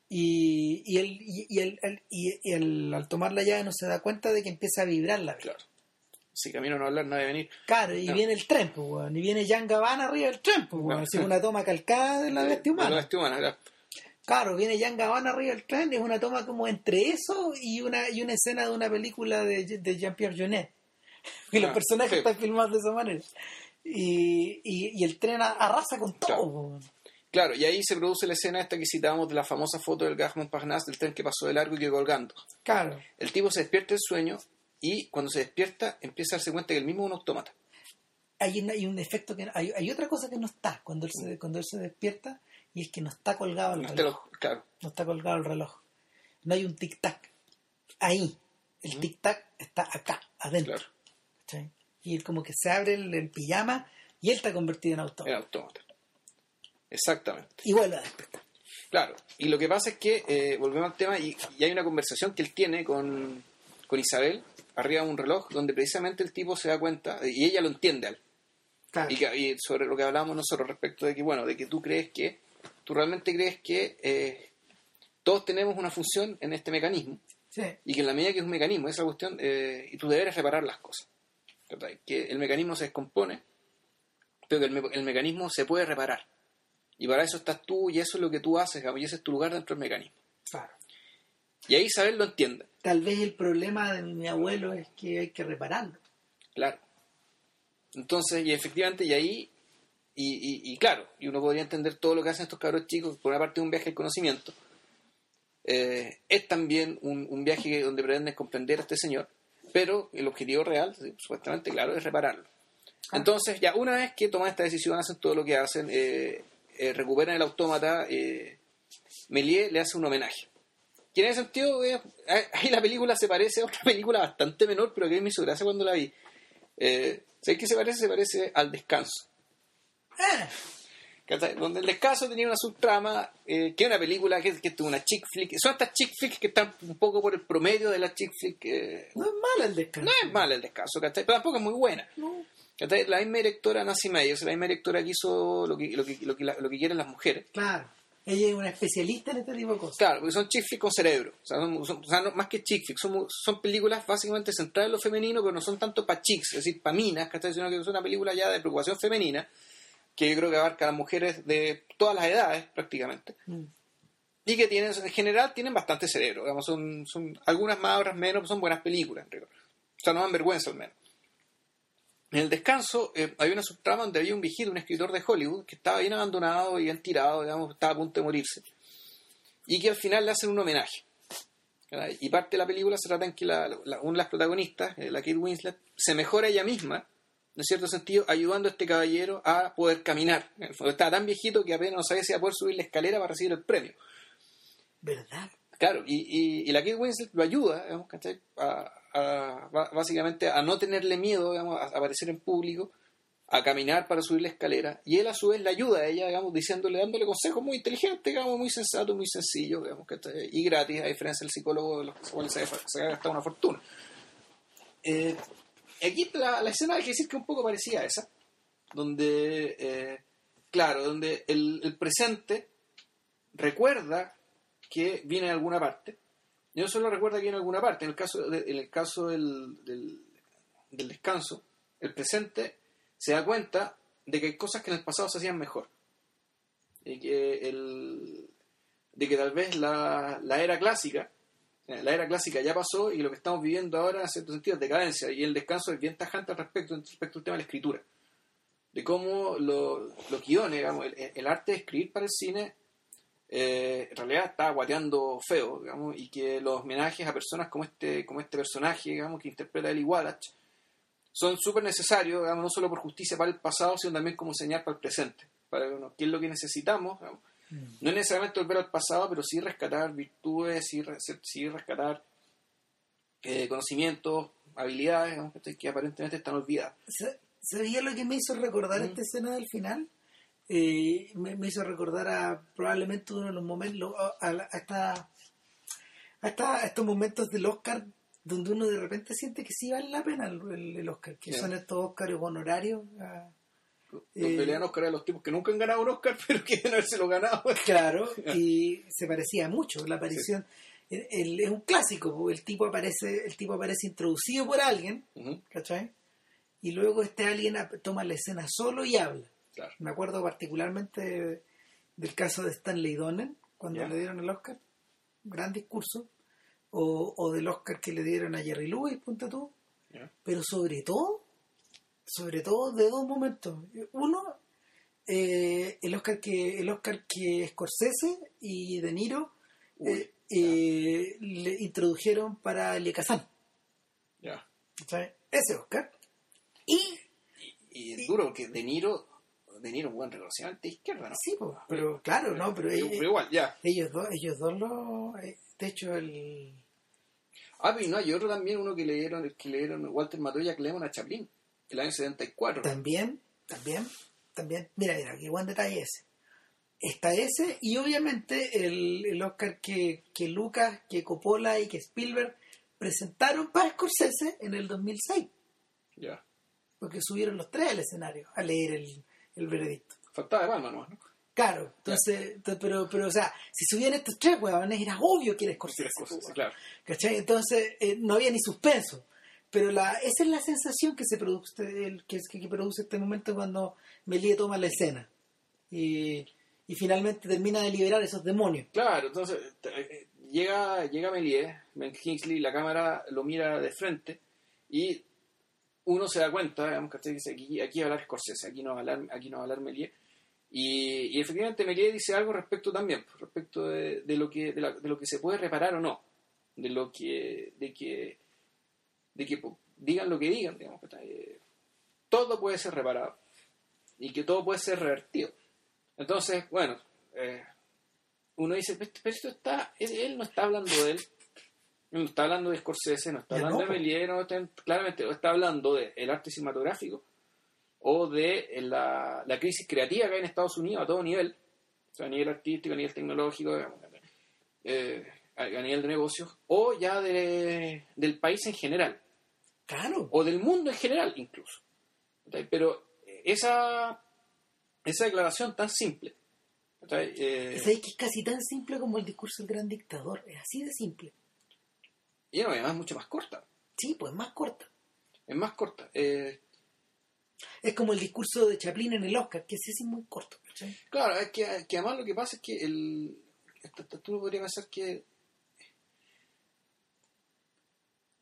Y, y, él, y, y él- él- y- él, al tomar la llave no se da cuenta de que empieza a vibrar la vía. Claro. Si camino no hablar, no debe venir. Claro, y No. viene el tren, pues, weón, y viene Jan Gavana arriba del tren, pues, weón, No. así una toma calcada de la bestia De la humana. bestia humana, claro. Claro, viene Jan Gavana arriba del tren, es una toma como entre eso y una y una escena de una película de, de Jean-Pierre Jeunet. Y los Ah, personajes sí. están filmados de esa manera. Y, y, y el tren arrasa con todo. Claro. Claro, y ahí se produce la escena esta que citábamos de la famosa foto del Gare Montparnasse del tren que pasó de largo y quedó colgando. Claro. El tipo se despierta del sueño y cuando se despierta empieza a darse cuenta que el mismo es un autómata. Hay, un- hay un efecto que hay, hay otra cosa que no está cuando él se, cuando él se despierta y es que no está colgado el No reloj. claro, No está colgado el reloj. No hay un tic-tac. Ahí. El tic-tac está acá, adentro. claro. Y él como que se abre el, el pijama y él está convertido en auto. el autómata. Exactamente. Y vuelve a despertar. Claro, y lo que pasa es que, eh, volvemos al tema, y, y hay una conversación que él tiene con, con Isabel, arriba de un reloj, donde precisamente el tipo se da cuenta, y ella lo entiende a él, Claro. y, que- y sobre lo que hablamos nosotros respecto de que, bueno, de que tú crees que, tú realmente crees que eh, todos tenemos una función en este mecanismo, Sí. y que en la medida que es un mecanismo, esa cuestión, eh, y tu deber es reparar las cosas. Que el mecanismo se descompone, pero que el, me- el mecanismo se puede reparar. Y para eso estás tú y eso es lo que tú haces, digamos, y ese es tu lugar dentro del mecanismo. Claro. Y ahí Isabel lo entiende, Tal vez el problema de mi abuelo es que hay que repararlo. claro. Entonces, y efectivamente, y ahí, y, y- y claro, y uno podría entender todo lo que hacen estos cabros chicos, por una parte un viaje al conocimiento, eh, es también un, un viaje donde pretenden comprender a este señor, pero el objetivo real, supuestamente, claro, es repararlo. Entonces, ya una vez que toman esta decisión, hacen todo lo que hacen, eh, eh, recuperan el autómata, eh, Méliès le hace un homenaje. Que en ese sentido, eh, ahí la película se parece a otra <laughs> película bastante menor, pero que me hizo gracia cuando la vi. Eh, ¿Sabes qué se parece? Se parece al descanso. Ah, ¿cachai? Donde el descanso tenía una subtrama, eh, que es una película que, que es una chick flick. Son estas chick flicks que están un poco por el promedio de la chick flick. eh, no es malo el descanso. no es mala el descanso, ¿cachai? Pero tampoco es muy buena. No. La misma directora Nancy Meyers, la misma directora que hizo lo que, lo que, lo que, la- lo que quieren las mujeres. Claro. ella es una especialista en este tipo de cosas. Claro, porque son chick flicks con cerebro. O sea, son- son- o sea, no- más que chick flicks, son, son películas básicamente centradas en lo femenino, pero no son tanto para chicks, es decir, para minas, ¿cachai? sino que es una película ya de preocupación femenina, que yo creo que abarca a las mujeres de todas las edades prácticamente. Mm. Y que tienen, en general tienen bastante cerebro. Digamos, son, son algunas más, otras menos, son buenas películas. en rigor. O sea, no dan vergüenza al menos. En el descanso eh, había una subtrama donde había un viejito, un escritor de Hollywood, que estaba bien abandonado y bien tirado, digamos, estaba a punto de morirse. Y que al final le hacen un homenaje. ¿verdad? Y parte de la película se trata en que la- la- una de las protagonistas, eh, la Kate Winslet, se mejora ella misma, en cierto sentido, ayudando a este caballero a poder caminar. En el fondo, estaba tan viejito que apenas no sabía si iba a poder subir la escalera para recibir el premio. ¿Verdad? Claro, y, y, y la Kate Winslet lo ayuda, digamos, ¿cachai? A, a- básicamente a no tenerle miedo, a aparecer en público, a caminar para subir la escalera, y él a su vez le ayuda a ella, diciéndole, dándole consejos muy inteligentes, muy sensatos, muy sencillos, digamos, ¿cachai? y gratis, a diferencia del psicólogo de los cuales se, ha gastado una fortuna. Eh, aquí la, la escena hay que decir que un poco parecía a esa, donde, eh, claro, donde el, el presente recuerda que viene de alguna parte, y no solo recuerda que viene de alguna parte, en el caso, en el caso del, del, descanso, el presente se da cuenta de que hay cosas que en el pasado se hacían mejor. Y que el, de que tal vez la, la era clásica, la era clásica ya pasó y lo que estamos viviendo ahora en cierto sentido es decadencia. Y el descanso es bien tajante al respecto, respecto al tema de la escritura. De cómo lo- los guiones, digamos, el arte de escribir para el cine eh, en realidad está guateando feo, digamos, y que los homenajes a personas como este, como este personaje, digamos, que interpreta Eli Wallach, son súper necesarios, digamos, no solo por justicia para el pasado, sino también como señal para el presente, para bueno, qué es lo que necesitamos, digamos. no es necesariamente volver al pasado, pero sí rescatar virtudes, sí, sí rescatar eh, conocimientos, habilidades, digamos, que aparentemente están olvidadas. Sa- ¿Sabía lo que me hizo recordar Mm. esta escena del final? Eh, me, me hizo recordar a probablemente uno de los momentos, a, esta- a esta- a estos momentos del Oscar donde uno de repente siente que sí vale la pena el, el- el Oscar, que son estos Oscars honorarios. ah, Los Eh, pelean Oscar a los tipos que nunca han ganado un Oscar, <laughs> pero quieren habérselo ganado. Claro, <laughs> y se parecía mucho la aparición. el- es un clásico, el tipo aparece, el tipo aparece introducido por alguien, Ujú, ¿cachai? Y luego este alguien toma la escena solo y habla. Claro. Me acuerdo particularmente de- del caso de Stanley Donen, cuando Ya. le dieron el Oscar, gran discurso, o, o del Oscar que le dieron a Jerry Lewis, punto tú, pero sobre todo, sobre todo de dos momentos. Uno, eh, el Oscar que el Oscar que Scorsese y De Niro Uy, eh, eh, le introdujeron para El Kazan, ya. Ese Oscar. Y Y es duro porque De Niro, De Niro buen reconocimiento de izquierda, ¿no? sí, pero claro, no, pero Pero, eh, pero igual, ya. Ellos dos, ellos dos lo. eh, De hecho, el. Ah, pero no, hay otro también, uno que le dieron, que le dieron Walter mató Jack Lemmon a Chaplin, el año 74. También, también, también. Mira, mira, qué buen detalle ese. Está ese, y obviamente el, el Oscar que, que Lucas, que Coppola y que Spielberg presentaron para Scorsese en el 2006, Ya. porque subieron los tres al escenario a leer el, el veredicto. Faltaba de palma nomás, ¿no? Claro, entonces, ento- pero, pero, o sea, si subían estos tres huevones, era obvio que era Sí, Scorsese. cosas, pues, claro. ¿Cachai? Entonces eh, no había ni suspenso. Pero la, esa es la sensación que se produce, el, que, que, que produce este momento cuando Melie toma la escena. Y, y finalmente termina de liberar esos demonios. Claro, entonces eh, llega, llega Méliès, Ben Kingsley, la cámara lo mira de frente y uno se da cuenta, digamos, ¿cachai? Dice, aquí, aquí va a hablar Scorsese, aquí no va a hablar, aquí no va a hablar Méliès. Y, y efectivamente Méliès dice algo respecto también, respecto de, de lo que, de, la- de lo que se puede reparar o no, de lo que, de que, de que pues, digan lo que digan, digamos, ¿cachai? Todo puede ser reparado y que todo puede ser revertido. Entonces, bueno, eh, uno dice, pero esto está, él no está hablando de él, no está hablando de Scorsese, no está hablando no, de. Méliès, no está- claramente está hablando del arte cinematográfico o de eh, la, la crisis creativa que hay en Estados Unidos a todo nivel, o sea, a nivel artístico, a nivel tecnológico, digamos, eh, a, a nivel de negocios, o ya de- del país en general, Claro. o del mundo en general incluso. Pero esa, esa declaración tan simple. Eh, que es casi tan simple como el discurso del gran dictador. Es así de simple. Y no, además es mucho más corta. Sí, pues más corta. Es más corta. Eh, Es como el discurso de Chaplin en el Oscar, que sí es muy corto. claro, es que, que además lo que pasa es que el, tú podrías pensar que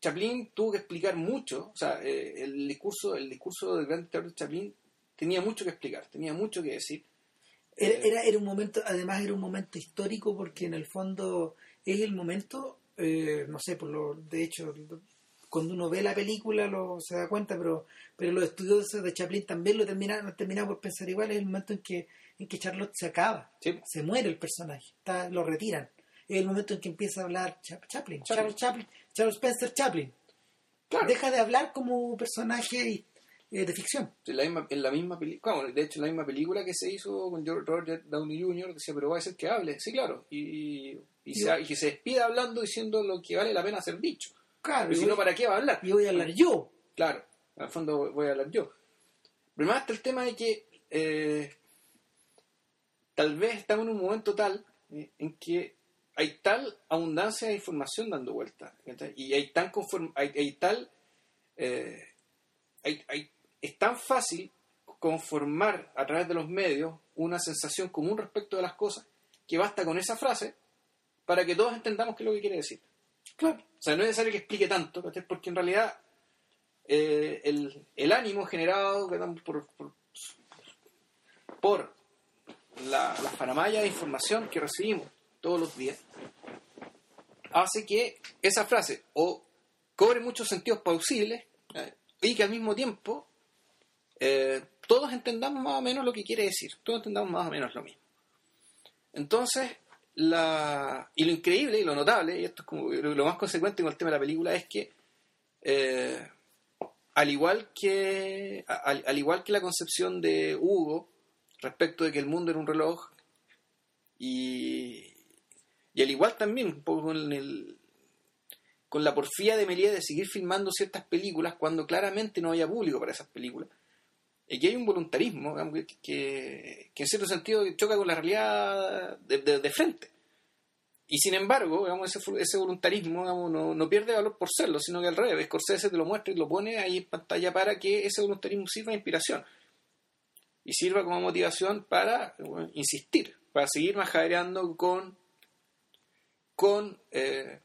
Chaplin tuvo que explicar mucho, o sea, eh, el discurso el discurso del gran dictador de Chaplin tenía mucho que explicar, tenía mucho que decir. Era, Eh, era, era un momento, además era un momento histórico porque en el fondo es el momento, eh, no sé, por lo, de hecho, cuando uno ve la película lo, se da cuenta, pero, pero los estudiosos de Chaplin también lo terminan, terminan por pensar igual, es el momento en que, en que Charlotte se acaba, sí, se muere el personaje, está, lo retiran. Es el momento en que empieza a hablar Cha- Chaplin. Charles Chaplin, Charles Spencer Chaplin. claro. Deja de hablar como personaje eh, de ficción. En la misma, en la misma película, bueno, de hecho en la misma película que se hizo con George- Robert Downey Jr. decía, pero va a ser que hable, sí, claro, y, y, se, y que se despida hablando diciendo lo que vale la pena ser dicho. Claro, si no, ¿para qué va a hablar? y voy a hablar yo. Claro, al fondo voy a hablar yo. Pero más está el tema de que eh, tal vez estamos en un momento tal eh, en que hay tal abundancia de información dando ¿cachai? y hay tan conform- hay, hay tal eh, hay- hay- es tan fácil conformar a través de los medios una sensación común respecto de las cosas que basta con esa frase para que todos entendamos qué es lo que quiere decir. Claro. O sea, no es necesario que explique tanto, porque en realidad eh, el, el ánimo generado por, por, por la, la faramalla de información que recibimos todos los días hace que esa frase o cobre muchos sentidos plausibles ¿eh? y que al mismo tiempo eh, todos entendamos más o menos lo que quiere decir, todos entendamos más o menos lo mismo. Entonces, la, y lo increíble y lo notable, y esto es como lo más consecuente con el tema de la película, es que eh, al igual que al, al igual que la concepción de Hugo respecto de que el mundo era un reloj y, y al igual también un poco con el con la porfía de Méliès de seguir filmando ciertas películas cuando claramente no había público para esas películas Aquí hay un voluntarismo que, en cierto sentido choca con la realidad de, frente. Y sin embargo, digamos, ese, ese voluntarismo no, no pierde valor por serlo, sino que al revés, Scorsese te lo muestra y lo pone ahí en pantalla para que ese voluntarismo sirva de inspiración y sirva como motivación para insistir, para seguir majadereando con, con eh,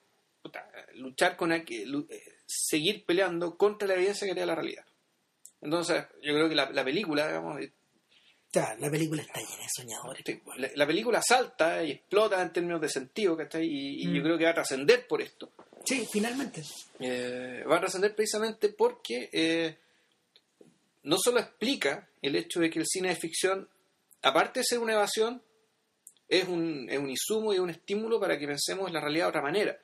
luchar con aqu- lu- eh, seguir peleando contra la evidencia que crea la realidad. Entonces, yo creo que la, la película, digamos, la película está llena de soñadores. sí, la, la película salta y explota en términos de sentido, ¿cachai? Y, y Mm. yo creo que va a trascender por esto. Sí, finalmente. Eh, va a trascender precisamente porque eh, no solo explica el hecho de que el cine de ficción, aparte de ser una evasión, es un, es un insumo y un estímulo para que pensemos la realidad de otra manera.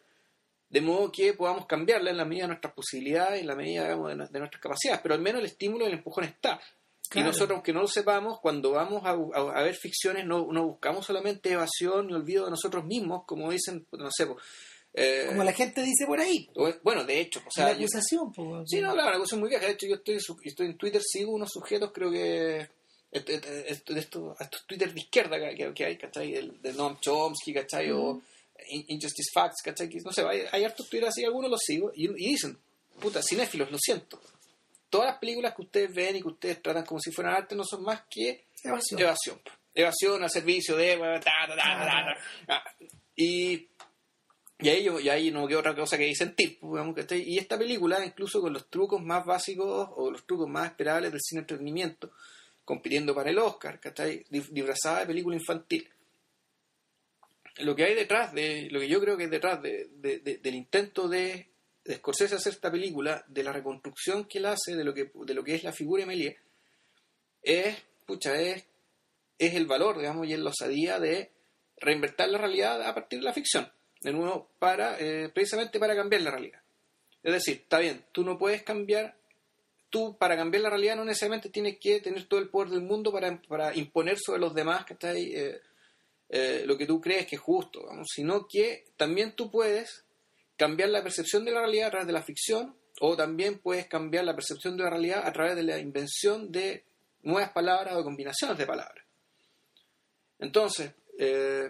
De modo que podamos cambiarla en la medida de nuestras posibilidades, en la medida digamos, de, nu- de nuestras capacidades. Pero al menos el estímulo y el empujón está. Claro. Y nosotros, aunque no lo sepamos, cuando vamos a, a- a ver ficciones, no, no buscamos solamente evasión y olvido de nosotros mismos, como dicen, no sé, eh, Como la gente dice por ahí. o- bueno, de hecho, o sea, la yo- acusación, pues. Sí, no, claro, una cosa muy vieja. De hecho, yo estoy, estoy en Twitter, sigo unos sujetos, creo que. de estos, estos Twitter de izquierda que, hay, ¿cachai? El, de Noam Chomsky, ¿cachai? O In- Injustice Facts, ¿cachai? No sé, hay, hay hartos Twitter así, algunos los sigo, y, y dicen, puta, cinéfilos, lo siento. Todas las películas que ustedes ven y que ustedes tratan como si fueran arte no son más que Evasión. evasión. Evasión al servicio de... ta, ta, ta, ta, ta, ta. Y, y, ahí yo, y ahí no queda otra cosa que sentir. pues. Y esta película, incluso con los trucos más básicos o los trucos más esperables del cine entretenimiento, compitiendo para el Oscar, ¿cachai? Disfrazada de película infantil. Lo que hay detrás de, lo que yo creo que es detrás de, de- de- del intento de, Scorsese hacer esta película, de la reconstrucción que él hace de lo que, de lo que es la figura de Méliès, es, pucha, es, es el valor, digamos, y es la osadía de reinvertir la realidad a partir de la ficción. De nuevo, para, eh, precisamente para cambiar la realidad. Es decir, está bien, tú no puedes cambiar, tú para cambiar la realidad no necesariamente tienes que tener todo el poder del mundo para, para imponer sobre los demás que está ahí, eh, lo que tú crees que es justo, vamos, sino que también tú puedes cambiar la percepción de la realidad a través de la ficción o también puedes cambiar la percepción de la realidad a través de la invención de nuevas palabras o combinaciones de palabras. Entonces, eh,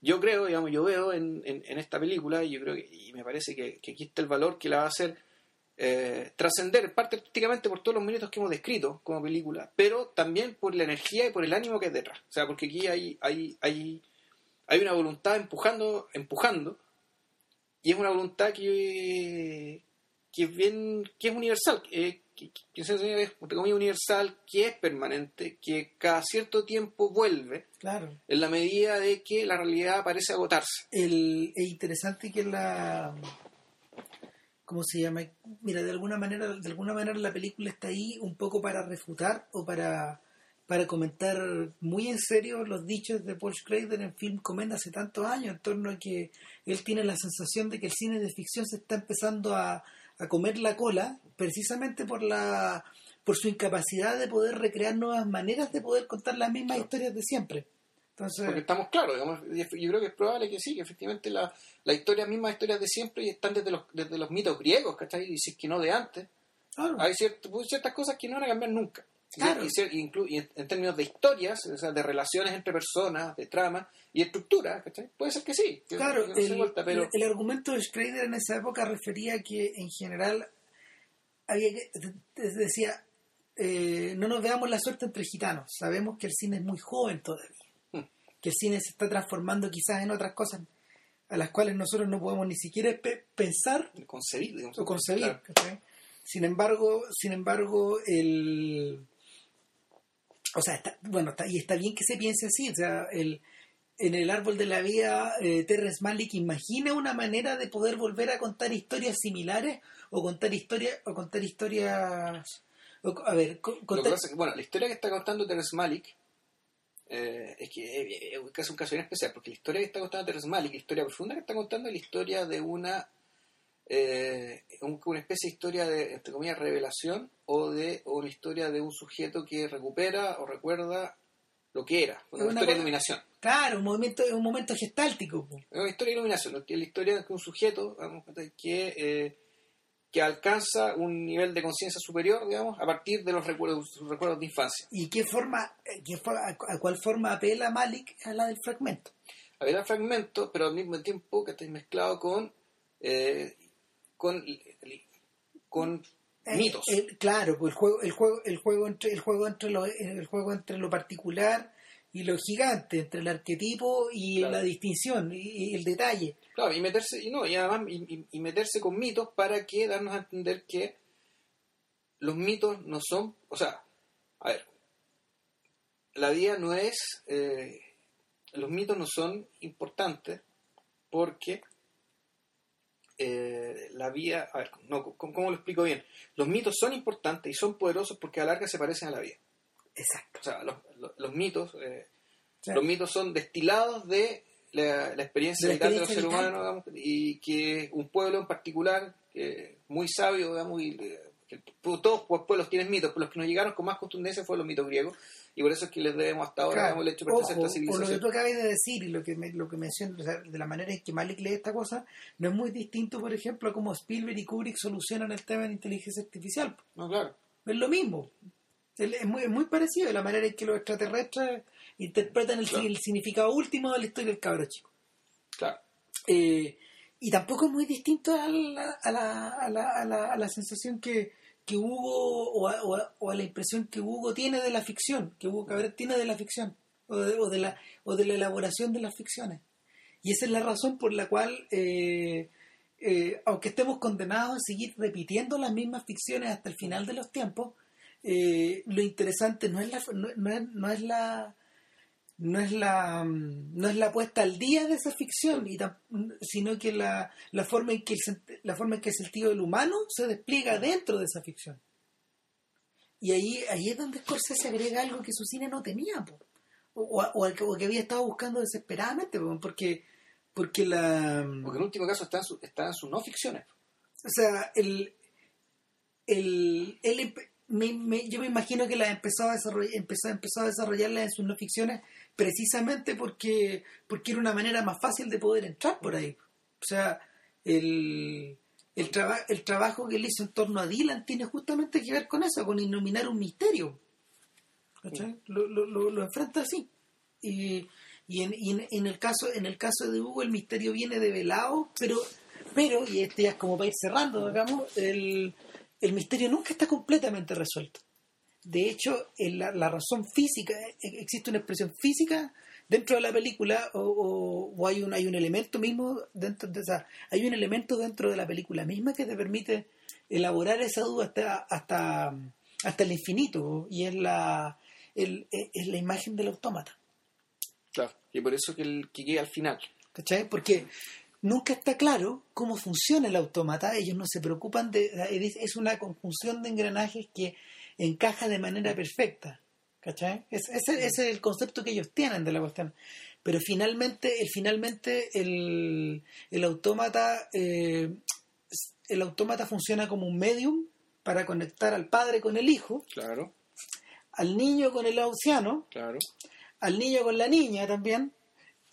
yo creo, digamos, yo veo en, en, esta película, y yo creo que, y me parece que, que, aquí está el valor que la va a hacer eh, trascender, parte prácticamente por todos los minutos que hemos descrito como película, pero también por la energía y por el ánimo que es detrás. O sea, porque aquí hay, hay, hay, hay una voluntad empujando, empujando, y es una voluntad que, que es bien, que es universal, que, que, es universal, que es permanente, que cada cierto tiempo vuelve, claro. en la medida de que la realidad parece agotarse. El, es interesante que la ¿cómo se llama? Mira, de alguna manera, de alguna manera la película está ahí un poco para refutar o para, para comentar muy en serio los dichos de Paul Schrader en Film Comenda hace tantos años, en torno a que él tiene la sensación de que el cine de ficción se está empezando a, a comer la cola, precisamente por la por su incapacidad de poder recrear nuevas maneras de poder contar las mismas historias de siempre. Porque estamos claros, digamos, yo creo que es probable que sí, que efectivamente la, la historia, mismas historias de siempre y están desde los, desde los mitos griegos, ¿cachai? Y si es que no de antes. Hay pues, ciertas cosas que no van a cambiar nunca. Claro. Y, en términos de historias, o sea, de relaciones entre personas, de trama y estructura, ¿cachai? Puede ser que sí. claro, el, pero... el, argumento de Schrader en esa época refería que en general había que, decía, eh, no nos veamos la suerte entre gitanos, sabemos que el cine es muy joven todavía que el cine se está transformando quizás en otras cosas a las cuales nosotros no podemos ni siquiera pensar concebir, o concebir. Sin embargo, sin embargo, el o sea, bueno, está, y está bien que se piense así, o sea, el, en el árbol de la vida, eh, Terrence Malick imagina una manera de poder volver a contar historias similares o contar historias o contar historias a ver, bueno, la historia que está contando Terrence Malick eh, es que eh, es un caso bien especial, porque la historia que está contando Terrence Malick, la historia profunda que está contando es la historia de una eh, una especie de historia de, entre comillas, revelación o de una historia de un sujeto que recupera o recuerda lo que era, una, historia de iluminación. Claro, un momento, un momento gestáltico. Es una historia de iluminación, la historia de un sujeto que eh, que alcanza un nivel de conciencia superior, digamos, a partir de los recuerdos, sus recuerdos de infancia. ¿Y qué forma, qué, a cuál forma apela Malik a la del fragmento? Apela al fragmento, pero al mismo tiempo que está mezclado con, eh, con, con eh, mitos. Eh, claro, pues el juego, el juego, el juego entre, el juego entre lo, el juego entre lo particular y lo gigante, entre el arquetipo y la distinción y el detalle. Claro, y meterse, y no, y además, y, meterse con mitos para que darnos a entender que los mitos no son, o sea, a ver, la vida no es, eh, los mitos no son importantes porque eh, la vida, a ver, no, ¿cómo, lo explico bien? Los mitos son importantes y son poderosos porque a larga se parecen a la vida. Exacto. O sea, los, mitos, eh, los mitos son destilados de la, experiencia vital de los seres humanos y que un pueblo en particular, muy sabio, digamos, y, que todos los pueblos tienen mitos, pero los que nos llegaron con más contundencia fueron los mitos griegos y por eso es que les debemos hasta ahora el hecho de esta civilización. Por lo que tú acabas de decir y lo que me, lo que mencionas, de la manera en que Malik lee esta cosa, no es muy distinto, por ejemplo, a cómo Spielberg y Kubrick solucionan el tema de inteligencia artificial. No, claro. Es lo mismo. Es muy, es muy parecido la manera en que los extraterrestres interpretan el, significado último de la historia del cabro chico. Claro. Eh, y tampoco es muy distinto a la, a la, a la, a la, sensación que, que Hugo o a, o, a, la impresión que Hugo tiene de la ficción, que Hugo Cabrera tiene de la ficción o de, o de, la, o de la elaboración de las ficciones. Y esa es la razón por la cual, eh, eh, aunque estemos condenados a seguir repitiendo las mismas ficciones hasta el final de los tiempos, lo interesante no es la, no es la no es la mm, no es la puesta al día de esa ficción y sino que la, la forma en que el, la forma en que el sentido del humano se despliega dentro de esa ficción. Y ahí ahí es donde Scorsese agrega algo que su cine no tenía O, o, que, había estado buscando desesperadamente porque porque la mm, porque en último caso está en, su, está en sus no ficciones o sea el el, el yo me imagino que la empezó a desarrollar, empezó, empezó a desarrollarla en sus no ficciones precisamente porque, porque era una manera más fácil de poder entrar por ahí. O sea, el, el, el trabajo que él hizo en torno a Dylan tiene justamente que ver con eso, con iluminar un misterio. Lo, lo, lo, enfrenta así. Y, Y en, y en, en el caso en el caso de Hugo el misterio viene develado, pero pero y este ya es como para ir cerrando, digamos, el, el misterio nunca está completamente resuelto. De hecho, en la, la razón física, eh, existe una expresión física dentro de la película o, o- o hay un hay un elemento mismo dentro de esa hay un elemento dentro de la película misma que te permite elaborar esa duda hasta hasta hasta el infinito y es la el- es la imagen del autómata Claro. Y por eso que, el, que al final. ¿cachai? Porque nunca está claro cómo funciona el autómata, ellos no se preocupan de... es una conjunción de engranajes que encaja de manera perfecta, ¿cachai? Es- Ese, ese es el concepto que ellos tienen de la cuestión. Pero finalmente, el, finalmente el, el autómata... eh, el autómata funciona como un medium para conectar al padre con el hijo, Claro, al niño con el anciano, claro. al niño con la niña también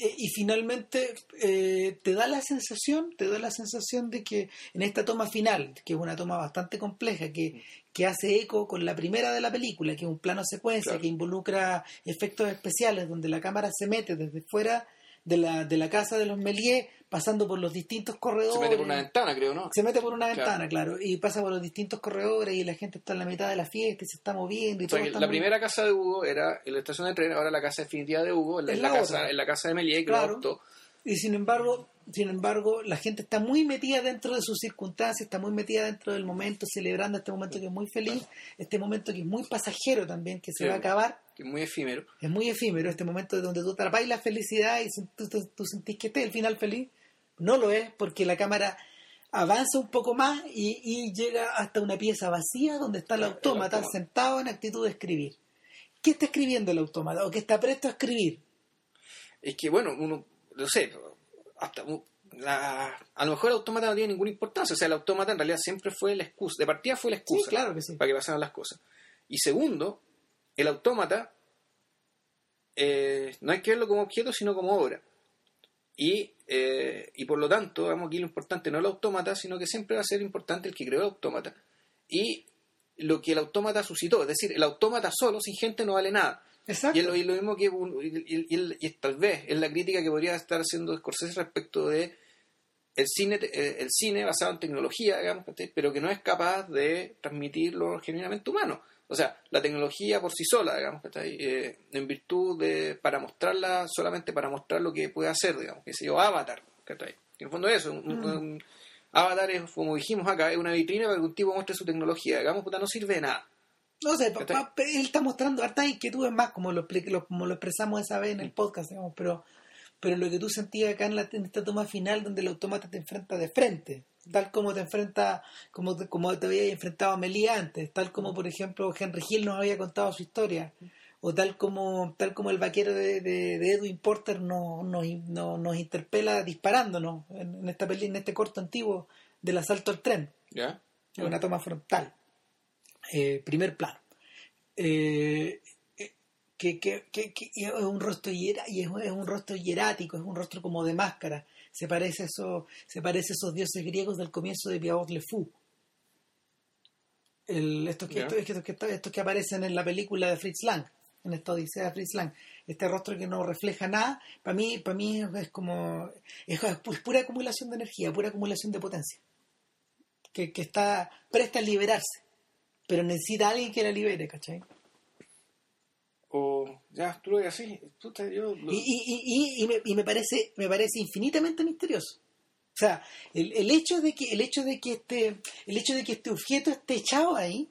eh, y finalmente eh, te da la sensación te da la sensación de que en esta toma final que es una toma bastante compleja que, que hace eco con la primera de la película que es un plano secuencia Claro. que involucra efectos especiales donde la cámara se mete desde fuera de la, de la casa de los Méliès pasando por los distintos corredores Se mete por una ventana, creo, ¿no? se mete por una ventana, claro, y pasa por los distintos corredores y la gente está en la mitad de la fiesta y se está moviendo y O sea, todo la muy- primera casa de Hugo era la estación de tren, ahora la casa definitiva de Hugo, en la, casa, en la casa de Melié, que Claro. Y sin embargo, sin embargo, la gente está muy metida dentro de sus circunstancias, está muy metida dentro del momento, celebrando este momento que es muy feliz, este momento que es muy pasajero también, que se Sí. va a acabar, que es muy efímero. es muy efímero, este momento de donde tú atrapáis la felicidad y tú, tú- tú sentís que este es el final feliz. No lo es, porque la cámara avanza un poco más y, y llega hasta una pieza vacía donde está el El autómata sentado en actitud de escribir. ¿Qué está escribiendo el autómata? ¿O qué está presto a escribir? Es que, bueno, uno, no sé, hasta la, a lo mejor el autómata no tiene ninguna importancia. O sea, el autómata en realidad siempre fue la excusa. De partida fue la Sí, excusa claro que sí. para que pasaran las cosas. Y segundo, el autómata eh, no hay que verlo como objeto, sino como obra. Y, eh, y por lo tanto, vamos aquí lo importante no el autómata, sino que siempre va a ser importante el que creó el autómata. Y lo que el autómata suscitó. Es decir, el autómata solo, sin gente, no vale nada. Exacto. Y lo, y lo mismo que y, y- tal vez es la crítica que podría estar haciendo Scorsese respecto de el cine eh, el cine basado en tecnología digamos pero que no es capaz de transmitir lo genuinamente humano o sea la tecnología por sí sola digamos. Eh, en virtud de para mostrarla solamente para mostrar lo que puede hacer digamos que se yo Avatar ¿cachai? en el fondo es eso un- Mm. un- Avatar es como dijimos acá es una vitrina para que un tipo muestre su tecnología digamos puta no sirve de nada No sé, papá, él está mostrando hartas inquietudes más, como lo, lo- como lo expresamos esa vez en Mm. el podcast, digamos, pero, pero lo que tú sentías acá en, la, en esta toma final donde el autómata te enfrenta de frente, tal como te enfrenta, como te, como te había enfrentado a Melía antes, tal como por ejemplo Henry Hill nos había contado su historia, o tal como, tal como el vaquero de, de, de Edwin Porter nos, nos, nos, nos interpela disparándonos en, en esta peli, en este corto antiguo del asalto al tren ¿ya? una toma frontal, eh, primer plano. Eh, eh, que, que, que, que es un rostro y es un rostro hierático, es un rostro como de máscara. Se parece a esos, se parece a esos dioses griegos del comienzo de Pierrot Le Fou. El, estos, que, Ya. estos, estos que, estos que aparecen en la película de Fritz Lang, en esta Odisea de Fritz Lang. Este rostro que no refleja nada, para mí, para mí es como es, es pura acumulación de energía, pura acumulación de potencia que, que está presta a liberarse, pero necesita a alguien que la libere, ¿cachai? O ya tú lo ves así puta, yo lo- Y, y, y, y- me, y me parece me parece infinitamente misterioso. O sea, el, el hecho de que el hecho de que este el hecho de que este objeto esté echado ahí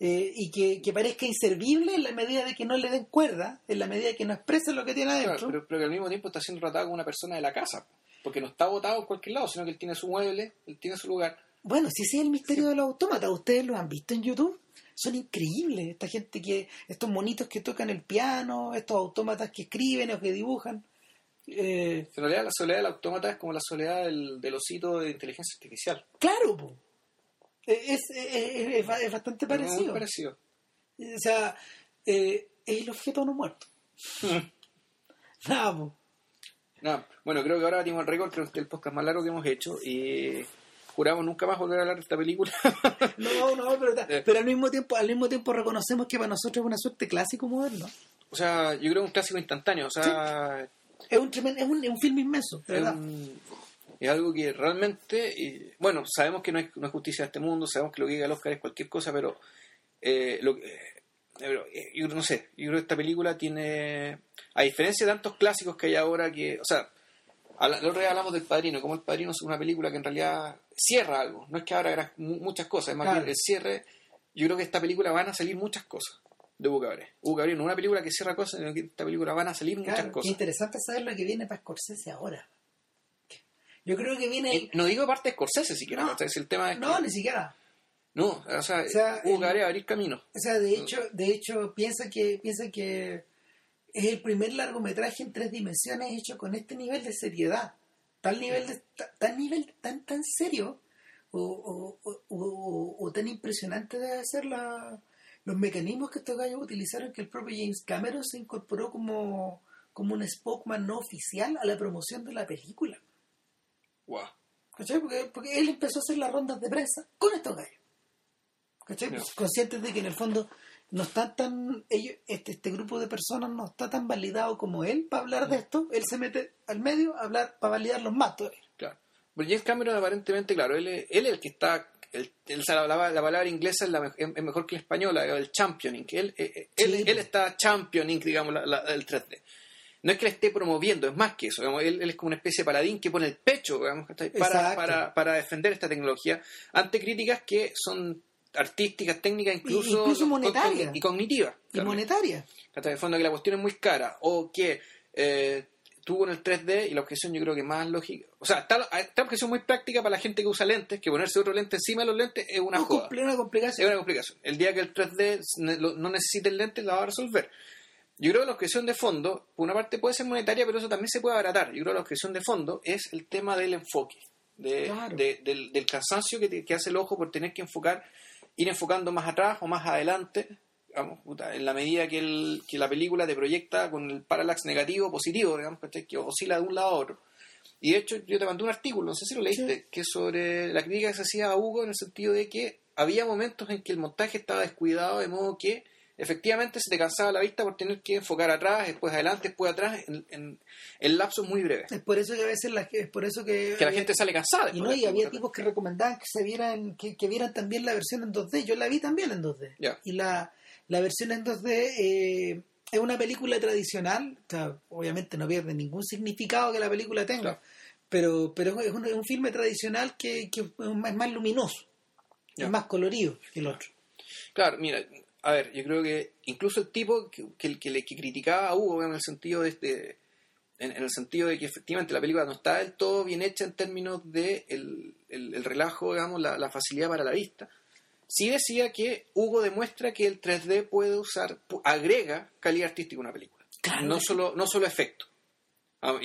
eh, y que, que parezca inservible en la medida de que no le den cuerda, en la medida de que no exprese lo que tiene Claro, adentro. pero, pero que al mismo tiempo está siendo tratado como una persona de la casa. Porque no está votado en cualquier lado, sino que él tiene su mueble, él tiene su lugar. Bueno, si ese es el misterio de los autómatas, ustedes lo han visto en YouTube, son increíbles. Esta gente que, estos monitos que tocan el piano, estos autómatas que escriben o que dibujan. Eh, En realidad, la soledad del autómata es como la soledad del, del osito de inteligencia artificial. claro, po. Eh, es, es, es- es es bastante Es muy parecido. parecido. O sea, eh, es el objeto no muerto. <laughs> Nada, po. No, bueno, creo que ahora batimos el récord, creo que es el podcast más largo que hemos hecho y juramos nunca más volver a hablar de esta película. <laughs> No, no, pero, Eh. pero al mismo tiempo, al mismo tiempo reconocemos que para nosotros es una suerte clásico moderno. O sea, yo creo que es un clásico instantáneo. O sea, Es un, tremen- es un, es un film inmenso, es, verdad. un- es algo que realmente. y, bueno, sabemos que no hay, no hay justicia en este mundo, sabemos que lo que diga el Oscar es cualquier cosa, pero. eh, lo, que- eh, eh, yo no sé, yo creo que esta película tiene. A diferencia de tantos clásicos que hay ahora que. O sea, el otro día hablamos del Padrino, como el Padrino es una película que en realidad cierra algo. No es que ahora habrá mu- muchas cosas, es más Claro. bien el cierre. Yo creo que esta película van a salir muchas cosas de Hugo Cabré. Hugo Cabré no es una película que cierra cosas, sino que esta película van a salir muchas Claro, qué cosas. interesante saber lo que viene para Scorsese ahora. Yo creo que viene... Y no digo parte de Scorsese siquiera, No. ¿cachai? Si el tema es no, que- ni siquiera. no, o sea, O sea, Hugo el- Cabré a abrir camino. O sea, de hecho, de hecho piensa que piensa que es el primer largometraje en tres dimensiones hecho con este nivel de seriedad, tal nivel de ta- tan nivel tan tan serio o, o- o- o- tan impresionante de ser la, los mecanismos que estos gallos utilizaron que el propio James Cameron se incorporó como como un spokesman no oficial a la promoción de la película. Wow. ¿Cachai? Porque, porque él empezó a hacer las rondas de prensa con estos gallos. ¿Cachai? Conscientes de que en el fondo no están tan. Ellos, este, este grupo de personas no está tan validado como él para hablar de esto. Él se mete al medio a hablar para validar los más todavía. Claro. Pero James Cameron aparentemente, claro, él es, él es el que está... Él sabe, la, la palabra inglesa es, la, es mejor que la española, el championing. Él, él, él, Sí, él pues. está championing, digamos, la- la- el 3D. No es que le esté promoviendo, es más que eso. digamos, él, él es como una especie de paladín que pone el pecho digamos, para, para, para defender esta tecnología ante críticas que son artísticas, técnicas, incluso, incluso con- monetarias. y cognitivas. Y claro. monetaria. ¿Cachai? De fondo que la cuestión es muy cara o que eh, tuvo en el 3D y la objeción yo creo que más lógica. O sea, está, está la objeción muy práctica para la gente que usa lentes, que ponerse otro lente encima de los lentes es una No, joda. una Es complicación. una complicación. El día que el 3D ne- lo- no necesite el lente, la va a resolver. Yo creo que la objeción de fondo, por una parte puede ser monetaria, pero eso también se puede abaratar. Yo creo que la objeción de fondo es el tema del enfoque, de- Claro. de- del, del cansancio que, te- que hace el ojo por tener que enfocar, ir enfocando más atrás o más adelante, digamos, puta, en la medida que, el- que la película te proyecta con el parallax negativo o positivo, digamos, que oscila de un lado a otro. Y de hecho, yo te mandé un artículo, no sé si lo leíste, Sí. que sobre la crítica que se hacía a Hugo en el sentido de que había momentos en que el montaje estaba descuidado, de modo que efectivamente se te cansaba la vista por tener que enfocar atrás, después adelante, después atrás, en, en, en lapsos muy breves. Es por eso que a veces la, es por eso que, Que la gente sale cansada. y no y había tipos que recomendaban que se vieran que, que vieran también la versión en 2D yo la vi también en 2D Ya. y la, la versión en 2D eh, es una película tradicional o sea, obviamente no pierde ningún significado que la película tenga Claro. pero pero es un, es un filme tradicional que, que es más luminoso Ya. es más colorido que el otro Claro, mira, a ver, yo creo que incluso el tipo que, que, que le que criticaba a Hugo en el sentido de este, en, en el sentido de que efectivamente la película no está del todo bien hecha en términos de el, el- el relajo, digamos, la, la facilidad para la vista. Sí decía que Hugo demuestra que el 3D puede usar, agrega calidad artística a una película. Claro no solo, no solo efecto. Ah,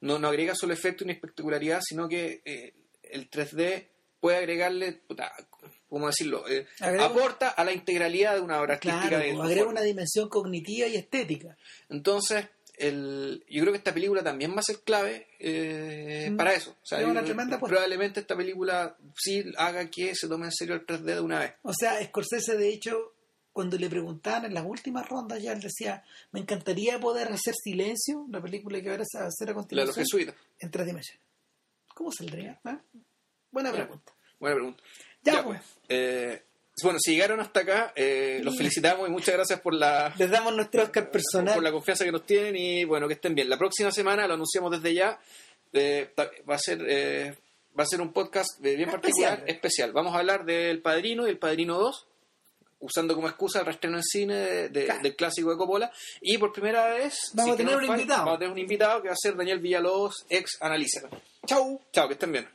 no, no agrega solo efecto ni espectacularidad, sino que eh, el 3D puede agregarle, puta, ¿cómo decirlo? Eh, aporta a la integralidad de una obra artística. claro de agrega una dimensión cognitiva y estética Entonces, el, yo creo que esta película también va a ser clave eh, Mm. para eso. O sea, una tremenda probablemente esta película sí haga que se tome en serio el 3D de una vez. O sea, Scorsese, de hecho, cuando le preguntaban en las últimas rondas, ya él decía, me encantaría poder hacer silencio, la película que ahora a hacer a La de los continuación, jesuitas. en tres dimensiones. ¿Cómo saldría? ¿Ah? Buena pregunta. Buena pregunta. Ya, Ya, pues. Eh, bueno, si llegaron hasta acá, eh, los felicitamos y muchas gracias por la, Les damos nuestro Oscar personal. por la confianza que nos tienen y bueno, que estén bien. La próxima semana, lo anunciamos desde ya, eh, va a ser eh, va a ser un podcast bien particular, especial. Vamos a hablar del Padrino y el Padrino 2, usando como excusa el reestreno en cine de- de- Claro. del clásico de Coppola. Y por primera vez Vamos a tener un invitado. Vamos a tener un invitado que va a ser Daniel Villalobos, ex analista. Chau. Chao, que estén bien.